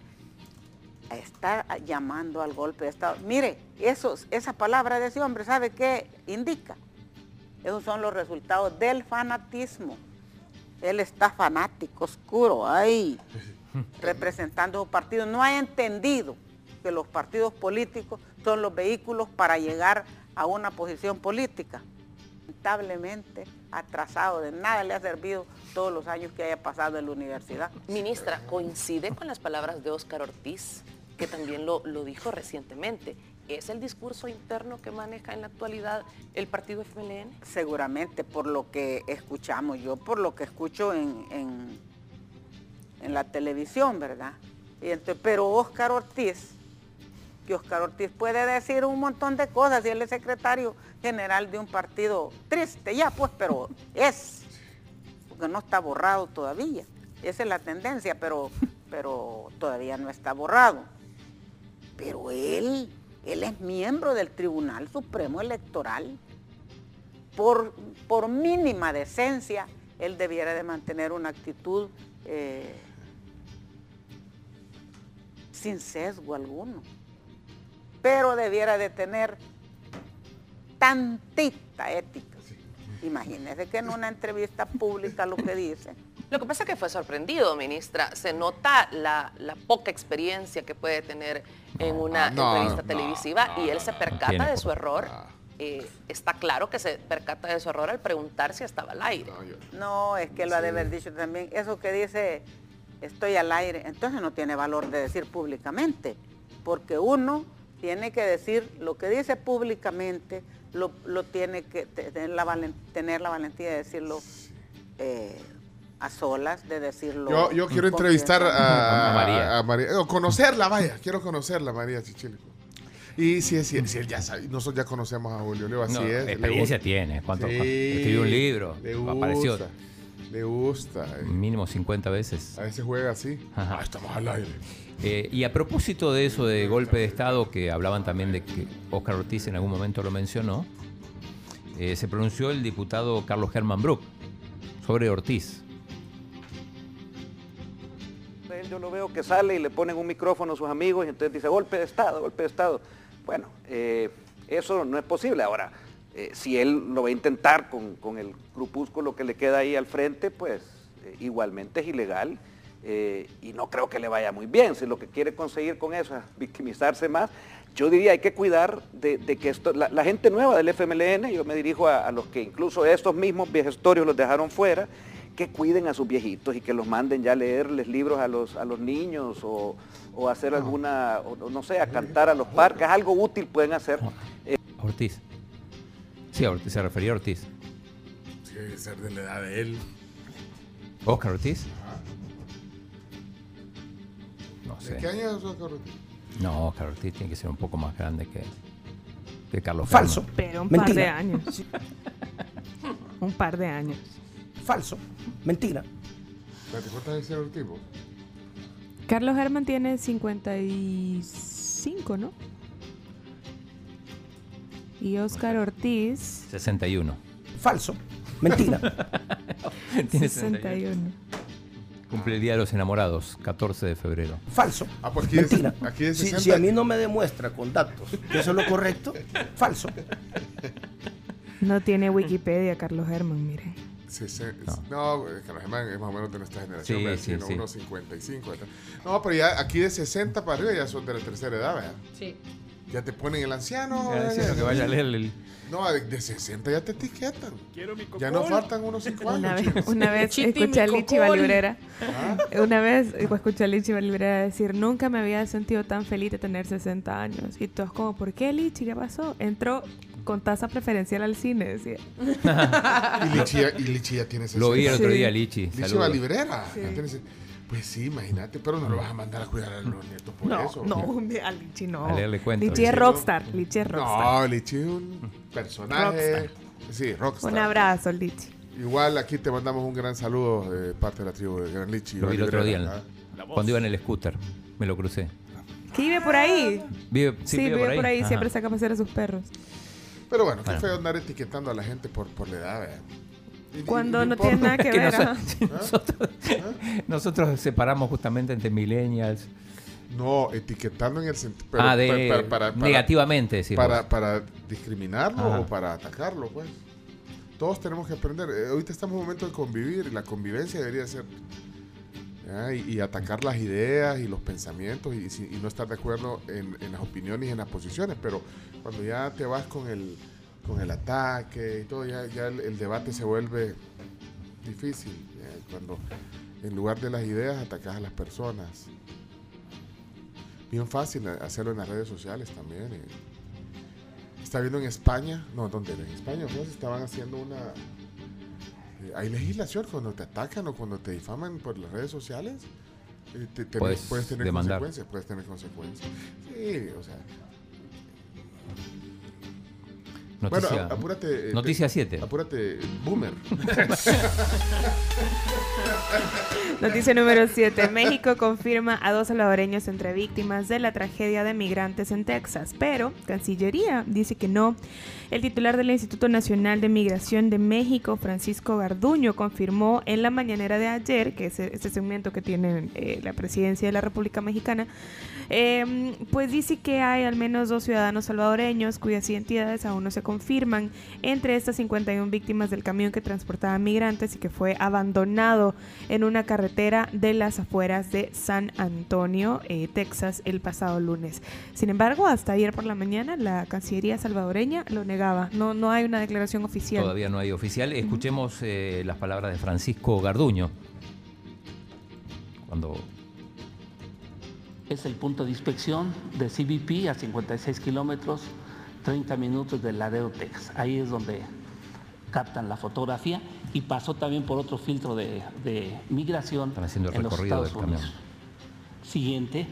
Está llamando al golpe de Estado. Mire, eso, esa palabra de ese hombre, ¿sabe qué indica? Esos son los resultados del fanatismo. Él está fanático, oscuro, ahí, representando un partido. No ha entendido que los partidos políticos son los vehículos para llegar a una posición política. Lamentablemente atrasado, de nada le ha servido todos los años que haya pasado en la universidad. Ministra, coincide con las palabras de Óscar Ortiz, que también lo, lo dijo recientemente. ¿Es el discurso interno que maneja en la actualidad el partido FMLN? Seguramente por lo que escuchamos, yo por lo que escucho en, en, en la televisión, ¿verdad? Y entonces, pero Óscar Ortiz, que Óscar Ortiz puede decir un montón de cosas y él es secretario general de un partido triste, ya pues, pero es, porque no está borrado todavía. Esa es la tendencia, pero, pero todavía no está borrado. Pero él, él es miembro del Tribunal Supremo Electoral. Por, por mínima decencia, él debiera de mantener una actitud eh, sin sesgo alguno. Pero debiera de tener tantita ética. Imagínese que en una entrevista pública lo que dice. *laughs* Lo que pasa es que fue sorprendido, ministra. Se nota la, la poca experiencia que puede tener en una No, entrevista no, televisiva y él se percata de su error. Eh, está claro que se percata de su error al preguntar si estaba al aire. No, es que lo ha de haber dicho también. Eso que dice, estoy al aire, entonces no tiene valor de decir públicamente, porque uno tiene que decir lo que dice públicamente, lo, lo tiene que te- tener la, valen- tener la valentía de decirlo eh, a solas, de decirlo. Yo, yo quiero entrevistar a, a María. a María. o conocerla, vaya. Quiero conocerla, María Chichilico. Y si es si, él ya sabe, nosotros ya conocemos a Julio Leo, así No, es. experiencia tiene. ¿Cuánto? Sí, Escribió un libro. Le apareció gusta. Le gusta. eh. mínimo 50 veces. A veces juega así. Ajá. Ah, estamos al aire. Eh, y a propósito de eso de golpe de Estado, que hablaban también de que Oscar Ortiz en algún momento lo mencionó, eh, se pronunció el diputado Carlos Germán Brook sobre Ortiz. Yo lo veo que sale y le ponen un micrófono a sus amigos y entonces dice golpe de Estado, golpe de Estado. Bueno, eh, eso no es posible. Ahora, si él lo va a intentar con, con el grupúsculo que le queda ahí al frente, pues igualmente es ilegal eh, y no creo que le vaya muy bien. Si lo que quiere conseguir con eso es victimizarse más, yo diría hay que cuidar de, de que esto, la, la gente nueva del FMLN, yo me dirijo a, a los que incluso estos mismos viejestorios los dejaron fuera, que cuiden a sus viejitos y que los manden ya a leerles libros a los, a los niños o, o hacer alguna, o, no sé, a cantar a los parques, algo útil pueden hacer. Ortiz. Sí, Ortiz, se refería a Ortiz. Sí, debe ser de la edad de él. ¿Oscar Ortiz? No ¿De sé. qué año es Oscar Ortiz? No, Oscar Ortiz tiene que ser un poco más grande que, que Carlos Falso. Germán. Pero un par de Mentira. años. un par de años. Falso. Mentira. Espérate, ¿Cuántas era Ortiz? vos? Carlos Herman tiene 55, ¿no? Y Oscar Ortiz, 61. Falso. Mentira. *laughs* Tiene 61. Cumple el Día de los Enamorados, 14 de febrero. Falso. Ah, pues aquí Mentira. dice- aquí si, 60. si a mí no me demuestra con datos que eso es lo correcto, *laughs* falso. No tiene Wikipedia, Carlos Herman, mire. Sí, sí, no, es que los Germán es más o menos de nuestra generación, Sí, sí, ¿no? sí. unos 55. ¿verdad? No, pero ya aquí de 60 para arriba ya son de la tercera edad, ¿verdad? Sí. Ya te ponen el anciano. Que vaya a leer el- No, de, de 60 ya te etiquetan. Quiero mi Ya no faltan unos 5 años. Una vez, chicos. una vez escuché a Lichi. Ah. Una vez escuché a Lichi Valibrera decir, nunca me había sentido tan feliz de tener 60 años. Y todos como, ¿por qué Lichi? ¿Qué pasó? Entró con tasa preferencial al cine, decía. *laughs* Y Lichi, ya, y Lichi ya tiene 60. Lo vi el otro día, Lichi. Lichi saludos. va librera. Sí. Pues sí, imagínate, pero no lo vas a mandar a cuidar a los nietos por No, eso. no, *laughs* a Lichi no. A leerle cuentos. Lichi es rockstar, Lichi es rockstar. No, Lichi es un personaje. Rockstar. Sí, rockstar. Un abrazo, Lichi. Igual aquí te mandamos un gran saludo de parte de la tribu de Gran Lichi. Lo vi el otro día, ¿ah? cuando iba en el scooter. Me lo crucé. ¿Que vive por ahí? Vive, Sí, sí, vive por ahí, Ajá. siempre saca a pasear a sus perros. Pero bueno, qué Bueno. feo andar etiquetando a la gente por, por la edad, ¿verdad? Cuando no tiene nada que *laughs* Que ver. noso- ajá. *laughs* sí, nosotros, nosotros separamos justamente entre millennials. No, etiquetando en el sentido. ah, de negativamente, decir para, para discriminarlo Ajá. o para atacarlo, pues. Todos tenemos que aprender. Eh, ahorita estamos en un momento de convivir y la convivencia debería ser. ¿ya? Y, y atacar las ideas y los pensamientos y, y no estar de acuerdo en, en las opiniones y en las posiciones. Pero cuando ya te vas con el, con el ataque y todo, ya, ya el, el debate se vuelve difícil. ¿ya? Cuando en lugar de las ideas atacas a las personas. Bien fácil hacerlo en las redes sociales también. eh. Está viendo en España, no, ¿dónde? En España, pues estaban haciendo una... eh, hay legislación cuando te atacan o cuando te difaman por las redes sociales. eh, te- tenés- Puedes puedes tener demandar. consecuencias, puedes tener consecuencias. Sí, o sea, Noticia, Bueno, apúrate. eh, Noticia te- 7. Apúrate, boomer. *laughs* Noticia número 7. México confirma a dos salvadoreños entre víctimas de la tragedia de migrantes en Texas, pero Cancillería dice que no. El titular del Instituto Nacional de Migración de México, Francisco Garduño, confirmó en la mañanera de ayer, que es este segmento que tiene eh, la presidencia de la República Mexicana, eh, pues dice que hay al menos dos ciudadanos salvadoreños cuyas identidades aún no se confirman entre estas 51 víctimas del camión que transportaba migrantes y que fue abandonado en una carretera de las afueras de San Antonio, eh, Texas, el pasado lunes. Sin embargo, hasta ayer por la mañana la Cancillería salvadoreña lo negaba. No, no hay una declaración oficial. Todavía no hay oficial. Escuchemos eh, las palabras de Francisco Garduño. Cuando Es el punto de inspección de CBP a 56 kilómetros, 30 minutos del Laredo, Texas. Ahí es donde captan la fotografía y pasó también por otro filtro de, de migración están haciendo el en los recorrido del Estados camión. Unidos. Siguiente,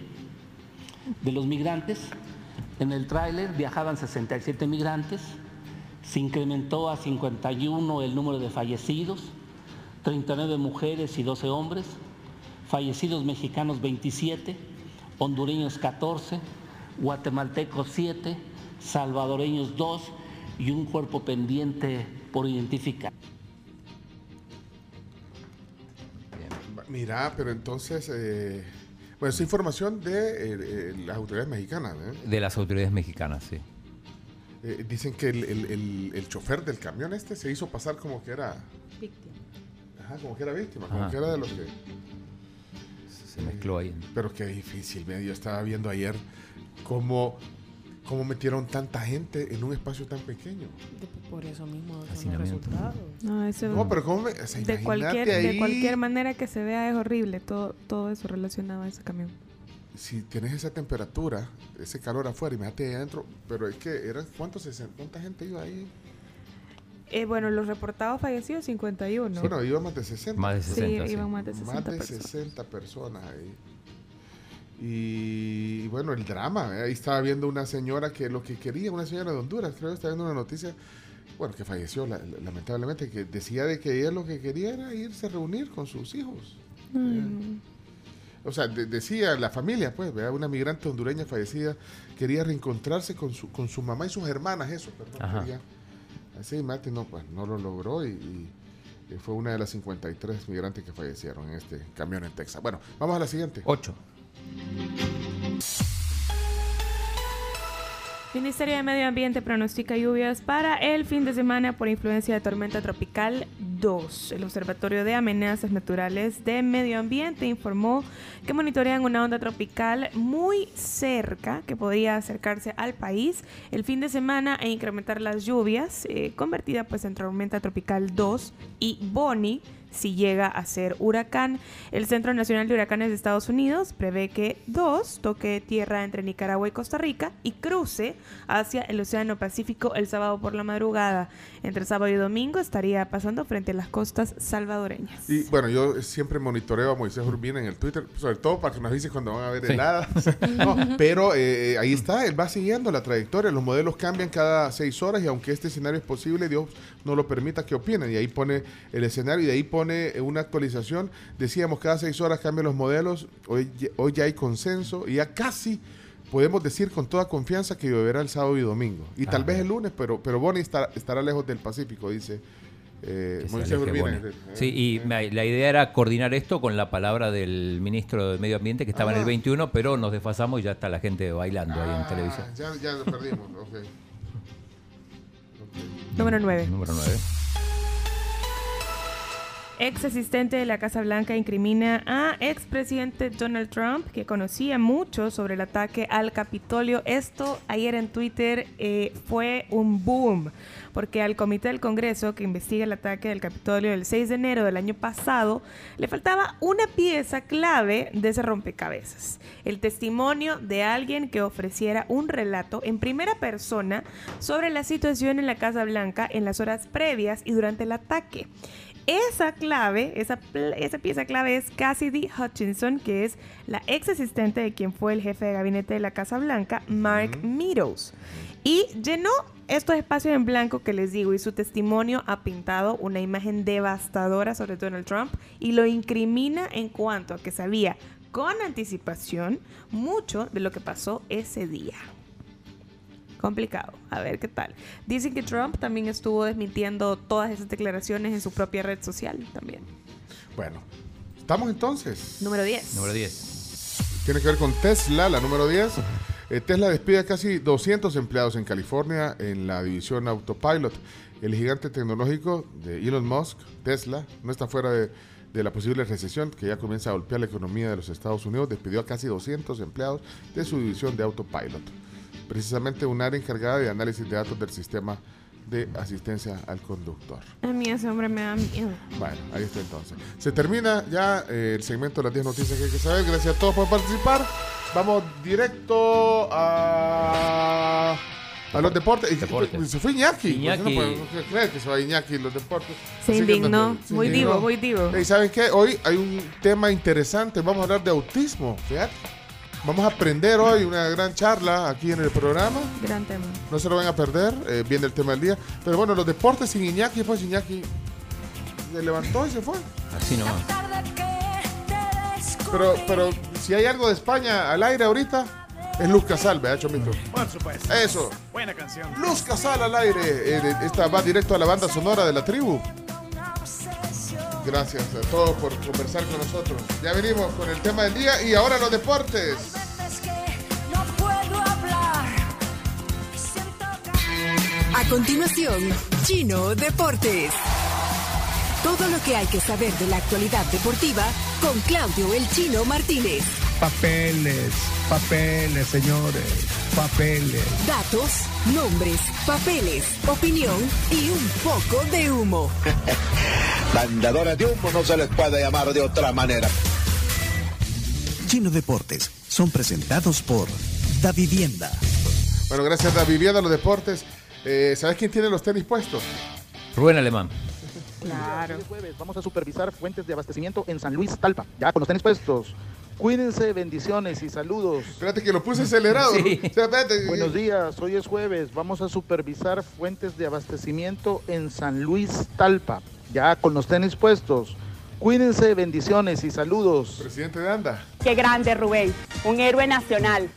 de los migrantes, en el tráiler viajaban 67 migrantes, se incrementó a 51 el número de fallecidos, 39 mujeres y 12 hombres, fallecidos mexicanos 27, hondureños 14, guatemaltecos 7, salvadoreños 2 y un cuerpo pendiente por identificar. Mira, pero entonces, eh, bueno, esa información de eh, eh, las autoridades mexicanas. ¿eh? de las autoridades mexicanas, sí. Eh, dicen que el, el- el- el chofer del camión este se hizo pasar como que era, Víctima. ajá, como que era víctima, como que era de los que... Se mezcló ahí. Pero qué difícil, yo estaba viendo ayer cómo, cómo metieron tanta gente en un espacio tan pequeño. Por eso mismo son los resultados. No, eso No, pero cómo me- o sea, de, cualquier, de ahí. cualquier manera que se vea es horrible todo, todo eso relacionado a ese camión. Si tienes esa temperatura, ese calor afuera, imagínate ahí adentro, pero es que eran, ¿cuántos, ¿cuánta gente iba ahí? Eh, bueno, los reportados fallecidos 51. Bueno, iban más de 60. Más de 60, Sí, sí. iban más de 60 Más de personas. 60 personas ahí. Y bueno, el drama. ¿eh? Ahí estaba viendo una señora que lo que quería, una señora de Honduras, creo que estaba viendo una noticia, bueno, que falleció la- la- lamentablemente, que decía de que ella lo que quería era irse a reunir con sus hijos. Mm. O sea, de- decía la familia, pues, ¿verdad? una migrante hondureña fallecida quería reencontrarse con su, con su mamá y sus hermanas, eso, perdón. Quería. Así, Mati, no, pues, no lo logró y, y- y fue una de las 53 migrantes que fallecieron en este camión en Texas. Bueno, vamos a la siguiente. 8. Ministerio de Medio Ambiente pronostica lluvias para el fin de semana por influencia de tormenta tropical 2. El Observatorio de Amenazas Naturales de Medio Ambiente informó que monitorean una onda tropical muy cerca que podría acercarse al país el fin de semana e incrementar las lluvias, eh, convertida pues en tormenta tropical 2 y Bonnie si llega a ser huracán. El Centro Nacional de Huracanes de Estados Unidos prevé que 2 toque tierra entre Nicaragua y Costa Rica y cruce hacia el Océano Pacífico el sábado por la madrugada. Entre sábado y domingo estaría pasando frente a las costas salvadoreñas. Y bueno, yo siempre monitoreo a Moisés Urbina en el Twitter, sobre todo para que nos avise cuando van a haber Sí. heladas. *laughs* No, pero eh, ahí está, él va siguiendo la trayectoria. Los modelos cambian cada seis horas y aunque este escenario es posible, Dios no lo permita que opinen. Y ahí pone el escenario y de ahí pone eh, una actualización. Decíamos, cada seis horas cambian los modelos. Hoy, ya- hoy ya hay consenso y ya casi podemos decir con toda confianza que lloverá el sábado y domingo. Y tal Ah, vez bien. el lunes, pero, pero Bonnie estará, estará lejos del Pacífico, dice eh, Urbina. Bonnie. Sí, y me- la idea era coordinar esto con la palabra del ministro de Medio Ambiente que estaba en el Ah. 21, pero nos desfasamos y ya está la gente bailando ahí en televisión. Ah, Ya, ya lo perdimos, ok. Número 9. Número 9. Ex asistente de la Casa Blanca incrimina a expresidente Donald Trump, que conocía mucho sobre el ataque al Capitolio. Esto ayer en Twitter eh, fue un boom, porque al comité del Congreso que investiga el ataque del Capitolio del 6 de enero del año pasado, le faltaba una pieza clave de ese rompecabezas. El testimonio de alguien que ofreciera un relato en primera persona sobre la situación en la Casa Blanca en las horas previas y durante el ataque. Esa clave, esa, esa pieza clave es Cassidy Hutchinson, que es la ex asistente de quien fue el jefe de gabinete de la Casa Blanca, Mark Meadows. Y llenó estos espacios en blanco que les digo y su testimonio ha pintado una imagen devastadora sobre Donald Trump y lo incrimina en cuanto a que sabía con anticipación mucho de lo que pasó ese día. Complicado. A ver qué tal. Dicen que Trump también estuvo desmintiendo todas esas declaraciones en su propia red social también. Bueno, estamos entonces. Número 10. Número 10. Tiene que ver con Tesla, la número 10. Eh, Tesla despide a casi 200 empleados en California en la división Autopilot. El gigante tecnológico de Elon Musk, Tesla, no está fuera de, de la posible recesión que ya comienza a golpear la economía de los Estados Unidos. Despidió a casi 200 empleados de su división de Autopilot. Precisamente un área encargada de análisis de datos del sistema de asistencia al conductor. A mí ese hombre me da miedo. Bueno, ahí está entonces. Se termina ya eh, el segmento de las 10 noticias que hay que saber. Gracias a todos por participar. Vamos directo a, a los deportes. Deportes. Se fue Iñaki. Iñaki. Pues, no puedo creer que se va Iñaki en los deportes. Se indignó. Muy divo, muy divo. ¿Y saben qué? Hoy hay un tema interesante. Vamos a hablar de autismo. Fíjate. Vamos a aprender hoy una gran charla aquí en el programa. Gran tema. No se lo van a perder. eh, viene el tema del día. Pero bueno, los deportes sin Iñaki. Pues Iñaki se levantó y se fue. Así nomás. Pero, pero si hay algo de España al aire ahorita, es Luz Casal, ¿verdad, Chomito? Por supuesto. Eso. Buena canción. Luz Casal al aire. Eh, esta va directo a la banda sonora de la tribu. Gracias a todos por conversar con nosotros. Ya venimos con el tema del día y ahora los deportes. A continuación, Chino Deportes. Todo lo que hay que saber de la actualidad deportiva con Claudio El Chino Martínez. Papeles, papeles, señores, papeles. Datos, nombres, papeles, opinión y un poco de humo. *laughs* Vendedores de humo no se les puede llamar de otra manera. Chino Deportes son presentados por Da Vivienda. Bueno, gracias a Vivienda los deportes. Eh, ¿Sabes quién tiene los tenis puestos? Rubén Alemán. Claro. Hoy jueves vamos a supervisar fuentes de abastecimiento en San Luis, Talpa. Ya con los tenis puestos. Cuídense, bendiciones y saludos. Espérate que lo puse acelerado. Sí. O sea, espérate. Buenos días, hoy es jueves. Vamos a supervisar fuentes de abastecimiento en San Luis, Talpa. Ya con los tenis puestos. Cuídense, bendiciones y saludos. Presidente de Anda. Qué grande, Rubén. Un héroe nacional.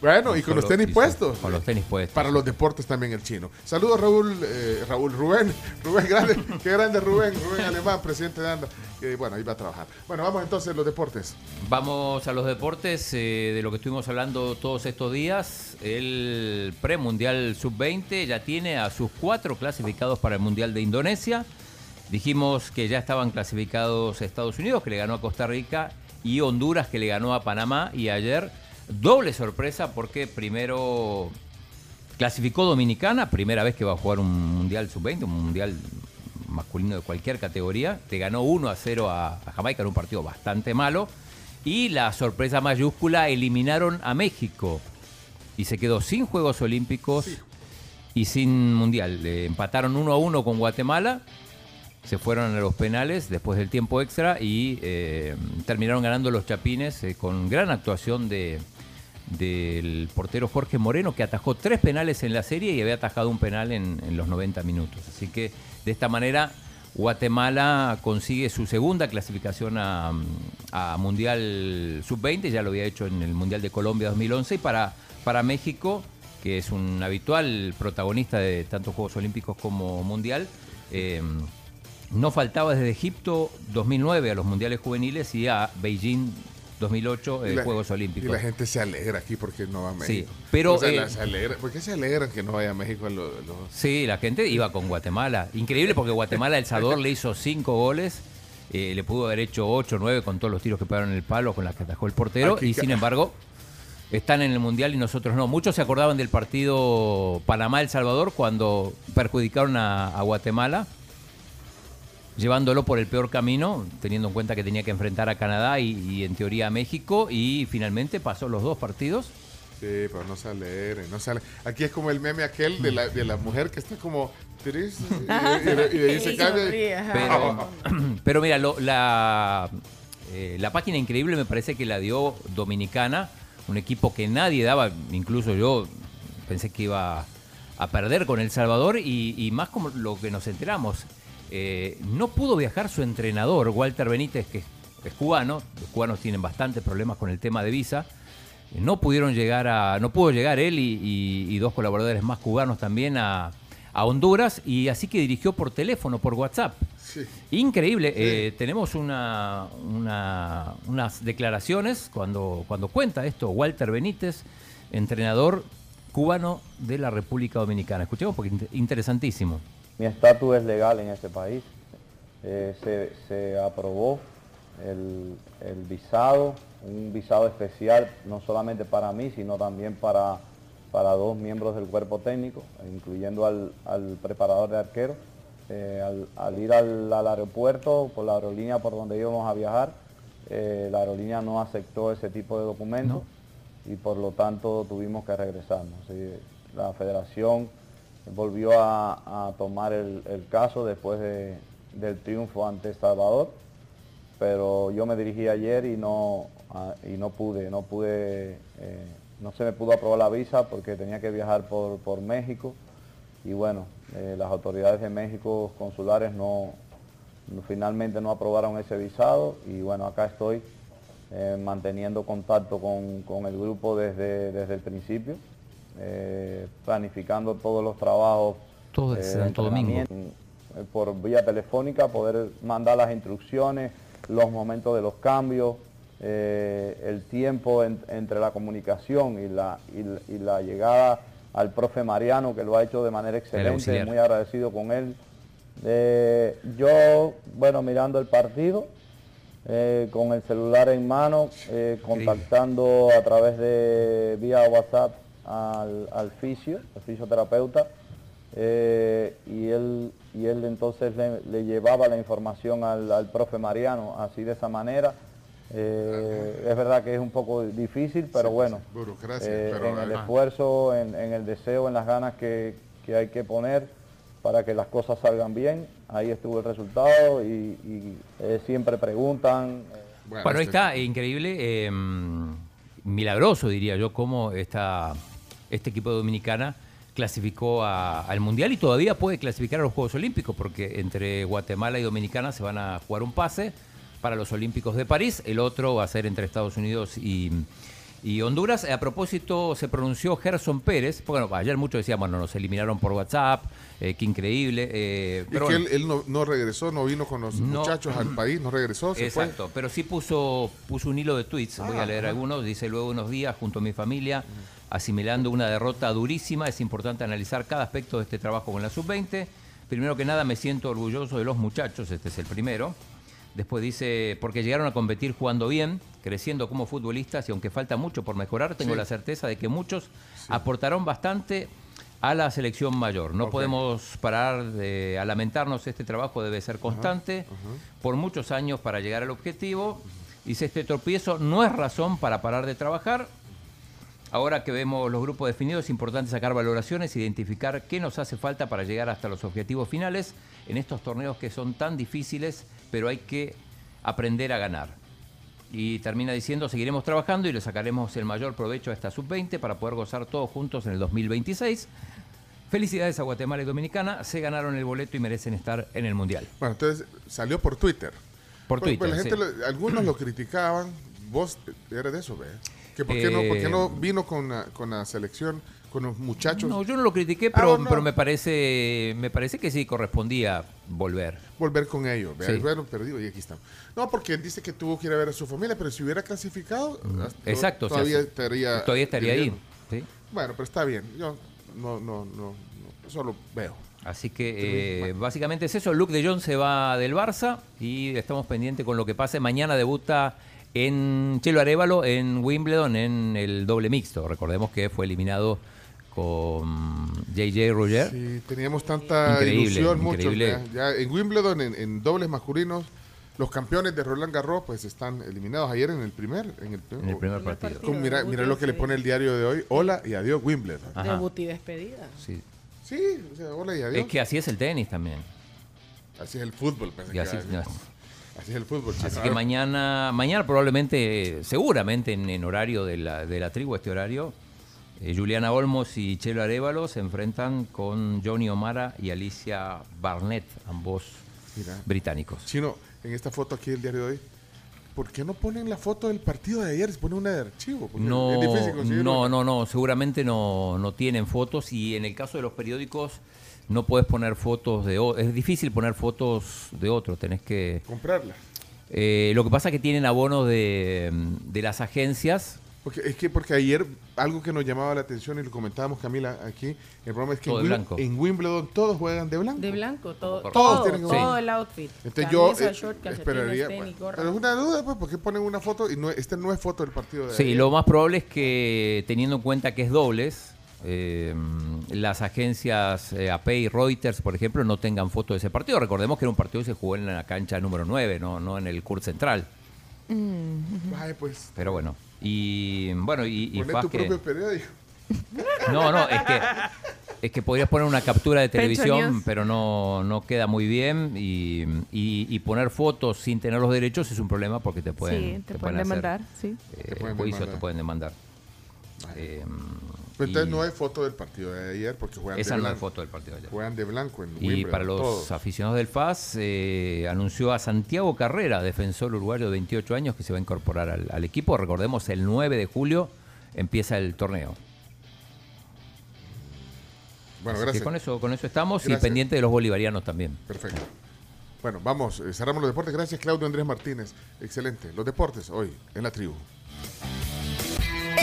Bueno, y con Con los lo- tenis puestos. Con los tenis puestos. Para los deportes también el chino. Saludos Raúl, eh, Raúl Rubén, *laughs* Rubén grande, qué grande Rubén, Rubén Alemán, presidente de ANDA. que, bueno, ahí va a trabajar. Bueno, vamos entonces a los deportes. Vamos a los deportes eh, de lo que estuvimos hablando todos estos días. El premundial sub-20 ya tiene a sus cuatro clasificados para el mundial de Indonesia. Dijimos que ya estaban clasificados Estados Unidos, que le ganó a Costa Rica, y Honduras, que le ganó a Panamá. Y ayer, doble sorpresa, porque primero clasificó Dominicana, primera vez que va a jugar un mundial sub-20, un mundial masculino de cualquier categoría. Te ganó 1 a 0 a, a Jamaica en un partido bastante malo. Y la sorpresa mayúscula, eliminaron a México. Y se quedó sin Juegos Olímpicos y sin Mundial. Le empataron 1 a 1 con Guatemala. Se fueron a los penales después del tiempo extra y eh, terminaron ganando los Chapines eh, con gran actuación de, del portero Jorge Moreno, que atajó tres penales en la serie y había atajado un penal en, los 90 minutos. Así que de esta manera Guatemala consigue su segunda clasificación a, Mundial Sub-20, ya lo había hecho en el Mundial de Colombia 2011, y para, para México, que es un habitual protagonista de tanto Juegos Olímpicos como Mundial, eh, no faltaba desde Egipto 2009 a los Mundiales Juveniles y a Beijing 2008 Y eh, la- Juegos Olímpicos. Y la gente se alegra aquí porque no va a México. Sí, pero, O sea, eh, la- se alegra- ¿Por qué se alegran que no vaya a México? los- Sí, la gente iba con Guatemala. Increíble porque Guatemala, El Salvador le hizo cinco goles. eh, le pudo haber hecho 8 o 9 con todos los tiros que pegaron en el palo, con las que atajó el portero. Aquí y sin embargo, están en el Mundial y nosotros no. Muchos se acordaban del partido Panamá-El Salvador cuando perjudicaron a, a Guatemala, llevándolo por el peor camino, teniendo en cuenta que tenía que enfrentar a Canadá y, y en teoría a México. Y finalmente pasó los dos partidos. Sí, pero no alegren, no alegren. Aquí es como el meme aquel de la, de la mujer que está como triste y, y- y ahí *laughs* se Y cambia. sonríe, ajá. Pero, *clears throat* pero mira, lo- la, eh, la página increíble me parece que la dio Dominicana, un equipo que nadie daba, incluso yo pensé que iba a perder con El Salvador y, y más como lo que nos enteramos. Eh, no pudo viajar su entrenador, Walter Benítez, que es, cubano. Los cubanos tienen bastantes problemas con el tema de visa. Eh, No pudieron llegar a, no pudo llegar él y, y- y dos colaboradores más cubanos también a, a Honduras y así que dirigió por teléfono, por WhatsApp. Increíble. eh, tenemos una, una- unas declaraciones cuando, cuando cuenta esto Walter Benítez, entrenador cubano de la República Dominicana. Escuchemos porque es interesantísimo. Mi estatus es legal en este país. Eh, se, se aprobó el, el visado, un visado especial no solamente para mí, sino también para, para dos miembros del cuerpo técnico, incluyendo al, al preparador de arquero. Eh, al, al ir al, al aeropuerto por la aerolínea por donde íbamos a viajar, eh, la aerolínea no aceptó ese tipo de documentos y por lo tanto tuvimos que regresarnos. Sí, la federación volvió a, tomar el, caso después de- del triunfo ante Salvador, pero yo me dirigí ayer y no, y no pude, no pude, eh, no se me pudo aprobar la visa porque tenía que viajar por, por México y bueno, eh, las autoridades de México consulares no- finalmente no aprobaron ese visado y bueno, acá estoy eh, manteniendo contacto con, con el grupo desde, desde el principio, eh, planificando todos los trabajos. Todo eh, Santo Domingo. eh, por vía telefónica, poder mandar las instrucciones, los momentos de los cambios, el tiempo en- entre la comunicación y la, y la- y la llegada al profe Mariano, que lo ha hecho de manera excelente, muy agradecido con él. Eh, yo, bueno, mirando el partido, eh, con el celular en mano, eh, contactando a través de vía WhatsApp al, al fisio, al fisioterapeuta, eh, y él y él entonces le, le llevaba la información al, al profe Mariano, así de esa manera. Eh, es verdad que es un poco difícil, pero bueno, eh, pero, en el ajá. esfuerzo, en, en el deseo, en las ganas que, que hay que poner para que las cosas salgan bien, ahí estuvo el resultado y, y, eh, siempre preguntan. Bueno, ahí está, eh, increíble, eh, milagroso diría yo, cómo esta, este equipo de Dominicana clasificó a- al Mundial y todavía puede clasificar a los Juegos Olímpicos, porque entre Guatemala y Dominicana se van a jugar un pase para los Olímpicos de París, el otro va a ser entre Estados Unidos y, y Honduras. A propósito, se pronunció Gerson Pérez, bueno, ayer muchos decían, bueno, nos eliminaron por WhatsApp, eh, qué increíble. eh, Y pero que bueno. él, él no, no regresó, no vino con los No. muchachos al *clears throat* país, no regresó, se fue. Exacto, pero sí puso, puso un hilo de tweets, voy a Ah, leer algunos, dice luego unos días junto a mi familia, asimilando una derrota durísima, es importante analizar cada aspecto de este trabajo con la sub-20. Primero que nada me siento orgulloso de los muchachos, este es el primero. Después dice, porque llegaron a competir jugando bien, creciendo como futbolistas y aunque falta mucho por mejorar, tengo Sí. la certeza de que muchos aportaron bastante a la selección mayor. No podemos parar de, a lamentarnos, este trabajo debe ser constante por muchos años para llegar al objetivo. Dice, este tropiezo no es razón para parar de trabajar. Ahora que vemos los grupos definidos, es importante sacar valoraciones, identificar qué nos hace falta para llegar hasta los objetivos finales en estos torneos que son tan difíciles, pero hay que aprender a ganar. Y termina diciendo, seguiremos trabajando y le sacaremos el mayor provecho a esta sub-20 para poder gozar todos juntos en el 2026. Felicidades a Guatemala y Dominicana, se ganaron el boleto y merecen estar en el Mundial. Bueno, entonces salió por Twitter. Por Pues- pues Twitter, la gente sí. lo- algunos lo criticaban. Vos eres de eso, ¿ve? Que por qué, no, por qué Eh, no vino con la, con la selección, con los muchachos. No, yo no lo critiqué, Ah, pero, vos no. pero me parece me parece que sí correspondía volver. Volver con ellos. Sí. Bueno, perdido y aquí estamos. No, porque él dice que tuvo que ir a ver a su familia, pero si hubiera clasificado, hasta- Exacto, o sea, todavía estaría. Todavía estaría ahí, sí. Bueno, pero está bien. Yo no, no, no, no, solo veo. Así que eh, básicamente es eso. Luke de Jong se va del Barça y estamos pendientes con lo que pase. Mañana debuta en Chelo Arevalo en Wimbledon en el doble mixto. Recordemos que fue eliminado con JJ Roger. Sí, teníamos tanta Increíble, ilusión, muchos. increíble. Ya, ya en Wimbledon, en, en dobles masculinos, los campeones de Roland Garros pues están eliminados ayer en el primer, en el, En el primer partido. Con- mira, mira lo que le pone el diario de hoy. Hola y adiós Wimbledon. Ajá. Debut y despedida. Sí. Sí, o sea, hola y adiós. Es que así es el tenis también. Así es el fútbol. pensé Y que así, era- no. Así es el fútbol. Así chino. que mañana, mañana probablemente, seguramente en, en horario de la, de la tribu, este horario, Eh, Juliana Olmos y Chelo Arevalo se enfrentan con Johnny O'Mara y Alicia Barnett, ambos Mira. británicos. Chino, en esta foto aquí del diario de hoy, ¿por qué no ponen la foto del partido de ayer? Se pone una de archivo. No, es difícil no, no, no, seguramente no, no tienen fotos y en el caso de los periódicos no puedes poner fotos de o- es difícil poner fotos de otro, tenés que Comprarla. Eh, lo que pasa es que tienen abonos de, de las agencias. Porque, es que porque ayer algo que nos llamaba la atención y lo comentábamos Camila aquí, el problema es que Todo en, Wim- Wimbledon todos juegan de blanco. De blanco, todo, Todos todo, tienen todo jugar. el outfit. Entonces yo Camisa, eh, short, esperaría, tenis, bueno, pero es una duda, pues, ¿por qué ponen una foto y no, este no es foto del partido de Sí, ayer? lo más probable es que teniendo en cuenta que es dobles, eh, las agencias eh, AP y Reuters, por ejemplo, no tengan foto de ese partido. Recordemos que era un partido que se jugó en la cancha número 9, no, no en el Kurt Central. Ay, pues, Pero bueno, y bueno, y, y poné tu que- propio periódico. *laughs* No, no, es que es que podrías poner una captura de televisión, pero no, no queda muy bien y, y- y poner fotos sin tener los derechos es un problema porque te pueden, Sí, te pueden demandar, sí. eh, Te pueden juicio, demandar. te pueden demandar. Eh, Pues entonces no hay foto del partido de ayer porque juegan Esa de no blanco. hay foto del partido de ayer. Juegan de blanco en Y Wimbledon, para los todos. aficionados del FAS, eh, anunció a Santiago Carrera, defensor uruguayo de 28 años, que se va a incorporar al, al equipo. Recordemos, el 9 de julio empieza el torneo. Bueno, Así que gracias. con eso, con eso estamos y Gracias. pendiente de los bolivarianos también. Perfecto. Bueno, vamos, eh, cerramos los deportes. Gracias, Claudio Andrés Martínez. Excelente. Los deportes hoy en la tribu.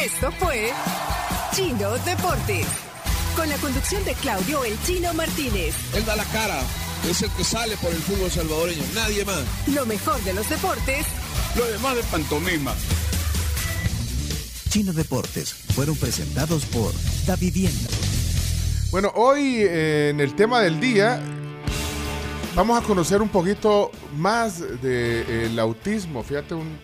Esto fue Chino Deportes. Con la conducción de Claudio El Chino Martínez. Él da la cara, es el que sale por el fútbol salvadoreño, nadie más. Lo mejor de los deportes Lo demás de pantomima. Chino Deportes fueron presentados por Da Vivienda. Bueno, hoy eh, en el tema del día vamos a conocer un poquito más del autismo. Fíjate, un,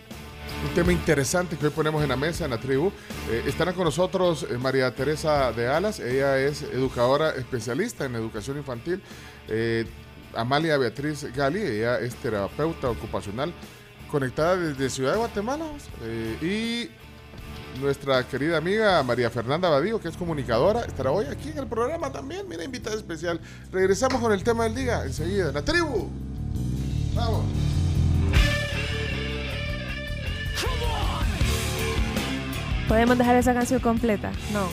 un tema interesante que hoy ponemos en la mesa en la tribu. Eh, con nosotros eh, María Teresa de Alas. Ella es educadora especialista en educación infantil. Eh, Amalia Beatriz Gali, ella es terapeuta ocupacional conectada desde Ciudad de Guatemala. Eh, y nuestra querida amiga María Fernanda Badío, que es comunicadora, estará hoy aquí en el programa también. Mira, invitada especial. Regresamos con el tema del día enseguida. La tribu. Vamos. ¿Podemos dejar esa canción completa? No.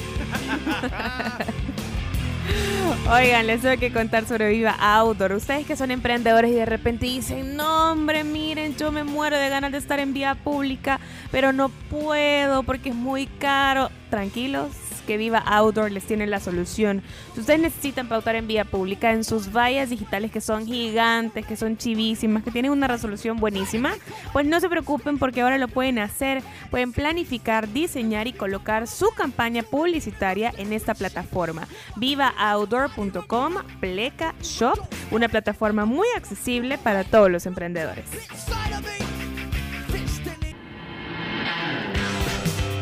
Oigan, les tengo que contar sobre Viva Outdoor. Ustedes que son emprendedores y de repente dicen, no hombre, miren, yo me muero de ganas de estar en vía pública, pero no puedo porque es muy caro. Tranquilos, que Viva Outdoor les tiene la solución. Si ustedes necesitan pautar en vía pública en sus vallas digitales que son gigantes, que son chivísimas, que tienen una resolución buenísima, pues no se preocupen porque ahora lo pueden hacer. Pueden planificar, diseñar y colocar su campaña publicitaria en esta plataforma. VivaOutdoor.com Pleca Shop, una plataforma muy accesible para todos los emprendedores.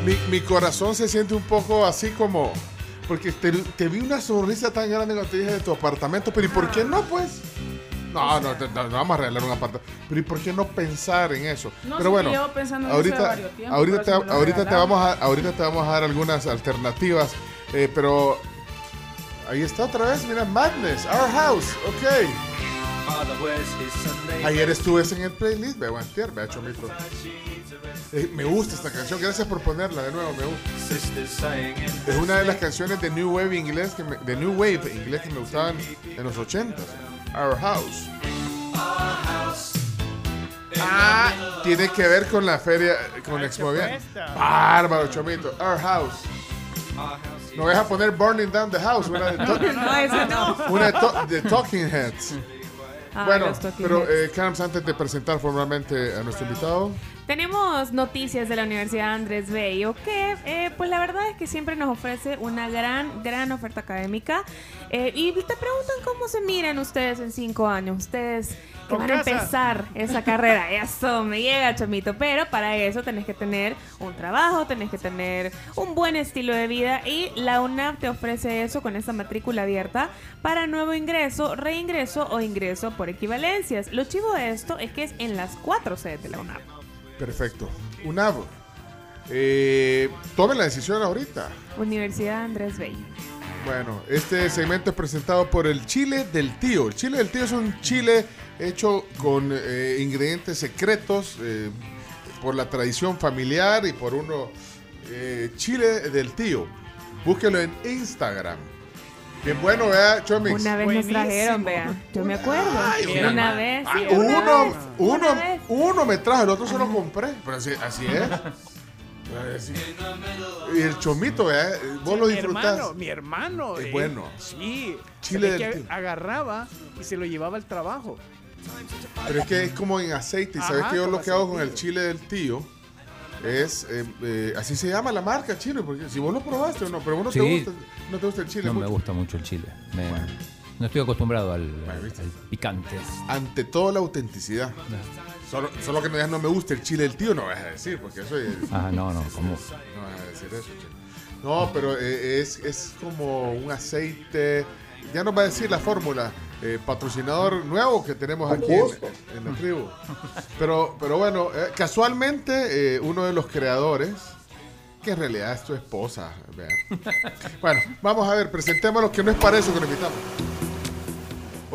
Mi, mi corazón se siente un poco así como. Porque te, te vi una sonrisa tan grande cuando te dije de tu apartamento, pero ¿y por qué no, pues? No, no, no, no vamos a arreglar un apartamento. Pero ¿y por qué no pensar en eso? No, pero bueno, llevo pensando en eso ahorita, de varios tiempos, ahorita, te, eso ahorita, te vamos a, ahorita te vamos a dar algunas alternativas. eh, pero ahí está otra vez, mira, Madness, Our House, ok. Ayer estuve en el playlist, veo antier, vea chomito. Eh, me gusta esta canción, gracias por ponerla de nuevo, me gusta. Es una de las canciones de New Wave inglés que me, de New Wave inglés que me gustaban en los 80 Our House. Ah, tiene que ver con la feria, con Exmovia. Bárbaro, chomito. Our House. No vas a poner Burning Down the House, una *laughs* de, to- No, esa no. una de, to- de Talking Heads. Ay, bueno, pero eh, Carms, antes de presentar formalmente a nuestro invitado, Tenemos noticias de la Universidad Andrés Bello que, eh, pues la verdad es que siempre nos ofrece una gran, gran oferta académica. Eh, y te preguntan cómo se miran ustedes en cinco años. Ustedes que van a empezar esa carrera. *laughs* Eso me llega, chomito. Pero para eso tenés que tener un trabajo, tenés que tener un buen estilo de vida. Y la UNAP te ofrece eso con esta matrícula abierta para nuevo ingreso, reingreso o ingreso por equivalencias. Lo chivo de esto es que es en las cuatro sedes de la UNAP. perfecto. UNAV. Eh, tomen la decisión ahorita. Universidad Andrés Bello. Bueno, este segmento es presentado por el chile del tío. El chile del tío es un chile hecho con eh, ingredientes secretos eh, por la tradición familiar y por uno eh, chile del tío. Búsquelo en Instagram. Bien bueno, vea, Chomix. Una vez nos trajeron, vea. Yo me acuerdo. Ay, una, vez, sí, Ah, una uno, vez, uno, una vez. uno me trajo, el otro se lo compré. Pero así, así es. Así. Y el chomito, vea, vos lo mi disfrutás. hermano, mi hermano. Es eh, bueno. Sí. Chile ¿sabes del que tío. agarraba y se lo llevaba al trabajo. Pero es que es como en aceite. Y sabes que yo lo que hago con el chile del tío es. eh, eh, así se llama la marca chino. Porque si vos lo probaste o no, pero vos no, te, Sí. gusta, no te gusta el chile No me mucho. gusta mucho el chile. Me- No estoy acostumbrado al, al picante. Ante todo, la autenticidad. Solo, solo que no digas no me gusta el chile del tío, no vas a decir, porque eso es. Ah, no, no, ¿cómo? No vas a decir eso, chico. No, pero eh, es, es como un aceite. Ya nos va a decir la fórmula. eh, patrocinador nuevo que tenemos aquí en, en la tribu. Pero, pero bueno, eh, casualmente eh, uno de los creadores, que en realidad es tu esposa. vea. Bueno, vamos a ver, presentemos los que no es para eso que lo invitamos.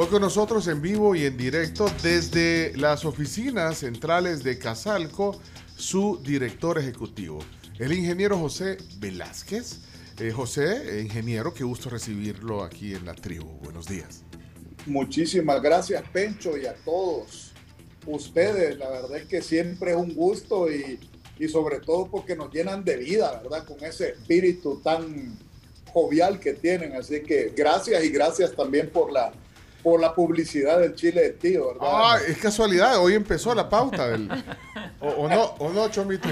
Hoy con nosotros en vivo y en directo desde las oficinas centrales de Casalco, su director ejecutivo, el ingeniero José Velázquez. Eh, José, ingeniero, qué gusto recibirlo aquí en la tribu. Buenos días. Muchísimas gracias, Pencho, y a todos ustedes. La verdad es que siempre es un gusto y, y sobre todo porque nos llenan de vida, ¿verdad? Con ese espíritu tan jovial que tienen. Así que gracias y gracias también por la, por la publicidad del Chile de Tío, ¿verdad? Ah, es casualidad, hoy empezó la pauta del... O, o no, o no, Chomito.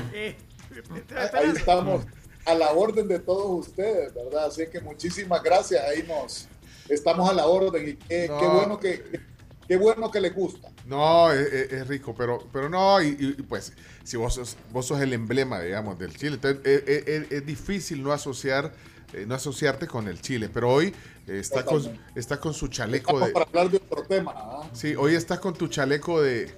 Ahí estamos a la orden de todos ustedes, ¿verdad? Así que muchísimas gracias. Ahí nos estamos a la orden y qué, No. qué bueno que qué bueno que les gusta. No, es, es- es rico, pero, pero no, y, y- pues, si vos sos, vos sos el emblema, digamos, del Chile, entonces, es, es- es- es difícil no asociar, eh, no asociarte con el Chile, pero hoy está, con, está con su chaleco Estamos de... para hablar de otro tema. ¿ah? Sí, hoy estás con tu chaleco de,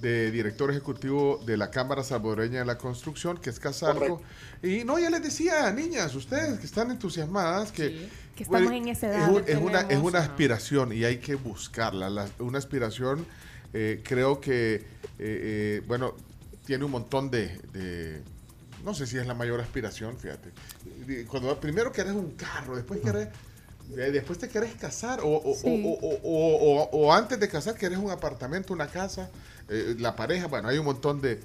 de director ejecutivo de la Cámara Salvadoreña de la Construcción, que es Casalco. Y no, ya les decía, niñas, ustedes que están entusiasmadas, que, que estamos bueno, en esa es edad un- Es, una, es una aspiración y hay que buscarla. La- una aspiración, eh, creo que, eh, eh, bueno, tiene un montón de, de- No sé si es la mayor aspiración, fíjate. Cuando primero querés un carro, después querés. Después te querés casar o, o- Sí. o- o- o- o- o antes de casar querés un apartamento, una casa, eh, la pareja, bueno, hay un montón de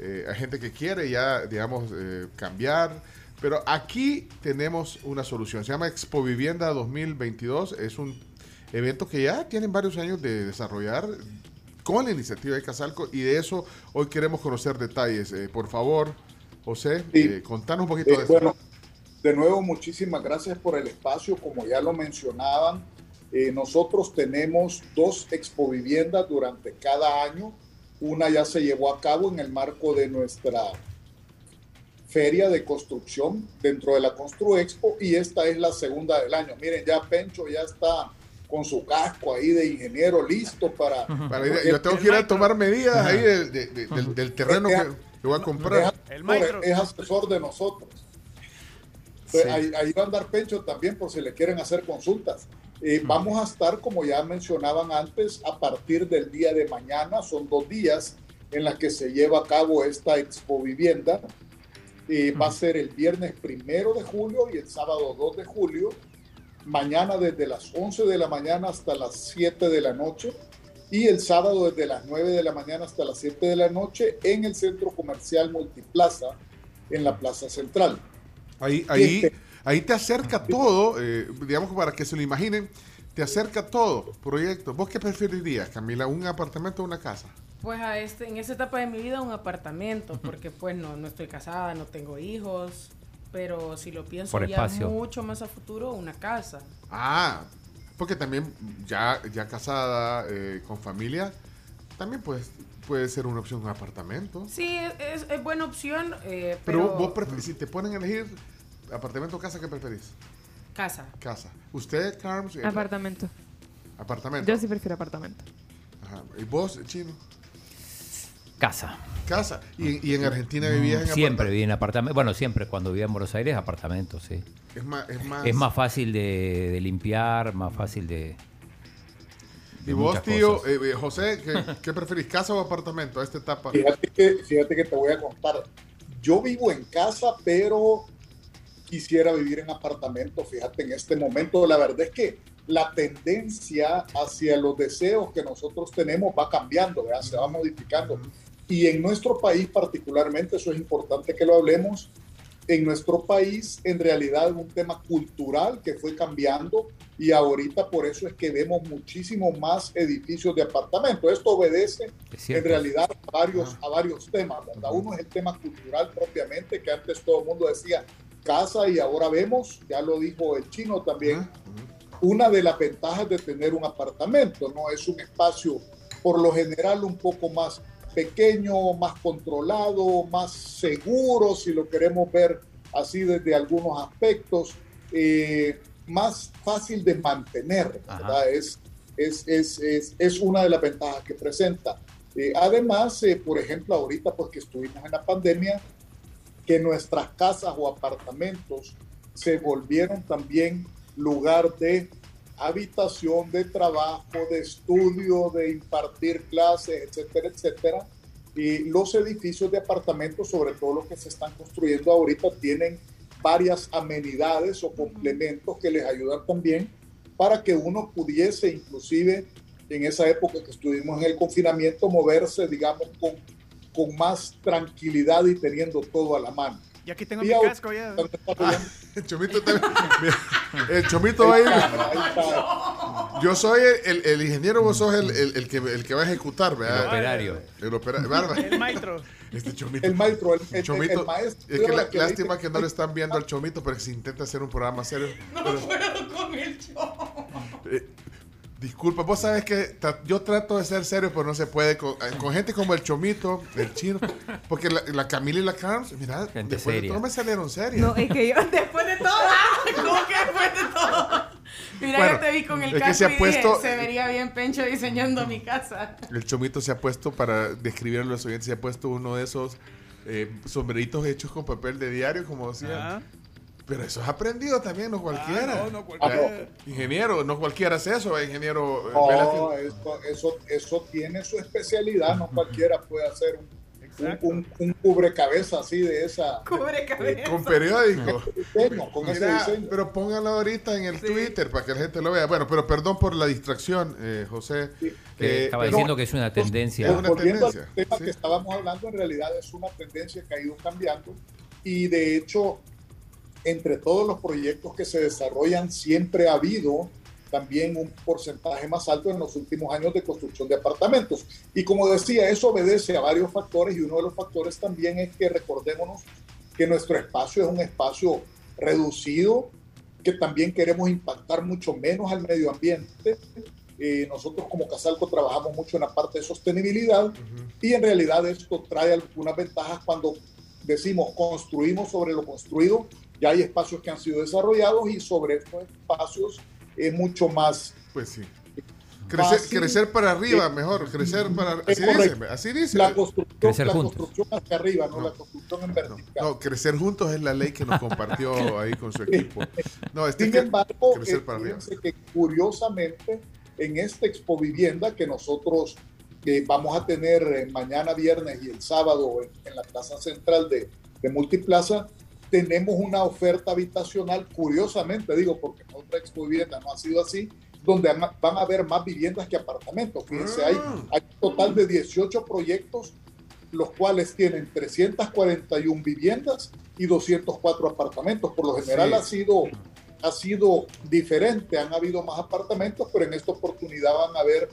eh, gente que quiere ya, digamos, eh, cambiar, pero aquí tenemos una solución, se llama Expo Vivienda 2022, es un evento que ya tienen varios años de desarrollar con la iniciativa de Casalco y de eso hoy queremos conocer detalles. Eh, por favor, José, eh, contanos un poquito Eh, de eso. De nuevo, muchísimas gracias por el espacio. Como ya lo mencionaban, eh, nosotros tenemos dos expo viviendas durante cada año. Una ya se llevó a cabo en el marco de nuestra feria de construcción dentro de la Constru Expo y esta es la segunda del año. Miren, ya Pencho ya está con su casco ahí de ingeniero listo para... Para ir- yo tengo que ir a tomar medidas ahí de- de- de- del, del terreno que, que voy a comprar. Es, es asesor de nosotros. Entonces, ahí, ahí va a andar Pencho también por si le quieren hacer consultas. Eh, Vamos a estar, como ya mencionaban antes, a partir del día de mañana, son dos días en las que se lleva a cabo esta Expo Vivienda. Eh, Va a ser el viernes primero de julio y el sábado 2 de julio. Mañana desde las 11 de la mañana hasta las 7 de la noche y el sábado desde las 9 de la mañana hasta las 7 de la noche en el Centro Comercial Multiplaza, en la Plaza Central. Ahí, ahí, ahí te acerca todo, eh, digamos que para que se lo imaginen, te acerca todo, proyecto. ¿Vos qué preferirías, Camila? ¿Un apartamento o una casa? Pues a este, en esta etapa de mi vida un apartamento, porque pues no, no estoy casada, no tengo hijos, pero si lo pienso Por ya espacio. mucho más a futuro, una casa. Ah, porque también ya, ya casada, eh, con familia, también pues, puede ser una opción un apartamento. Sí, es, buena opción, eh, Pero, pero, vos preferís, si te ponen a elegir apartamento o casa, ¿qué preferís? casa. Casa. ¿Usted, Carms? eh, Apartamento. Apartamento. Yo sí prefiero apartamento. Ajá. ¿Y vos, Chino? Casa. casa. Y, y en Argentina vivías en Siempre viví en apartamento. Bueno, siempre cuando vivía en Buenos Aires, apartamentos, sí. Es más, es más, Es más fácil de, de limpiar, más fácil de. Y vos, tío, eh, eh, José, ¿qué, *laughs* qué preferís, casa o apartamento a esta etapa? Fíjate que, fíjate que te voy a contar. Yo vivo en casa, pero quisiera vivir en apartamento. Fíjate, en este momento, la verdad es que la tendencia hacia los deseos que nosotros tenemos va cambiando, ¿verdad? se va modificando. Y en nuestro país particularmente, eso es importante que lo hablemos, en nuestro país en realidad es un tema cultural que fue cambiando y ahorita por eso es que vemos muchísimo más edificios de apartamentos. Esto obedece en cierto. realidad a varios, a varios temas, ¿verdad? Uno es el tema cultural propiamente, que antes todo el mundo decía casa y ahora vemos, ya lo dijo el chino también, una de las ventajas de tener un apartamento, ¿no? Es un espacio por lo general un poco más pequeño, más controlado, más seguro, si lo queremos ver así desde algunos aspectos, eh, más fácil de mantener, ¿verdad? Es, es, es, es, es una de las ventajas que presenta. Eh, además, eh, por ejemplo, ahorita porque estuvimos en la pandemia, que nuestras casas o apartamentos se volvieron también lugar de habitación, de trabajo, de estudio, de impartir clases, etcétera, etcétera. Y los edificios de apartamentos, sobre todo los que se están construyendo ahorita, tienen varias amenidades o complementos que les ayudan también para que uno pudiese, inclusive en esa época que estuvimos en el confinamiento, moverse, digamos, con, con más tranquilidad y teniendo todo a la mano. Y aquí tengo Y mi casco ya. El chomito también. El chomito va a ir. Yo soy el, el- el ingeniero, vos sos el, el- el que, el que va a ejecutar, ¿verdad? El operario. El operario. El maestro. Este chomito. El maestro, el, el- Chomito. el maestro. Es que la- lástima dice- que no le están viendo al chomito, pero que se intenta hacer un programa serio. Pero- puedo con el show. Disculpa, vos sabes que tra- yo trato de ser serio, pero no se puede con, eh, con gente como el chomito, el chino. Porque la, la Camila y la Carms, mira, Gente después de seria. todo me salieron serias. No, es que yo *laughs* Después de todo. *laughs* ¿Cómo que después de todo? Mira, Bueno, yo te vi con el casco se ha y puesto- dije, se vería bien Pencho diseñando mi casa. El chomito se ha puesto, para describir a los oyentes, se ha puesto uno de esos eh, sombreritos hechos con papel de diario, como decía. Ajá. Pero eso es aprendido también, no cualquiera. Ah, no, no cualquiera. Eh, ingeniero, no cualquiera hace eso, eh, ingeniero. eh, No, eso, eso, eso tiene su especialidad, no cualquiera puede hacer un, un, un, un cubrecabeza así de esa. Cubre cabeza. Con periódico. con ese Mira, diseño. pero póngalo ahorita en el Twitter para que la gente lo vea. Bueno, pero perdón por la distracción, eh, José. Que Eh, estaba pero- diciendo que es una tendencia. Es una tendencia, al tema sí. que estábamos hablando, en realidad es una tendencia que ha ido cambiando y de hecho, entre todos los proyectos que se desarrollan, siempre ha habido también un porcentaje más alto en los últimos años de construcción de apartamentos. Y como decía, eso obedece a varios factores y uno de los factores también es que recordémonos que nuestro espacio es un espacio reducido, que también queremos impactar mucho menos al medio ambiente. Eh, nosotros como Casalco trabajamos mucho en la parte de sostenibilidad y en realidad esto trae algunas ventajas cuando decimos construimos sobre lo construido, ya hay espacios que han sido desarrollados y sobre estos espacios es mucho más Pues sí. Crecer, Fácil. crecer para arriba, Eh, mejor. Crecer para. Así dice. Así dice. la construcción, Crecer la juntos. construcción hacia arriba, no, la construcción en vertical. No, crecer juntos es la ley que nos compartió *laughs* ahí con su equipo. No, este Sin que- embargo, crecer eh, para arriba. que curiosamente en esta Expo Vivienda que nosotros eh, vamos a tener eh, mañana viernes y el sábado en, en la Plaza Central de, de Multiplaza, tenemos una oferta habitacional, curiosamente digo, porque en otra Expo Vivienda no ha sido así, donde van a- haber más viviendas que apartamentos. Fíjense, hay, hay un total de 18 proyectos, los cuales tienen 341 viviendas y 204 apartamentos. Por lo general Sí. ha sido ha sido diferente, han habido más apartamentos, pero en esta oportunidad van a haber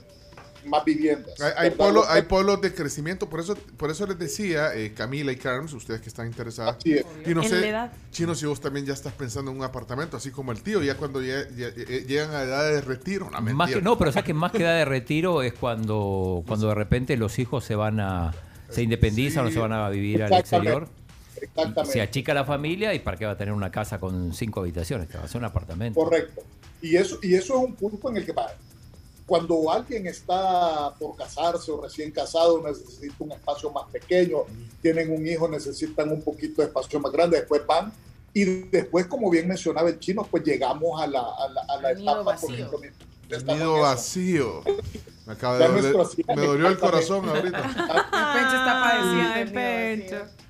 más viviendas. Hay, hay, que- hay polos de crecimiento, por eso, por eso les decía, eh, Camila y Carms, ustedes que están interesadas. Así es. Y no En sé. Chino, si vos también ya estás pensando en un apartamento, así como el tío, ya cuando ya- ya- ya- llegan a edad de retiro. No, Más que, no, pero o sea que más que edad de retiro es cuando, cuando de repente los hijos se van a se independizan o se van a vivir al Exactamente. exterior. Exactamente. Se achica la familia y para qué va a tener una casa con cinco habitaciones, que va a ser un apartamento. Correcto. Y eso, y eso es un punto en el que va. Cuando alguien está por casarse o recién casado, necesita un espacio más pequeño, tienen un hijo, necesitan un poquito de espacio más grande, después van. Y después, como bien mencionaba el chino, pues llegamos a la, a la, a la El etapa, por vacío. ejemplo, El nido eso. vacío. Me acaba de doler- me dolió el corazón ahorita. *laughs* El Pencho está padeciendo Ay, del nido Pencho. vacío.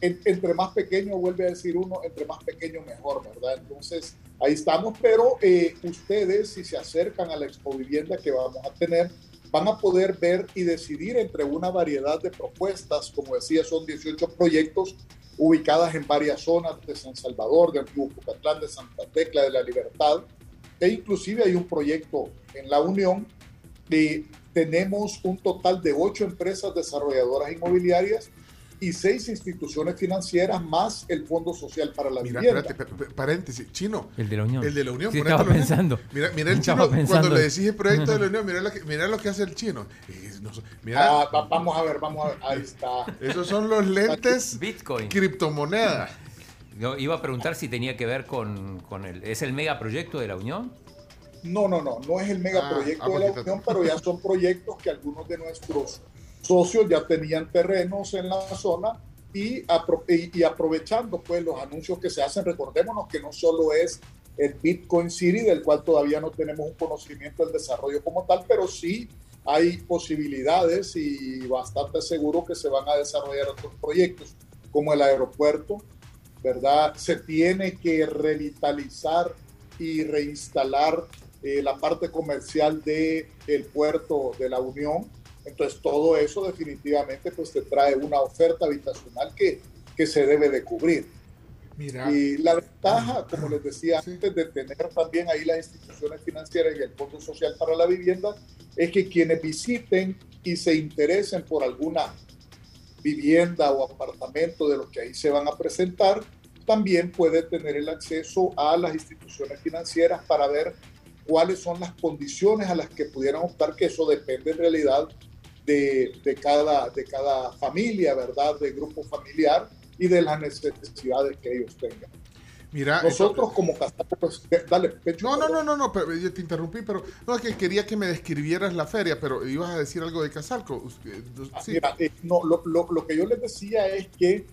En- entre más pequeño, vuelve a decir uno, entre más pequeño mejor, ¿verdad? Entonces, ahí estamos, pero eh, ustedes, si se acercan a la expovivienda que vamos a tener, van a poder ver y decidir entre una variedad de propuestas, como decía, son 18 proyectos ubicadas en varias zonas de San Salvador, de Antiguo Cucatlán, de Santa Tecla, de la Libertad, e inclusive hay un proyecto en la Unión de tenemos un total de ocho empresas desarrolladoras inmobiliarias y seis instituciones financieras más el Fondo Social para la Mira, Vivienda. espérate, pa- pa- paréntesis, chino. El de la Unión. El de la Unión. Sí, estaba pensando. Mira, mira el Estaba chino, pensando. cuando le decís el proyecto de la *laughs* Unión, mira lo que, mira lo que hace el chino. Mira, Ah, va- vamos a ver, vamos a ver, ahí está. esos son los lentes Bitcoin. criptomoneda. Yo iba a preguntar si tenía que ver con, con el... ¿Es el megaproyecto de la Unión? No, no, no, no es el megaproyecto Ah, ah, de la porque- Unión, pero ya son proyectos que algunos de nuestros socios ya tenían terrenos en la zona y, apro- y, y aprovechando pues los anuncios que se hacen, recordémonos que no solo es el Bitcoin City, del cual todavía no tenemos un conocimiento del desarrollo como tal, pero sí hay posibilidades y bastante seguro que se van a desarrollar otros proyectos, como el aeropuerto, ¿verdad? Se tiene que revitalizar y reinstalar eh, la parte comercial del el puerto de la Unión. Entonces todo eso definitivamente pues te trae una oferta habitacional que, que se debe de cubrir. Mira. Y la ventaja, como les decía antes, de tener también ahí las instituciones financieras y el Fondo Social para la Vivienda, es que quienes visiten y se interesen por alguna vivienda o apartamento de los que ahí se van a presentar, también puede tener el acceso a las instituciones financieras para ver cuáles son las condiciones a las que pudieran optar, que eso depende en realidad de, de cada, de cada familia, ¿verdad? De grupo familiar y de las necesidades que ellos tengan. Mira, Nosotros como casados, pues, eh, *laughs* dale, Pecho, No, no, no, no, no, pero yo te interrumpí, pero no es que quería que me describieras la feria, pero ibas a decir algo de Casalco. Usted- Sí. Mira, eh, no, lo, lo- lo que yo les decía es que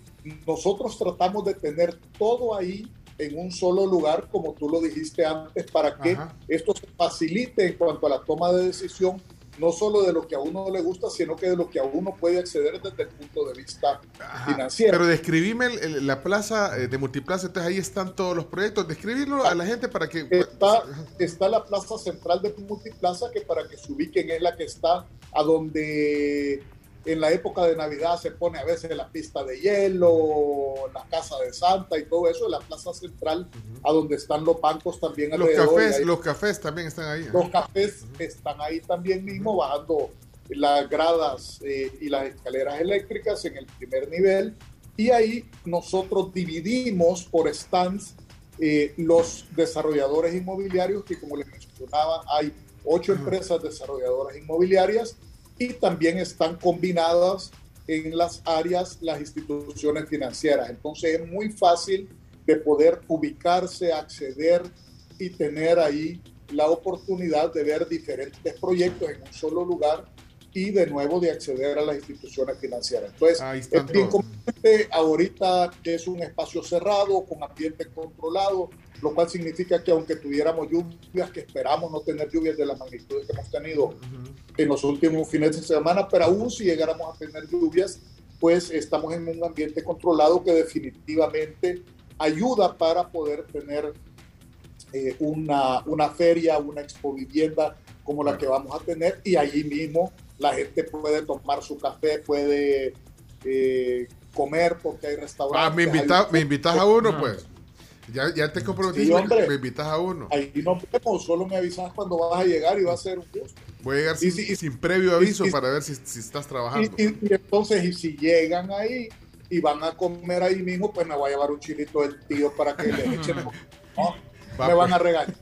nosotros tratamos de tener todo ahí en un solo lugar, como tú lo dijiste antes, para que Ajá. esto se facilite en cuanto a la toma de decisión, no solo de lo que a uno le gusta, sino que de lo que a uno puede acceder desde el punto de vista financiero. Pero describime el- el- la plaza eh, de Multiplaza, entonces ahí están todos los proyectos. Describirlo a la gente para que... Está, está la plaza central de Multiplaza, que para que se ubiquen es la que está a donde en la época de Navidad se pone a veces la pista de hielo, la casa de Santa y todo eso, la plaza central, a donde están los bancos también Los alrededor. cafés, ahí- los cafés también están ahí. los cafés están ahí también mismo, bajando las gradas eh, y las escaleras eléctricas en el primer nivel. Y ahí nosotros dividimos por stands eh, los desarrolladores inmobiliarios, que como les mencionaba, hay ocho empresas desarrolladoras inmobiliarias y también están combinadas en las áreas las instituciones financieras. Entonces es muy fácil de poder ubicarse, acceder y tener ahí la oportunidad de ver diferentes proyectos en un solo lugar y de nuevo de acceder a las instituciones financieras. Entonces, es bien ahorita es un espacio cerrado, con ambiente controlado, lo cual significa que aunque tuviéramos lluvias, que esperamos no tener lluvias de la magnitud que hemos tenido en los últimos fines de semana, pero aún si llegáramos a tener lluvias, pues estamos en un ambiente controlado que definitivamente ayuda para poder tener eh, una, una feria, una expo vivienda como la que vamos a tener y allí mismo la gente puede tomar su café, puede eh, comer porque hay restaurantes. Ah, me, invita- me invitas a uno, pues. Ya, ya te comprometiste, Sí, hombre. me invitas a uno. Ahí nos vemos, solo me avisas cuando vas a llegar y va a ser un gusto. Voy a llegar sin, sin previo aviso para ver si, si estás Y, trabajando. y- y entonces, y si llegan ahí y van a comer ahí mismo, pues me voy a llevar un chilito del tío para que les echen. *laughs* ¿no? Va, me van pues. a regañar.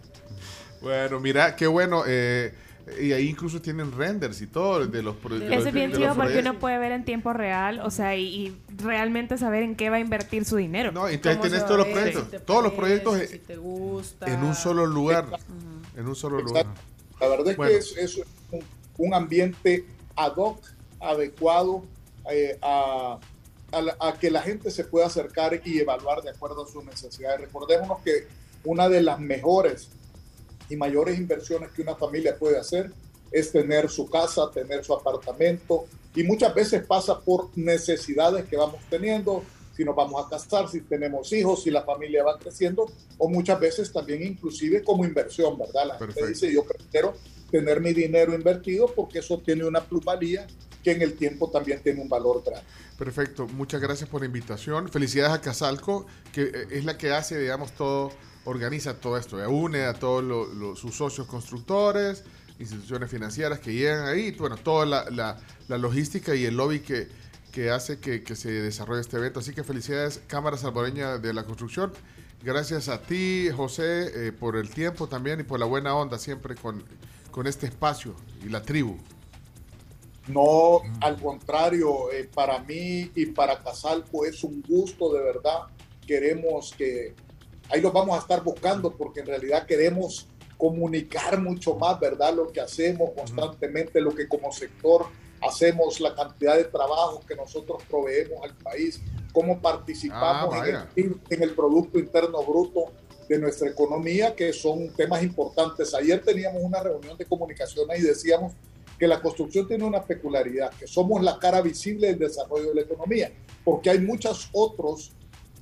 Bueno, mira, qué bueno. eh, y ahí incluso tienen renders y todo de los pro- de los- Eso es bien de chido porque uno puede ver en tiempo real, o sea, y, y realmente saber en qué va a invertir su dinero. No, entonces ¿Cómo tenés todos los proyectos. Si te todos los proyectos si te gusta. en un solo lugar. En un solo lugar. La verdad es Bueno. que es, es un, un ambiente ad hoc, adecuado eh, a, a la- a que la gente se pueda acercar y evaluar de acuerdo a sus necesidades. Recordémonos que una de las mejores y mayores inversiones que una familia puede hacer es tener su casa, tener su apartamento y muchas veces pasa por necesidades que vamos teniendo, si nos vamos a casar, si tenemos hijos, si la familia va creciendo o muchas veces también inclusive como inversión, ¿verdad? La gente Perfecto. dice yo prefiero tener mi dinero invertido porque eso tiene una plusvalía que en el tiempo también tiene un valor grande. Perfecto, muchas gracias por la invitación. Felicidades a Casalco, que eh, es la que hace, digamos, todo, organiza todo esto, eh, une a todos lo- sus socios constructores, instituciones financieras que llegan ahí, bueno, toda la, la- logística y el lobby que, que hace que, que se desarrolle este evento. Así que felicidades, Cámara Salvadoreña de la Construcción. Gracias a ti, José, eh, por el tiempo también y por la buena onda siempre con, con este espacio y la tribu. No, al contrario, eh, para mí y para Casalco es un gusto de verdad. Queremos que, ahí los vamos a estar buscando porque en realidad queremos comunicar mucho más, ¿verdad? Lo que hacemos constantemente, lo que como sector hacemos, la cantidad de trabajo que nosotros proveemos al país, cómo participamos Ah, en, el, en el Producto Interno Bruto de nuestra economía, que son temas importantes. Ayer teníamos una reunión de comunicaciones y decíamos que la construcción tiene una peculiaridad, que somos la cara visible del desarrollo de la economía, porque hay muchos otros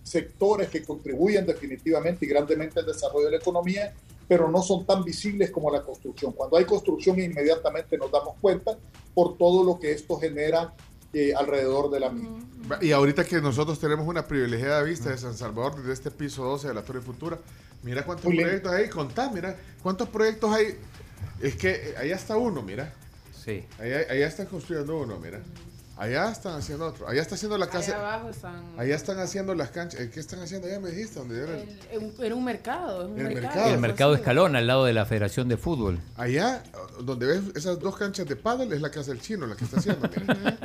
sectores que contribuyen definitivamente y grandemente al desarrollo de la economía, pero no son tan visibles como la construcción. Cuando hay construcción inmediatamente nos damos cuenta por todo lo que esto genera eh, alrededor de la misma. Y ahorita que nosotros tenemos una privilegiada vista de San Salvador desde este piso 12 de la Torre Futura, mira cuántos Muy lindo. proyectos hay, contá, mira cuántos proyectos hay. Es que eh, allá está uno, mira. Sí. Allá, allá están construyendo uno, mira. Allá están haciendo otro. Allá está haciendo la Allá casa. abajo están. Allá están haciendo las canchas. Eh, ¿Qué están haciendo? allá me dijiste dónde era el- el- Era un mercado. Es un El mercado. mercado. El mercado Escalón, al lado de la Federación de Fútbol. Allá, donde ves esas dos canchas de pádel, es la casa del chino, la que está haciendo. mira.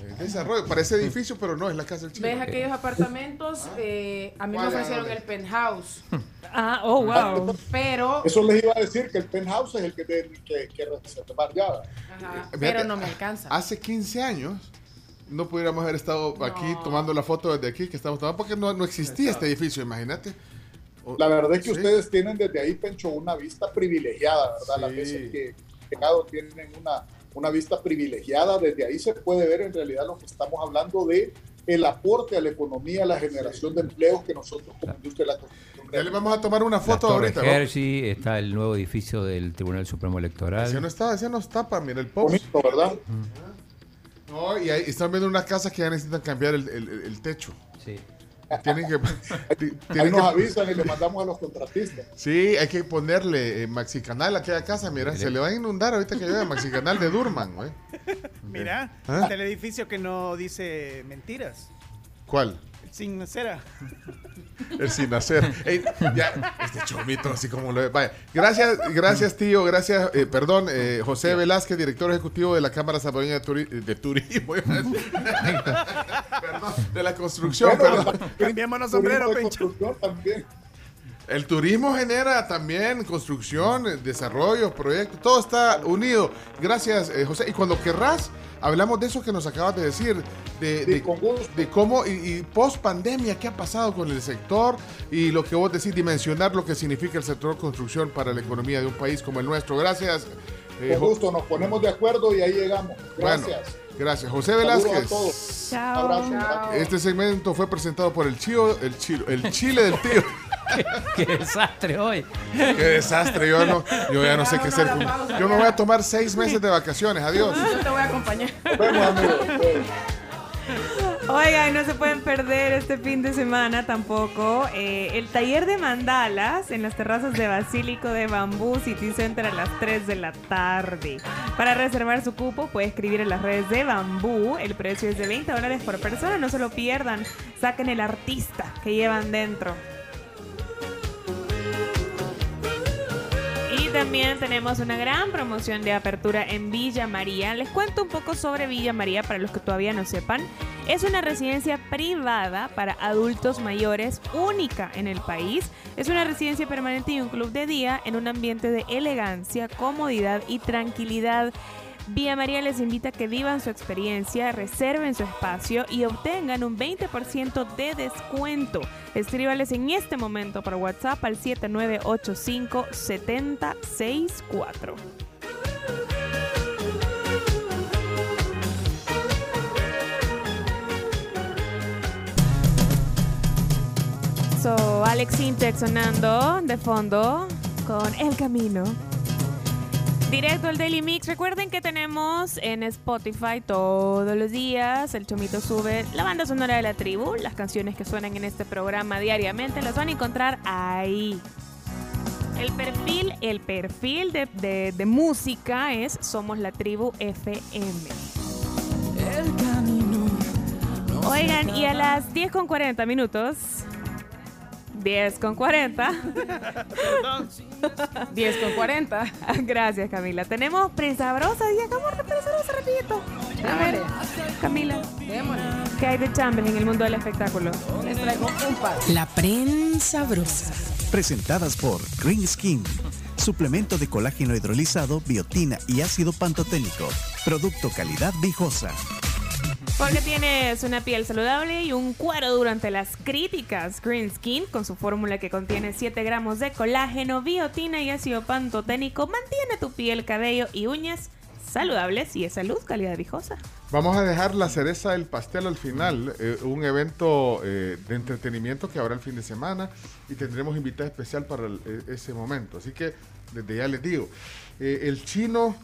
Eh, desarrollo. Parece edificio, pero no, es la casa del chino. ¿Ves aquellos apartamentos? Eh, a mí me ofrecieron el penthouse. *laughs* Ah, oh, wow. Pero, Eso les iba a decir que el penthouse es el que tiene que, que reservar ya. ajá, pero no me alcanza. Hace 15 años no pudiéramos haber estado aquí tomando la foto desde aquí que estamos tomando porque no, no existía este edificio, imagínate. La verdad es que Sí. ustedes tienen desde ahí, Pencho, una vista privilegiada, ¿verdad? Las Sí. veces que han llegado tienen una, una vista privilegiada. Desde ahí se puede ver en realidad lo que estamos hablando de el aporte a la economía, la generación de empleos que nosotros como industria de la construcción Ya le vamos a tomar una foto ahorita. ¿no? Hershey, está el nuevo edificio del Tribunal Supremo Electoral. Ese no está, ese nos tapa, mira el post. Bonito, ¿verdad? No, y ahí están viendo una casa que ya necesitan cambiar el, el- el techo. Sí. Tienen que, *laughs* tienen nos que- avisan y le mandamos a los contratistas. Sí, hay que ponerle eh, Maxicanal a aquella casa, mira, se le va a inundar ahorita que llueve Maxicanal de Durman, güey. *laughs* Mira, ¿Ah? el edificio que no dice mentiras. ¿Cuál? Sin cera. El sin. Ey, ya, este chomito, así como lo ve. Vaya, gracias, gracias, tío. Gracias, eh, perdón, eh, José Velázquez, director ejecutivo de la Cámara Salvadoreña de, Turi- de Turismo. iba a decir. *laughs* perdón, de la construcción, Bueno, perdón. Cambiémonos sombrero, Turismo de Pencho. construcción también. El turismo genera también construcción, desarrollo, proyectos, todo está unido. Gracias, eh, José. Y cuando querrás, hablamos de eso que nos acabas de decir, de, de- de cómo y, y post pandemia, qué ha pasado con el sector y lo que vos decís, dimensionar lo que significa el sector construcción para la economía de un país como el nuestro. Gracias. eh, Con gusto, nos ponemos de acuerdo y ahí llegamos. Bueno, Gracias. gracias. José a Velázquez. todos. Chao. Abrazo. Este segmento fue presentado por el Chío, el Chilo, el Chile del tío. *laughs* *laughs* Qué desastre hoy. Qué desastre, yo no, yo ya no sé qué hacer. con- Yo me voy a tomar seis meses de vacaciones, adiós. Yo te voy a acompañar. Vemos, amigos. Oigan, no se pueden perder este fin de semana tampoco eh, el taller de mandalas en las terrazas de Basílico de Bambú City Center a las 3 de la tarde. Para reservar su cupo puede escribir en las redes de Bambú. El precio es de 20 dólares por persona. No se lo pierdan. Saquen el artista que llevan dentro. También tenemos una gran promoción de apertura en Villa María. Les cuento un poco sobre Villa María para los que todavía no sepan. Es una residencia privada para adultos mayores única en el país. Es una residencia permanente y un club de día en un ambiente de elegancia, comodidad y tranquilidad. Vía María les invita a que vivan su experiencia, reserven su espacio y obtengan un 20% de descuento. Escríbales en este momento por WhatsApp al 7985 7064. So, Alex Intec sonando de fondo con El Camino. Directo al Daily Mix. Recuerden que tenemos en Spotify todos los días. El Chomito sube la banda sonora de la tribu. Las canciones que suenan en este programa diariamente las van a encontrar ahí. El perfil, el perfil de, de- de música es Somos la Tribu FM. Oigan, y a las 10 con 40 minutos. 10 con 40. 10 con 40. Gracias, Camila. Tenemos prensa brosa. Y acabamos de prensa brosa, rapidito. A ver, Camila. ¿Qué hay de chambres en el mundo del espectáculo? Les traigo un par. La prensa brosa. Presentadas por Green Skin. Suplemento de colágeno hidrolizado, biotina y ácido pantoténico. Producto calidad viejosa. Porque tienes una piel saludable y un cuero duro ante las críticas. Green Skin, con su fórmula que contiene 7 gramos de colágeno, biotina y ácido pantoténico, mantiene tu piel, cabello y uñas saludables y esa luz calidad viejosa. Vamos a dejar la cereza del pastel al final, eh, un evento eh, de entretenimiento que habrá el fin de semana y tendremos invitada especial para el- e- ese momento. Así que desde ya les digo, eh, el chino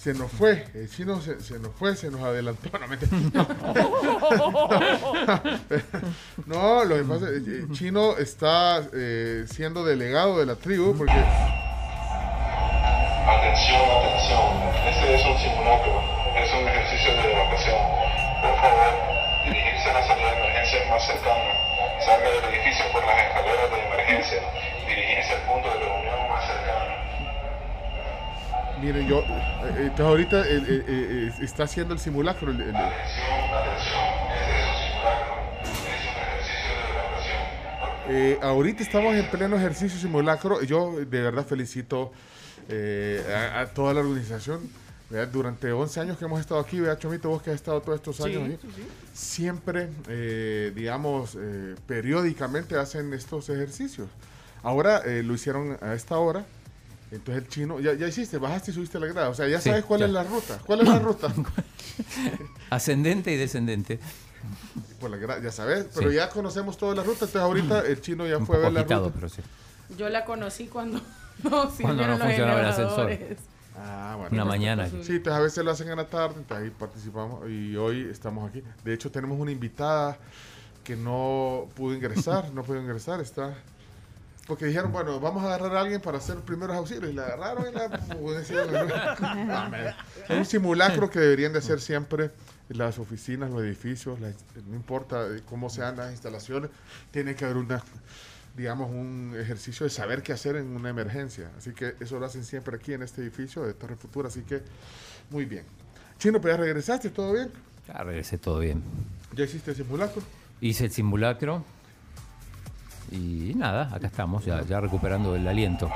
se nos fue, el chino se, se nos fue, se nos adelantó. *laughs* No, mentira. *laughs* No, lo que pasa es que Chino está eh, siendo delegado de la tribu porque Atención, atención. Este es un simulacro. Es un ejercicio de evacuación. Por favor, dirigirse a la salida de emergencia más cercana. Salga del edificio por las escaleras de emergencia. Dirigirse al punto de reunión. Miren, yo, eh, eh, entonces ahorita eh, eh, eh, está haciendo el simulacro. el- el- Eh, ahorita estamos en pleno ejercicio simulacro. Yo de verdad felicito a, a toda la organización. ¿verdad? Durante 11 años que hemos estado aquí, vea Chomito, vos que has estado todos estos años Sí, sí, sí. siempre, digamos, periódicamente hacen estos ejercicios. Ahora lo hicieron a esta hora. Entonces el chino, ya, ya hiciste, bajaste y subiste la grada. O sea, ya Sí, sabes cuál ya. es la ruta. ¿Cuál es la *laughs* ruta? Ascendente y descendente. Por la gra- ya sabes, pero Sí. ya conocemos toda la ruta. Entonces ahorita el chino ya Un fue a ver la agitado, ruta. pero sí. Yo la conocí cuando *laughs* no Cuando no funcionaba el ascensor. Ah, bueno. Una mañana. Sí, entonces a veces lo hacen en la tarde, entonces ahí participamos y hoy estamos aquí. De hecho, tenemos una invitada que no pudo ingresar, no pudo ingresar, está... Porque dijeron, bueno, vamos a agarrar a alguien para hacer primeros auxilios. Y la agarraron y la... *laughs* Es un simulacro que deberían de hacer siempre las oficinas, los edificios, las- no importa cómo sean las instalaciones, tiene que haber una, digamos, un ejercicio de saber qué hacer en una emergencia. Así que eso lo hacen siempre aquí en este edificio de Torre Futura, así que muy bien. Chino, pues ya regresaste, ¿todo bien? Ya regresé todo bien. ¿Ya hiciste el simulacro? Hice el simulacro y nada, acá estamos, ya, ya recuperando el aliento.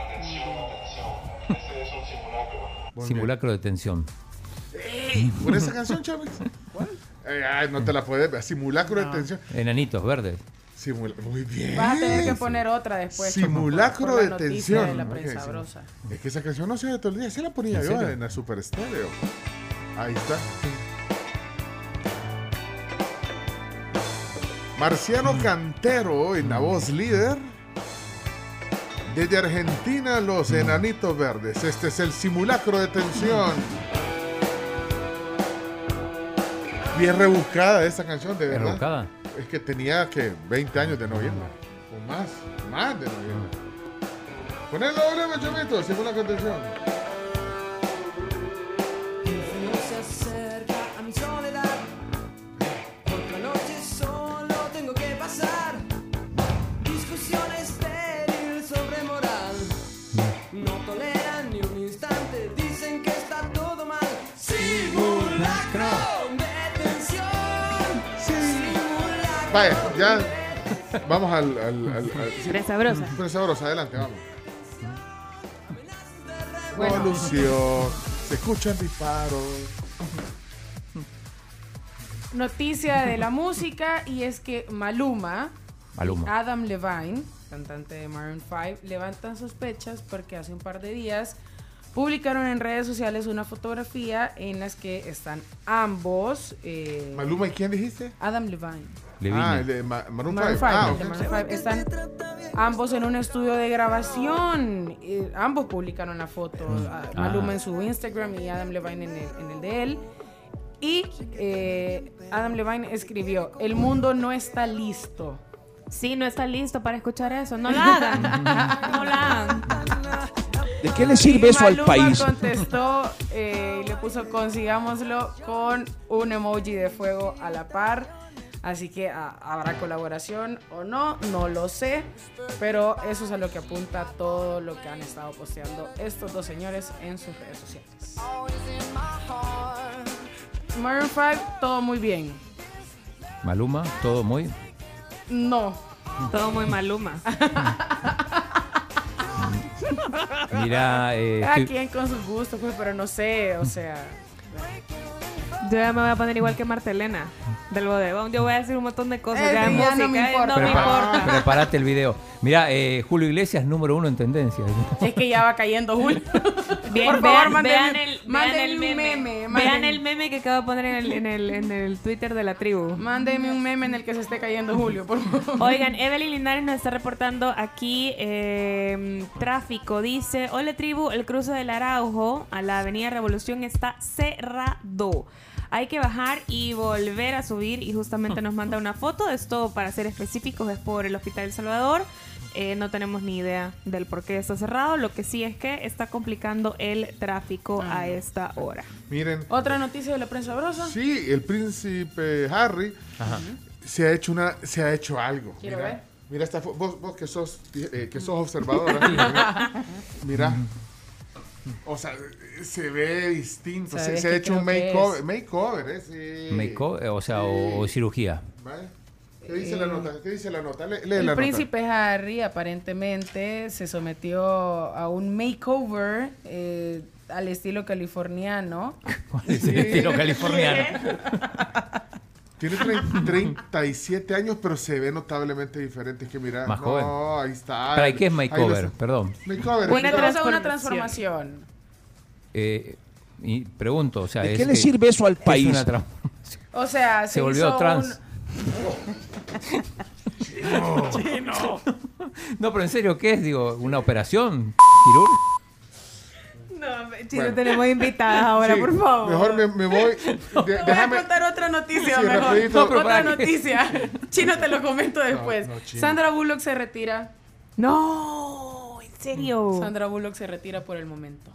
Simulacro de tensión. ¿Por esa canción, Chávez? ¿Cuál? ay, no te la puedes ver. Simulacro de tensión. Enanitos verdes. Simula- Muy bien. Vas a tener que poner otra después. Simulacro por de tensión. de la prensa. Es que esa canción no se oye todo el día. Se la ponía ¿En yo serio? en la Super Estéreo. Ahí está. Marciano Cantero en la voz líder. Desde Argentina, los enanitos verdes. Este es el simulacro de tensión. Bien rebuscada esa canción, de ¿Es verdad. rebuscada? Es que tenía que 20 años de no oírla. O más, más de no oírla. Ponelo ahora, Chomito, el simulacro de tensión. Vaya, ya vamos al... al, al, sí. Sabrosa, adelante, vamos. Bueno. Evolución, se escuchan disparos. Noticia de la música y es que Maluma, Maluma. Adam Levine, cantante de Maroon 5, levantan sospechas porque hace un par de días publicaron en redes sociales una fotografía en las que están ambos. eh, Maluma, ¿y quién dijiste? Adam Levine. Levine. Ah, el de Ma- Maroon Maroon 5. 5, Ah, el de ok. Maroon 5. Están ambos en un estudio de grabación. Eh, ambos publicaron la foto. a- Ah. Maluma en su Instagram y Adam Levine en el, en el de él. Y eh, Adam Levine escribió, el mundo no está listo. Sí, no está listo para escuchar eso. No la hagan. *laughs* No la hagan. ¿De qué le sirve Y eso al Maluma país? contestó eh, y le puso consigámoslo con un emoji de fuego a la par. Así que ah, habrá colaboración o no, no lo sé. Pero eso es a lo que apunta todo lo que han estado posteando estos dos señores en sus redes sociales. Maroon 5, todo muy bien. Maluma, todo muy. No. Todo muy maluma. Mira, eh, Cada quien con sus gustos, pues, pero no sé, o sea. Yo ya me voy a poner igual que Martelena del bodegón. Yo voy a decir un montón de cosas. Eh, ya de ya no música, me importa. no me importa. Prepárate el video. Mira, eh, Julio Iglesias, número uno en tendencia. Es que ya va cayendo Julio. *laughs* Bien, Por favor, vean, mándenme- vean el, vean el un meme. meme, Vean el meme que acabo de poner en el, en el, en el Twitter de la tribu. Mándenme un meme en el que se esté cayendo Julio, por favor. Oigan, Evelyn Linares nos está reportando aquí eh, tráfico. Dice, hola tribu, el cruce del Araujo a la avenida Revolución está cerrado. Hay que bajar y volver a subir y justamente nos manda una foto. Esto, para ser específicos, es por el Hospital El Salvador. Eh, no tenemos ni idea del por qué está cerrado. Lo que sí es que está complicando el tráfico Ah. a esta hora. Miren, Otra noticia de la prensa brosa. sí, el príncipe Harry se ha hecho una, se ha hecho algo. Quiero mira, ver. mira esta vos, vos que sos, eh, que sos observadora. *laughs* mira, mira. O sea, se ve distinto. Se, ¿Sabes se ha hecho un makeover, makeover, ¿eh? Sí. Makeover, o sea, o, o cirugía. ¿Vale? ¿Qué dice la nota? ¿Qué dice la nota? Le- lee El la príncipe Harry aparentemente se sometió a un makeover eh, al estilo californiano. *laughs* Es el estilo californiano. *laughs* Tiene tre- *laughs* 37 años, pero se ve notablemente diferente. Es que mira, Más no, joven. ahí está. ¿Para qué es makeover? Perdón. Makeover. Una, cosa, una transformación. transformación. Eh, y pregunto, o sea, ¿De es qué le que- sirve eso al es país? O sea, se, Se volvió hizo trans. un- *laughs* Chino. *laughs* No, pero en serio, ¿qué es? Digo, ¿una operación quirúrgica? No, si Bueno. no tenemos invitadas ahora, Sí, por favor. Mejor me, me voy. *laughs* de- Te voy déjame. a contar otra noticia Sí, mejor. rapidito. No, pero otra noticia. *laughs* Chino, te lo comento después. no, Chino. Sandra Bullock se retira. No, en serio. Sandra Bullock se retira por el momento.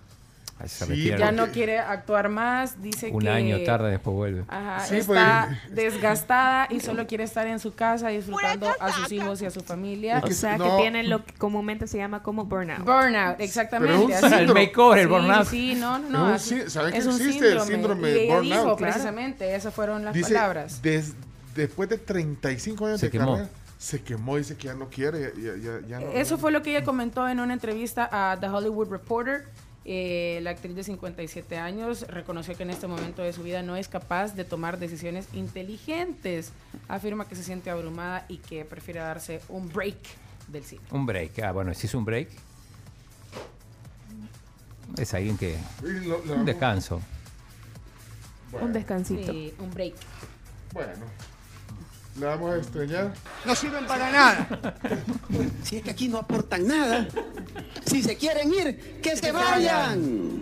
Se Sí. Ya no quiere actuar más. Dice Un que año tarde, después vuelve. Ajá, Sí, está pues- desgastada y solo quiere estar en su casa disfrutando a sus hijos y a su familia. Es O que sea, no- que tienen lo que comúnmente se llama como burnout. Burnout, exactamente. Pero un. El makeover, el Sí, burnout. Sí, no, no, no. Es un así- sí- ¿sabes que es un existe el síndrome de ella burnout? dijo Claro. precisamente, esas fueron las Dice, palabras. des- después de 35 años Se de quemó. carrera, se quemó, dice que ya no quiere. Ya, ya- ya no- Eso fue lo que ella comentó en una entrevista a The Hollywood Reporter. Eh, la actriz de 57 años reconoció que en este momento de su vida no es capaz de tomar decisiones inteligentes. Afirma que se siente abrumada y que prefiere darse un break del cine. Un break. Ah, bueno, si es un break. Es alguien que. Y lo- lo- Un descanso. Un descansito. Sí, un break. Bueno, le vamos a extrañar. No sirven para nada. Si es que aquí no aportan nada. Si se quieren ir, que se vayan.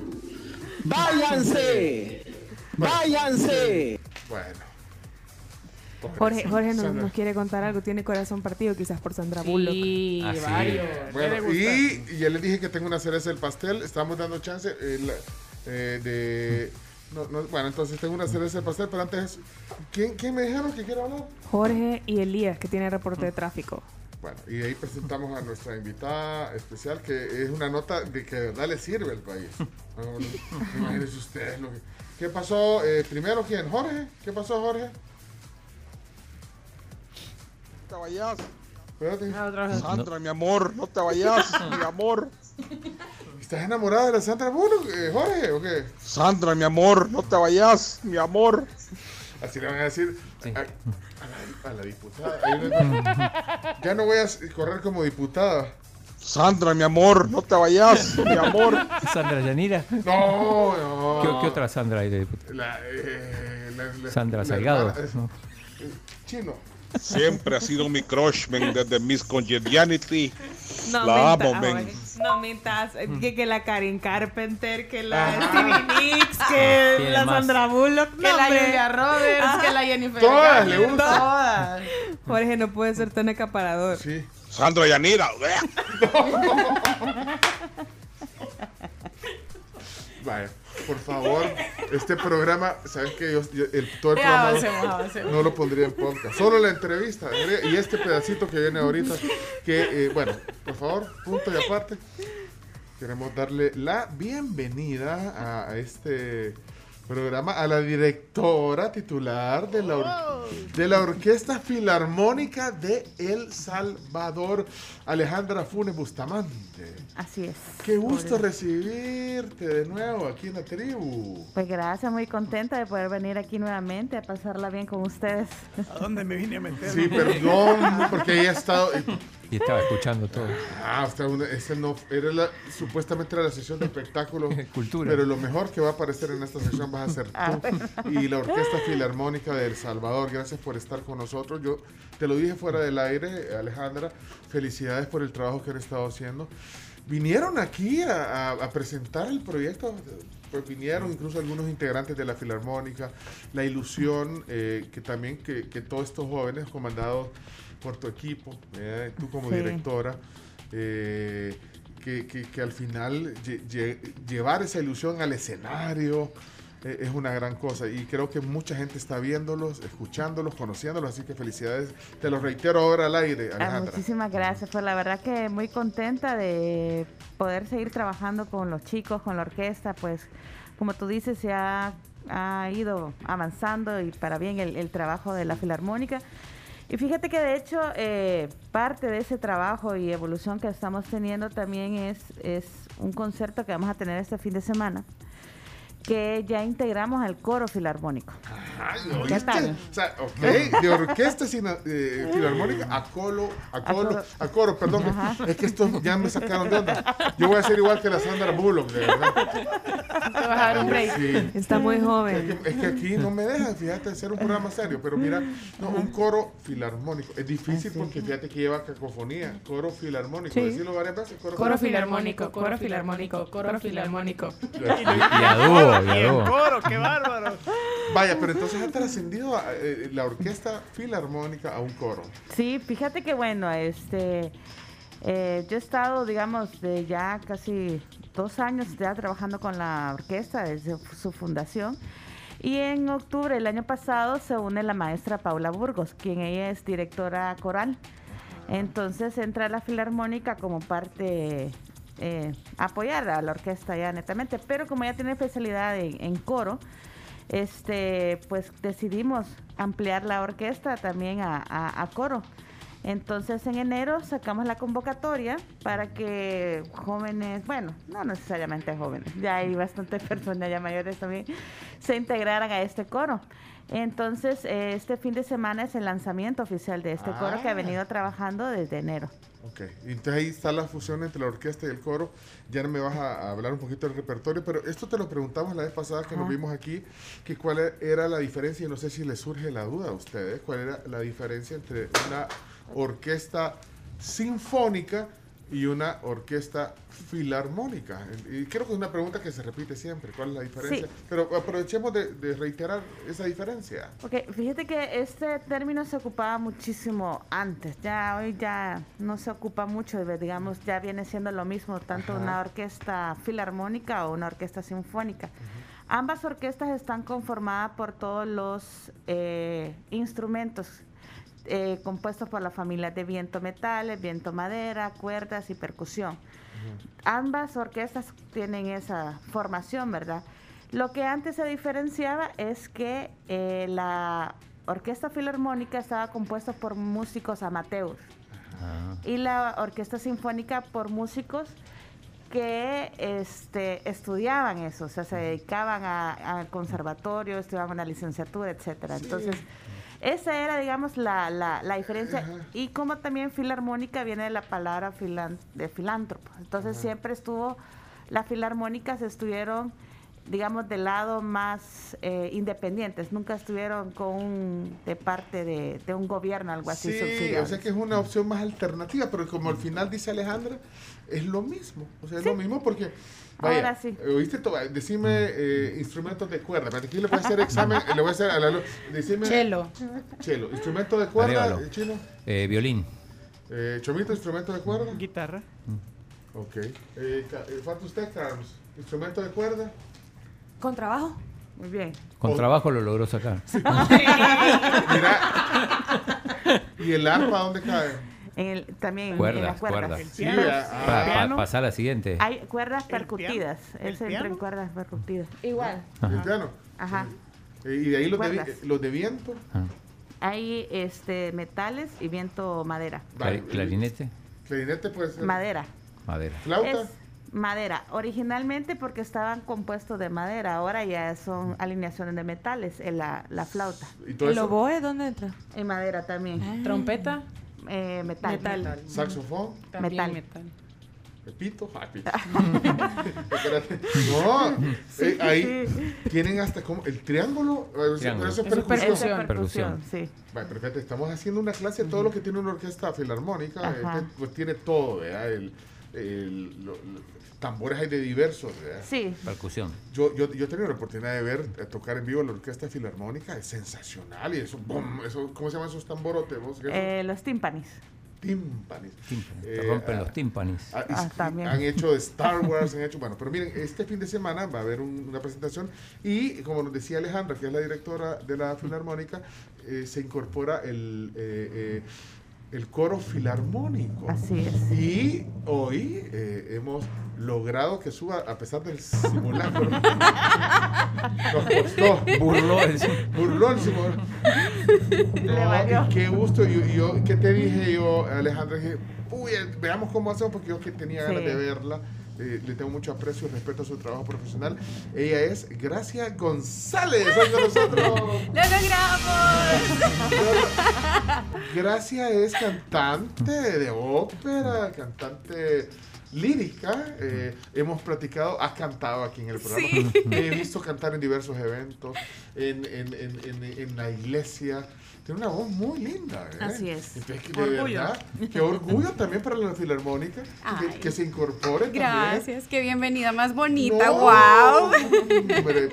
Váyanse. Váyanse. Bueno. Jorge, Jorge nos, quiere contar algo. Tiene corazón partido, quizás por Sandra Bullock. Sí, Ah, sí. varios. Y, y ya les dije que tengo una cereza del pastel. Estamos dando chance eh, la- eh, de. No, no, bueno, entonces tengo una cereza del pastel, pero antes. ¿Quién, quién me dijeron que quiere hablar? Jorge y Elías, que tiene reporte de tráfico. Bueno, y ahí presentamos a nuestra invitada especial, que es una nota de que de verdad le sirve al país. *laughs* Imagínense ustedes lo que- ¿Qué pasó? Eh, primero, ¿quién? ¿Jorge? ¿Qué pasó, Jorge? te vayas. Espérate. Sandra, mi amor, no te vayas, mi amor. *laughs* ¿Estás enamorada de la Sandra Bullock, eh, Jorge, o qué? Sandra, mi amor, no te vayas, mi amor. Así le van a decir a, a la, a la diputada. Una- ya no voy a correr como diputada. Sandra, mi amor, no te vayas, mi amor. Sandra Yanira. No, no. ¿Qué, qué otra Sandra hay de diputada? La, eh, la- la- Sandra la Salgado. eh, Chino. Siempre ha sido mi crush, men, desde Miss Congeniality. No La amo, men. No mintas. Que, que la Karen Carpenter, que la Stevie Nicks, que Tiene la más. Sandra Bullock. Que la Julia Roberts, que la Jennifer Todas le gustan. Todas. Jorge no puede ser tan acaparador. Sí. Sandra Yanira. *laughs* Vaya, por favor, este programa, ¿sabes qué? Yo, yo- el, todo el programa avancemos, avancemos. no lo pondría en podcast. Solo la entrevista y este pedacito que viene ahorita, que, eh, bueno, por favor, punto y aparte. Queremos darle la bienvenida a, a este programa a la directora titular de la, or- de la Orquesta Filarmónica de El Salvador, Alejandra Funes Bustamante. Así es. Qué gusto recibirte de nuevo aquí en la tribu. Pues gracias, muy contenta de poder venir aquí nuevamente a pasarla bien con ustedes. ¿A dónde me vine a meter? Sí, perdón, porque ha estado. Y estaba escuchando todo. Ah, usted, una- ese no, era la, supuestamente era la sesión de espectáculo. *laughs* Cultura. Pero lo mejor que va a aparecer en esta sesión vas a ser Ah, tú y la Orquesta Filarmónica de El Salvador. Gracias por estar con nosotros. Yo te lo dije fuera del aire, Alejandra. Felicidades por el trabajo que han estado haciendo. Vinieron aquí a, a- a presentar el proyecto. Pues vinieron incluso algunos integrantes de la Filarmónica. La ilusión eh, que también que, que todos estos jóvenes comandados por tu equipo, tú como Sí. directora, eh, que, que- que al final lle- lle- llevar esa ilusión al escenario eh, es una gran cosa y creo que mucha gente está viéndolos, escuchándolos, conociéndolos, así que felicidades. Te lo reitero ahora al aire, Ah, muchísimas gracias. Pues la verdad que muy contenta de poder seguir trabajando con los chicos, con la orquesta. Pues como tú dices, se ha, ha ido avanzando y para bien el, el trabajo de la Filarmónica. Y fíjate que de hecho eh, parte de ese trabajo y evolución que estamos teniendo también es, es un concierto que vamos a tener este fin de semana que ya integramos al coro filarmónico. Ay, ¿Qué tal? O sea, ok, de orquesta sina- eh, filarmónica a colo, a colo, coro. a coro, perdón. Es que estos ya me sacaron de onda. Yo voy a ser igual que la Sandra Bullock, de verdad. Te vas a dar un break. Sí. Está muy joven. Es que, es que aquí no me dejan, fíjate, hacer un programa serio, pero mira, no, un coro filarmónico. Es difícil porque fíjate que lleva cacofonía, coro filarmónico. Sí. Decirlo varias veces, coro, Coro filarmónico, coro filarmónico, coro filarmónico. Y a dúo, y a el coro, qué bárbaro. Vaya, pero entonces ha trascendido a, eh, la orquesta filarmónica a un coro. Sí, fíjate que bueno, este, eh, yo he estado, digamos, de ya casi dos años ya trabajando con la orquesta desde su fundación. Y en octubre del año pasado se une la maestra Paula Burgos, quien ella es directora coral. Entonces entra a la filarmónica como parte eh, apoyar a la orquesta ya netamente, pero como ella tiene especialidad en, en coro, este, pues decidimos ampliar la orquesta también a, a- a coro. Entonces en enero sacamos la convocatoria para que jóvenes, bueno, no necesariamente jóvenes, ya hay bastantes *laughs* personas ya mayores también, se integraran a este coro. Entonces eh, este fin de semana es el lanzamiento oficial de este coro que ha Ah. venido trabajando desde enero. Ok, entonces ahí está la fusión entre la orquesta y el coro. Ya me vas a hablar un poquito del repertorio, pero esto te lo preguntamos la vez pasada que nos Ajá. vimos aquí, que cuál e- era la diferencia, y no sé si les surge la duda a ustedes, cuál era la diferencia entre una orquesta sinfónica y una orquesta filarmónica. Y creo que es una pregunta que se repite siempre, ¿cuál es la diferencia? Sí. Pero aprovechemos de, de reiterar esa diferencia. Ok, fíjate que este término se ocupaba muchísimo antes, ya hoy ya no se ocupa mucho, digamos, ya viene siendo lo mismo, tanto Ajá. una orquesta filarmónica o una orquesta sinfónica. Ambas orquestas están conformadas por todos los eh, instrumentos eh, compuestos por la familia de viento metales, viento madera, cuerdas y percusión. Ambas orquestas tienen esa formación, ¿verdad? Lo que antes se diferenciaba es que eh, la orquesta filarmónica estaba compuesta por músicos amateurs y la orquesta sinfónica por músicos que este, estudiaban eso, o sea, se dedicaban a- al conservatorio, estudiaban una licenciatura, etcétera. Entonces, esa era, digamos, la, la, la diferencia. Y como también filarmónica viene de la palabra filan- de filántropo. Entonces, siempre estuvo, las filarmónicas estuvieron, digamos, del lado más eh, independientes. Nunca estuvieron con un, de parte de, de un gobierno, algo así. Sí, subsidiado. o sea que es una opción más alternativa, pero como al final dice Alejandra, es lo mismo. O sea, es lo mismo porque. Vaya, Ahora sí. ¿Oíste? todo? Decime eh, instrumentos de cuerda. Para aquí le voy a hacer examen. le voy a hacer a la luz. Decime. Chelo. Chelo. Instrumento de cuerda. Agrégalo. eh, chino. Eh, violín. Eh, Chomito, instrumento de cuerda. Guitarra. Ok. Eh, ca- eh, falta usted, Carlos. Instrumento de cuerda. ¿Con trabajo? Muy bien. Con trabajo lo logró sacar. *laughs* ¿Y el arpa dónde cae? En el- también en- en Cuerdas, las cuerdas. cuerdas. Sí, ah, Pa- pa- pasar a la siguiente. Hay cuerdas percutidas. ¿El Es entre piano? cuerdas percutidas. Igual. El piano. Ajá. Eh, y de ahí los de, Cuerdas. los de viento. Hay este metales y viento madera. Clari- clarinete, Clarinete puede ser. Madera. madera. Flauta. Es madera. Originalmente porque estaban compuestos de madera. Ahora ya son alineaciones de metales en la, la flauta. ¿Y todo ¿El oboe dónde entra? En madera también. Trompeta. Eh, metal. Metal. Saxofón. También Metal. metal. Pepito. *laughs* No, eh, ahí tienen hasta como el triángulo. eh, Triángulo. Eso es percusión. Es Percusión. percusión, sí. Vale, perfecto. Estamos haciendo una clase de todo lo que tiene una orquesta filarmónica. Este, pues tiene todo, ¿verdad? El, el- lo- lo- tambores hay de diversos, ¿verdad? Sí. Percusión. Yo, yo, yo he tenido la oportunidad de ver, tocar en vivo la orquesta filarmónica, es sensacional. Y eso, eso ¿cómo se llaman esos tamborotes? Eh, los tímpanis. tímpanis. Te Eh, rompen ah, los tímpanis. Ah, y- Ah, y también. Han hecho de *laughs* Star Wars, han hecho, bueno, pero miren, este fin de semana va a haber un- una presentación y como nos decía Alejandra, que es la directora de la Filarmónica, eh, se incorpora el, eh, eh, el coro filarmónico. Así es. Y hoy eh, hemos logrado que suba, a pesar del simulacro. *laughs* Nos costó. Burló el- Burló el simulacro. No, valió. y qué gusto. Yo, yo- ¿Qué te dije yo, Alejandra? Dije, uy, eh, veamos cómo hacemos, porque yo que tenía ganas Sí. de verla. Eh, le tengo mucho aprecio y respeto a su trabajo profesional. Ella es Gracia González. Hoy con nosotros. *laughs* ¡Lo logramos! Gracia es cantante de ópera, cantante lírica. eh, hemos platicado, ha cantado aquí en el programa. Sí. He visto cantar en diversos eventos, en, en- en- en- en la iglesia. Tiene una voz muy linda. ¿eh? Así es. Entonces, que Orgullo. verdad, qué orgullo también para la filarmónica que, se incorpore también. Gracias, qué bienvenida más bonita, No, wow.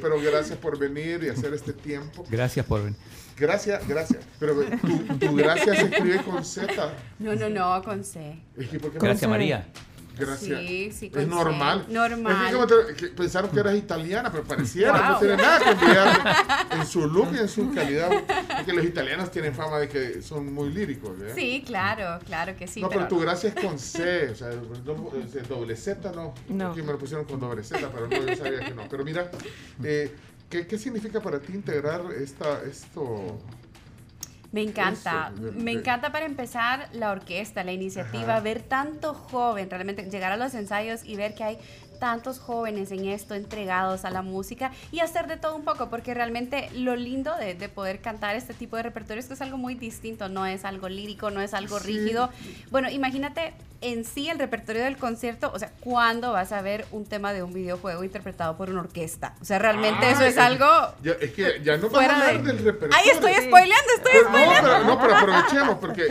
pero gracias por venir y hacer este tiempo. Gracias por venir. Gracias, gracias. Pero tu, tu gracia se escribe con Z. No, no, no, con C. Es que, ¿por qué Gracias? María. Gracias. Sí, sí, es normal. Normal. Es que como te- que pensaron que eras italiana, pero pareciera, no tiene nada que envidiarle *laughs* en su look y en su calidad. Porque los italianos tienen fama de que son muy líricos. ¿verdad? Sí, claro, claro que sí. no, pero, pero tu gracia es con C, o sea, doble Z no. No. Aquí me lo pusieron con doble Z, pero no, yo sabía que no. Pero mira, eh, ¿qué, ¿qué significa para ti integrar esta, esto? Me encanta, Eso, me encanta para empezar la orquesta, la iniciativa, Ajá. ver tanto joven, realmente llegar a los ensayos y ver que hay tantos jóvenes en esto entregados a la música y hacer de todo un poco, porque realmente lo lindo de, de poder cantar este tipo de repertorio es que es algo muy distinto, no es algo lírico, no es algo Sí. rígido. Bueno, imagínate en sí el repertorio del concierto, o sea, ¿cuándo vas a ver un tema de un videojuego interpretado por una orquesta? O sea, realmente eso es algo... Ya, es que ya no vamos a hablar de- del repertorio. ¡Ay, estoy spoileando, estoy Pero spoileando! No, pero, no, pero aprovechemos, porque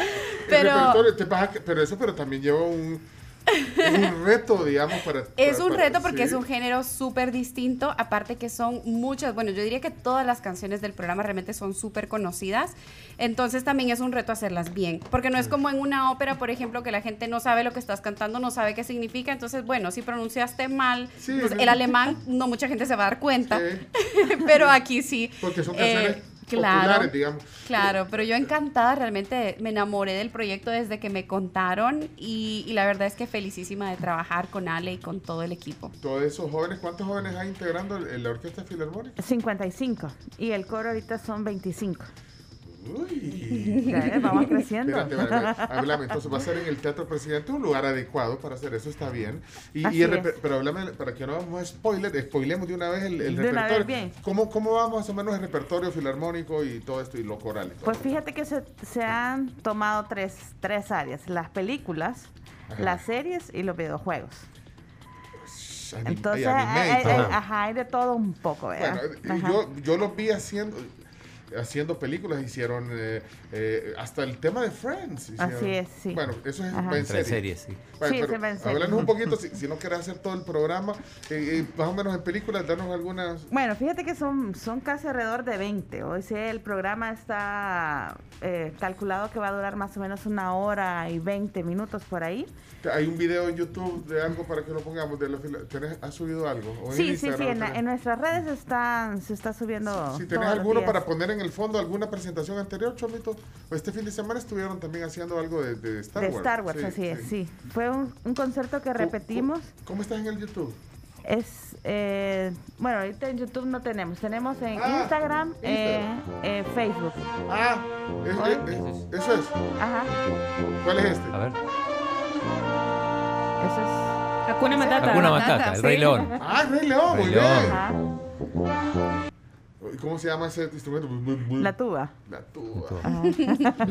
Pero- el repertorio, te vas a- pero eso pero también lleva un, un reto, digamos, para... Es para- un para- reto porque sí. es un género súper distinto, aparte que son muchas, bueno, yo diría que todas las canciones del programa realmente son súper conocidas, entonces también es un reto hacerlas bien, porque no es como en una ópera, por ejemplo, que la gente no sabe lo que estás cantando, no sabe qué significa, entonces, bueno, si pronunciaste mal Sí, el alemán, no mucha gente se va a dar cuenta, Sí, *laughs* pero aquí sí. porque son Eh, canciones claro. populares, digamos. Claro, pero yo encantada, realmente me enamoré del proyecto desde que me contaron y, y la verdad es que felicísima de trabajar con Ale y con todo el equipo. Todos esos jóvenes, ¿cuántos jóvenes hay integrando la Orquesta Filarmónica? 55. Y el coro ahorita son 25. Uy. Ya vamos *laughs* creciendo. Espérate, espérate, espérate. Háblame, *laughs* entonces va a ser en el Teatro Presidente un lugar adecuado para hacer eso, está bien. Y, y el pero háblame, para que no vamos a spoiler, spoilemos de una vez el, el De una vez, repertorio. bien. ¿Cómo, ¿Cómo va más o menos el repertorio filarmónico y todo esto y lo coral? y todo? Pues fíjate que se, se han tomado tres, tres áreas, las películas, Ajá. las series y los videojuegos. Anim- Entonces, hay hay, hay- ajá, hay de todo un poco, ¿verdad? Bueno, yo, yo los vi haciendo haciendo películas, hicieron eh, eh, hasta el tema de Friends. hicieron. Así es, sí. Bueno, eso es en Entre serie. series, sí. Bueno, Sí, pero ese va en serie. háblanos un *laughs* poquito, si, si no quieres hacer todo el programa, eh, eh, más o menos en películas, darnos algunas... Bueno, fíjate que son, son casi alrededor de 20. Hoy sí el programa está eh, calculado que va a durar más o menos una hora y 20 minutos por ahí. Hay un video en YouTube de algo para que lo pongamos. De los, fila- ¿tenés- ¿Has subido algo? ¿O en Sí, sí, sí, lo en, tenés? en nuestras redes están, se está subiendo. Si tenés todos los alguno días. para poner en el fondo alguna presentación anterior, Chomito, o este fin de semana estuvieron también haciendo algo de, de Star de Wars. Star Wars, Sí, así es, sí. sí. Fue un, un concierto que repetimos. ¿Cómo estás en el YouTube? Es, eh, bueno, ahorita en YouTube no tenemos, tenemos en Ah, Instagram, eh, eh, Facebook. Ah, es- Oye. es- es- eso es. Ajá, ¿Cuál es este? A ver. eso es. Hakuna Matata. Hakuna Matata, el Rey León. Ah, Rey León, Rey muy León. bien. ¿Cómo se llama ese instrumento? la tuba. La tuba.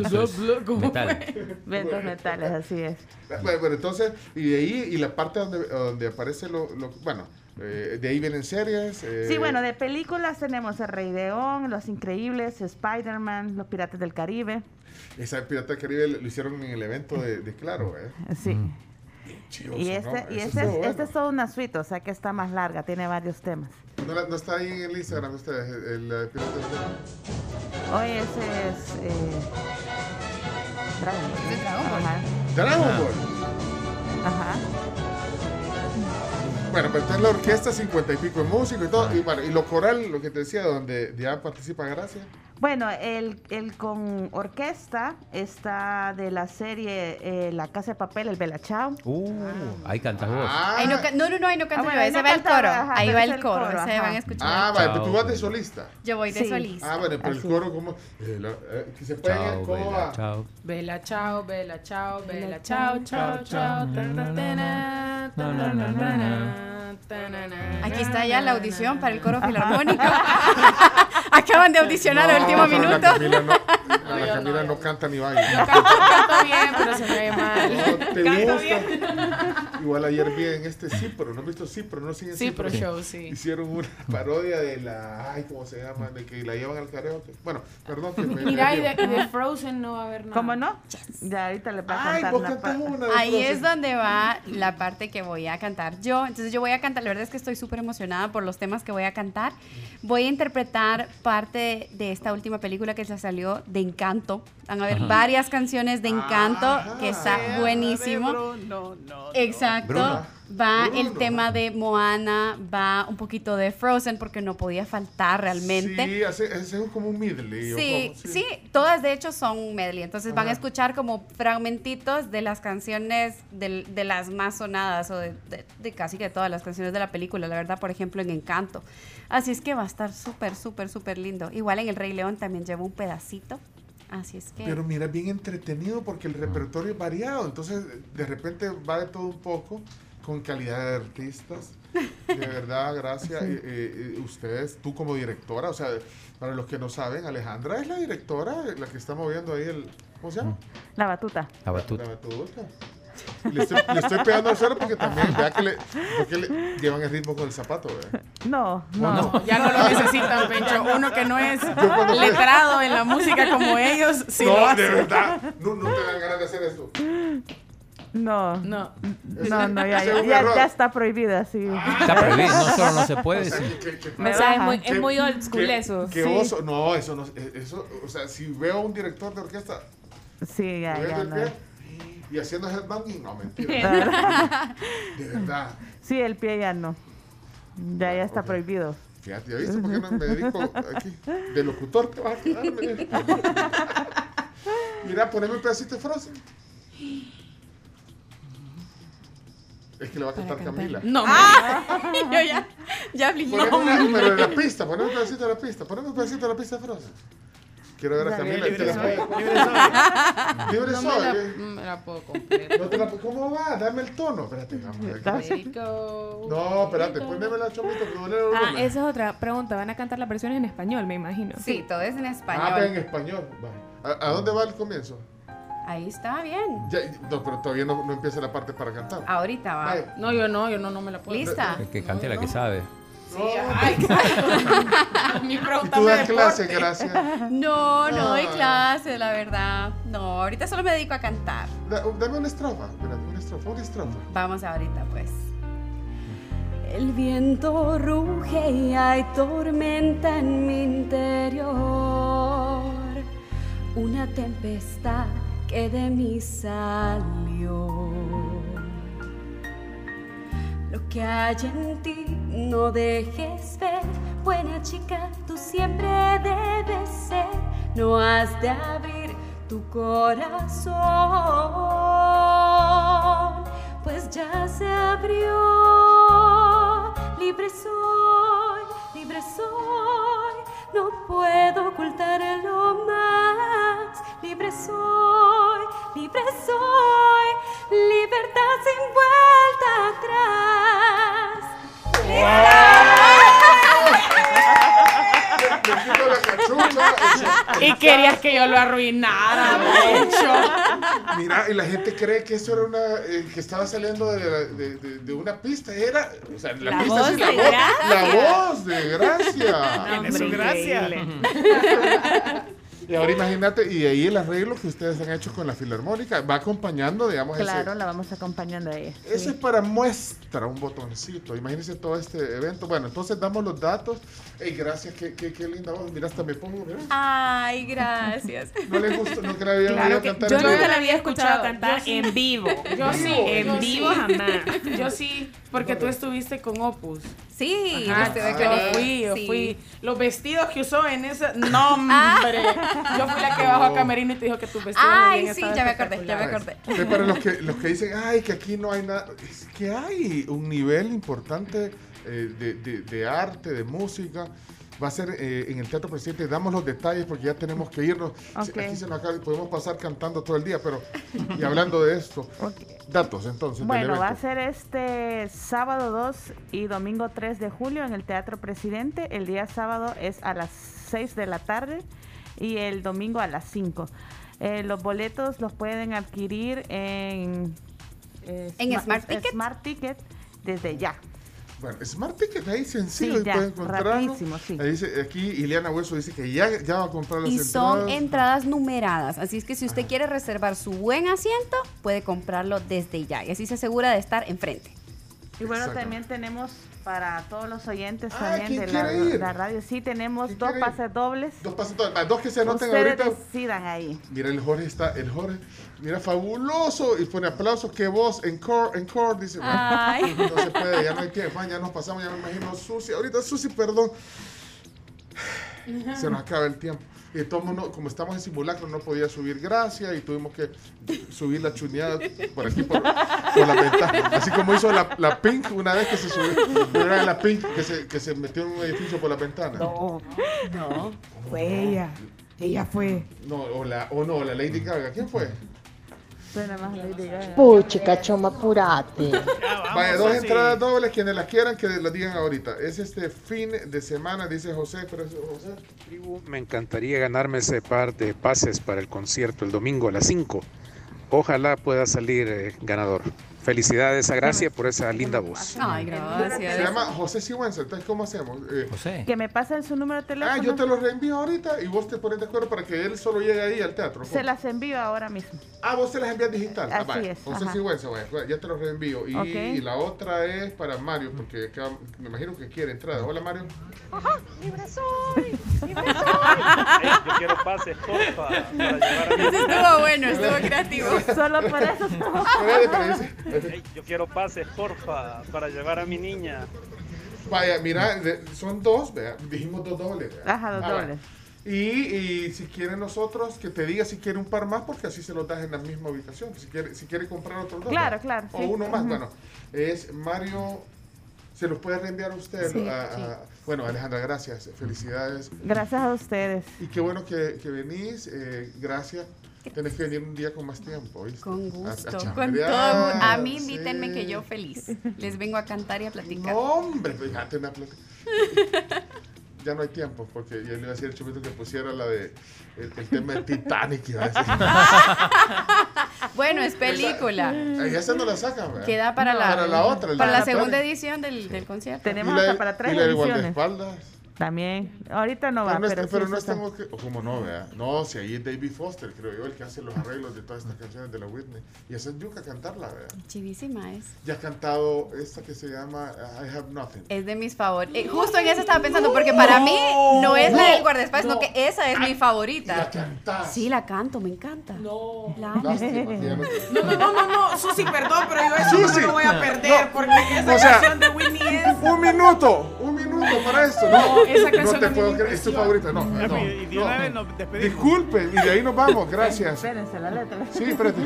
Eso *laughs* es metal. Ventos metales, así es. Bueno, bueno, entonces, y de ahí, y la parte donde, donde aparece lo, lo- bueno, eh, de ahí vienen series. eh, Sí, bueno, de películas tenemos El Rey León, Los Increíbles, Spider-Man, Los Piratas del Caribe. Esa Pirata del Caribe lo hicieron en el evento de, de Claro, ¿eh? Sí. Chido, Y, este, y este, es, bueno. este es toda una suite, o sea que está más larga, tiene varios temas. No, no está ahí en el Instagram ustedes, el, el, Caribe. Hoy ese es... Eh, Dragon Ball. Es Dragon Ball. Ajá. Dragon. Ball. Ajá. Bueno, pero entonces la orquesta, cincuenta y pico de músicos y todo. Y bueno, y lo coral, lo que te decía, donde ya participa Gracia. Bueno, el, el con orquesta está de la serie eh, La Casa de Papel, el Bella Chao. Uh, ahí cantas vos. Ahí no, no, no, no, ahí no canto Ah, bueno, ahí no va el canta, coro. ajá, ahí va el el coro, coro, ese ajá. van a escuchar. Ah, vale, pero tú vas de solista. Yo voy de Sí. solista. Ah, bueno, pero el Así. coro, como eh, la- eh, que se puede Chao, ¿cómo Bella, va? chao. Bella chao, bella chao, bella chao, chao, chao. Aquí está ya la audición para el coro filarmónico. *laughs* Acaban de audicionar el último minuto. La Camila no, *laughs* la Camila no canta ni baila. Canto, canto bien, pero se me ve mal. No, te Canto gusta. bien. Igual ayer vi en este Cipro, ¿no has visto Cipro? ¿No siguen Cipro Show, sí. Hicieron una *laughs* parodia de la, ay, ¿cómo se llama? De que la llevan al karaoke. Bueno, perdón que me Mira, y de, de Frozen no va a haber nada. ¿Cómo no? Ya ahorita le va a Ay, cantar vos una de Ahí Frozen. es donde va la parte que voy a cantar yo. Entonces yo voy a cantar, la verdad es que estoy súper emocionada por los temas que voy a cantar. Voy a interpretar parte de esta última película que se salió de Encanto. Van a ver Ajá. varias canciones de Encanto que está buenísimo. No, no. Exacto. Bruno. Va el tema de Moana, va un poquito de Frozen porque no podía faltar realmente. Sí, hace un- como un medley. ¿o Sí, cómo? sí, todas de hecho son medley. Entonces van a Ajá. escuchar como fragmentitos de las canciones del- de, las más sonadas o de, de- de casi que todas las canciones de la película, la verdad, por ejemplo, en Encanto. Así es que va a estar súper, súper, súper lindo. Igual en El Rey León también llevo un pedacito. Así es que... Pero mira, bien entretenido porque el repertorio es variado. Entonces, de repente va de todo un poco con calidad de artistas. De *laughs* verdad, gracias. Eh, eh, eh, ustedes, tú como directora, o sea, para los que no saben, Alejandra es la directora, la que está moviendo ahí el. ¿Cómo se llama? La batuta. La batuta. La batuta. Le estoy, le estoy pegando al suelo porque también, vea que le, porque le llevan el ritmo con el zapato, ¿verdad? No, no. *laughs* Ya no lo necesitan, Pencho. Uno que no es letrado en la música como ellos, sí lo no, hace. de verdad. No, no te dan ganas de hacer esto. No. No. No, no, ya, ya, ya, está prohibido así. Está prohibido, no solo no se puede. O sea, sí. que- que- Me O sea, es muy, es muy old school que- eso. que Sí. oso. No, eso no. Eso, o sea, si veo a un director de orquesta Sí, ya, no. Y haciendo headbanging, no, mentira. *laughs* De verdad. Sí, el pie ya no. Ya, ya está prohibido. Fíjate, ¿ya viste por qué no me dedico aquí? De locutor te vas a quedar. *laughs* Mira, poneme un pedacito de Frozen. Es que le va a cantar Camila. No, Ah, *laughs* yo ya, ya. Poneme una, pero de la pista, poneme un pedacito de la pista, poneme un pedacito de la pista de Frozen. Quiero ver a Camila. Libre ¿te la soy. Libre soy. Libre No me soy. la- ¿eh? no me la puedo la- ¿Cómo va? Dame el tono. Espérate. No, espérate, poneme la chomito que duele el Ah, esa es otra pregunta. ¿Van a cantar las versiones en español, me imagino? Sí, todo es en Ah, español. pero en español. ¿A, a dónde va el comienzo? Ahí está bien. Ya, no, pero todavía no, no empieza la parte para cantar. Ahorita va. No, yo no, yo no, no me la puedo. ¿Lista? El que cante la que sabe. Ay, *laughs* Mi Y pregunta tú das clase, gracias. *laughs* No, no doy clase, la verdad. No, ahorita solo me dedico a cantar. Da- Dame una estrofa. Espérate, una estrofa, una estrofa. Vamos ahorita, pues. El viento ruge y hay tormenta en mi interior. Una tempestad que de mí salió. Lo que hay en ti no dejes ver. Buena chica, tú siempre debes ser. No has de abrir tu corazón, pues ya se abrió. Libre soy, libre soy. No puedo ocultarlo más. Libre soy, libre soy. Libertad sin vuelta atrás. La. *laughs* Y querías que yo lo arruinara, de hecho. Mira, y la gente cree que eso era una. eh, que estaba saliendo de, la- de- de- de una pista. Era. O sea, la, La pista voz la de voz. Gracia. La voz de gracia. Y ahora imagínate, y ahí el arreglo que ustedes han hecho con la filarmónica va acompañando, digamos, Claro, ese. la vamos acompañando ahí. Eso es para muestra, un botoncito. Imagínense todo este evento. Bueno, entonces damos los datos. Ey, gracias, qué, qué, qué linda voz. Mira, hasta me pongo, mira. Ay, gracias. *laughs* No les gustó, no que la habían Claro cantar yo nunca la había escuchado cantar yo sí. en vivo. Yo sí. En yo vivo sí. jamás. Yo sí, porque tú estuviste con Opus. Sí, Ajá, yo él, fui, yo sí. fui. Los vestidos que usó en ese. No, hombre. Yo fui la que bajó a Camerino y te dijo que tus vestidos Ay, sí, ya me acordé, ya me acordé. Para los que, los que dicen, ay, que aquí no hay nada, es que hay un nivel importante eh, de, de- de arte, de música. Va a ser eh, en el Teatro Presidente. Damos los detalles porque ya tenemos que irnos. Ok. Aquí se nos acaba, podemos pasar cantando todo el día, pero y hablando de esto, datos entonces. Bueno, va a ser este sábado 2 y domingo 3 de julio en el Teatro Presidente. El día sábado es a las 6 de la tarde y el domingo a las 5. Eh, los boletos los pueden adquirir en, eh, ¿En Sma- Smart Ticket? Smart Ticket desde ya. Bueno, Smart Ticket ahí sencillo, Sí, ya, pueden sí. Ahí dice, aquí Ileana Hueso dice que ya, ya va a comprar las Y son entradas. entradas numeradas, así es que si usted quiere reservar su buen asiento, puede comprarlo desde ya y así se asegura de estar enfrente. Y bueno, también tenemos para todos los oyentes Ah, también ¿quién de la, radio, sí, tenemos ¿Quién dos pases dobles. Dos pasos, dos, dos que se anoten Ustedes ahorita. decidan ahí. Mira, el Jorge está, el Jorge, mira, fabuloso. Y pone aplausos, qué voz, encore, encore, dice. bueno, Ay. *laughs* no se puede, ya no hay tiempo, ya nos pasamos, ya me imagino Susi. Ahorita Susi, perdón. Se nos acaba el tiempo. Y todo mundo, como estamos en simulacro, no podía subir gracia y tuvimos que subir la chuneada por aquí, por, por la ventana. Así como hizo la, la Pink una vez que se subió. Era la Pink que se, que se metió en un edificio por la ventana. No, no. Fue ella. Ella fue. No, o, la, o no, la Lady Gaga. ¿Quién fue? Suena más Lady Gaga. Puchica, choma, apurate. *laughs* Vaya, dos entradas dobles, quienes las quieran, que las digan ahorita. Es este fin de semana, dice José, pero es José. Me encantaría ganarme ese par de pases para el concierto el domingo a las 5. Ojalá pueda salir eh, ganador. Felicidades a Gracia por esa linda voz. Ay, gracias. Se llama José Sigüenza, entonces ¿cómo hacemos? Eh, José. Que me pasen su número de teléfono. ah, yo te lo reenvío ahorita y vos te pones de acuerdo para que él solo llegue ahí al teatro. Se las envío ahora mismo. Ah, vos se las envías digital. Ah, Así es, José ajá. Sigüenza, vaya, ya te lo reenvío. Y, la otra es para Mario, porque acá me imagino que quiere entrada. Hola, Mario. Libre soy. Libre *laughs* Ey, yo quiero pases, porfa, para llevar a mi Ese estuvo bueno, estuvo creativo. *laughs* Solo por eso. *laughs* Yo quiero pases, porfa, para llevar a mi niña. Vaya, mira, son dos, vea, dijimos dos dobles. vea. Ajá, dos Ah, dobles. Y, y si quieren nosotros, que te diga si quiere un par más, porque así se los das en la misma ubicación. Si quiere, si quiere comprar otros dos. Claro, ¿verdad? claro, O sí. uno más, Ujú. bueno. Es Mario Se los puede reenviar usted. Sí, a- a- sí. Bueno, Alejandra, gracias. Felicidades. Gracias a ustedes. Y qué bueno que, que venís. eh, gracias. Tenés que venir un día con más tiempo, ¿viste? Con A- a gusto, con todo. A mí invítenme sí. que yo feliz. Les vengo a cantar y a platicar. No, hombre, fíjate una plata. *laughs* Ya no hay tiempo, porque ya le iba a decir al chupito que pusiera la de el, el tema de Titanic. Iba a decir. *laughs* Bueno, es película. Ahí esa no la sacan, ¿verdad? Queda para la, Para la otra. el para de la segunda edición del, del concierto. Tenemos hasta de- para tres y la ediciones. guardaespaldas. También. Ahorita no va, Pero no, pero, pero sí no está. tengo que. O como no, vea. No, si ahí es David Foster, creo yo, el que hace los arreglos de todas estas canciones de la Whitney. Y esa es yuca cantarla, vea. Chivísima es. Ya ha cantado esta que se llama uh, I Have Nothing. Es de mis favoritos. Eh, justo en esa estaba pensando, porque para mí no es la del guardaespaldas, sino que esa es mi favorita. Sí, la canto, me encanta. No. La. Lástima, no- No, no, no, no, no, Susi, perdón, pero yo eso Susi, no lo voy a perder no. porque esa O sea, canción de Whitney es. Un minuto, un minuto para esto. No, te puedo creer, es tu favorita. No, no, Y de una vez no. nos despedimos. Disculpen, y de ahí nos vamos, gracias. Espérense la letra. Sí, espérate.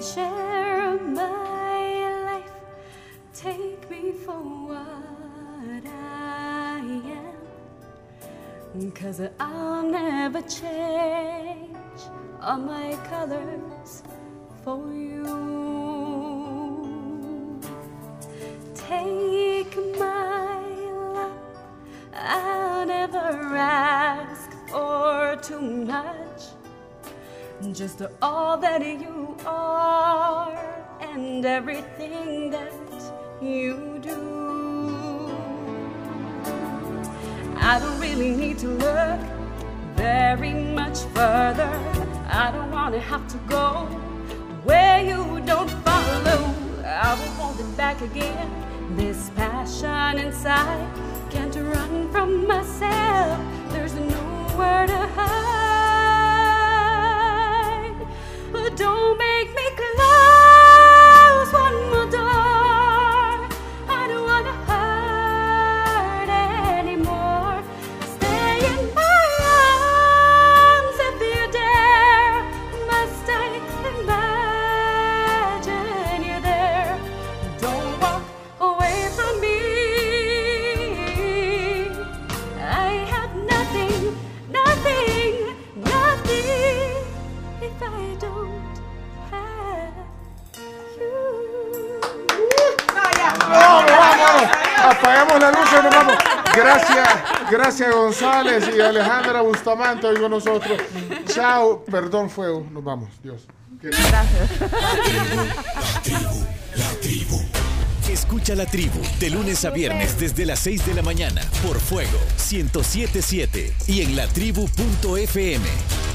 Share my life, take me for what I am. Cause I'll never change all my colors for you. Take my love, I'll never ask for too much. Just all that you are and everything that you do. I don't really need to look very much further. I don't want to have to go where you don't follow. I will hold it back again. This passion inside can't run from myself. There's nowhere to hide. Don't make me close Apagamos la luz y nos vamos. Gracias, gracias González y Alejandra Bustamante hoy con nosotros. Chao, perdón, fuego. Nos vamos. Dios. Escucha la tribu de lunes a viernes desde las 6 de la mañana por Fuego 1077 y en latribu.fm.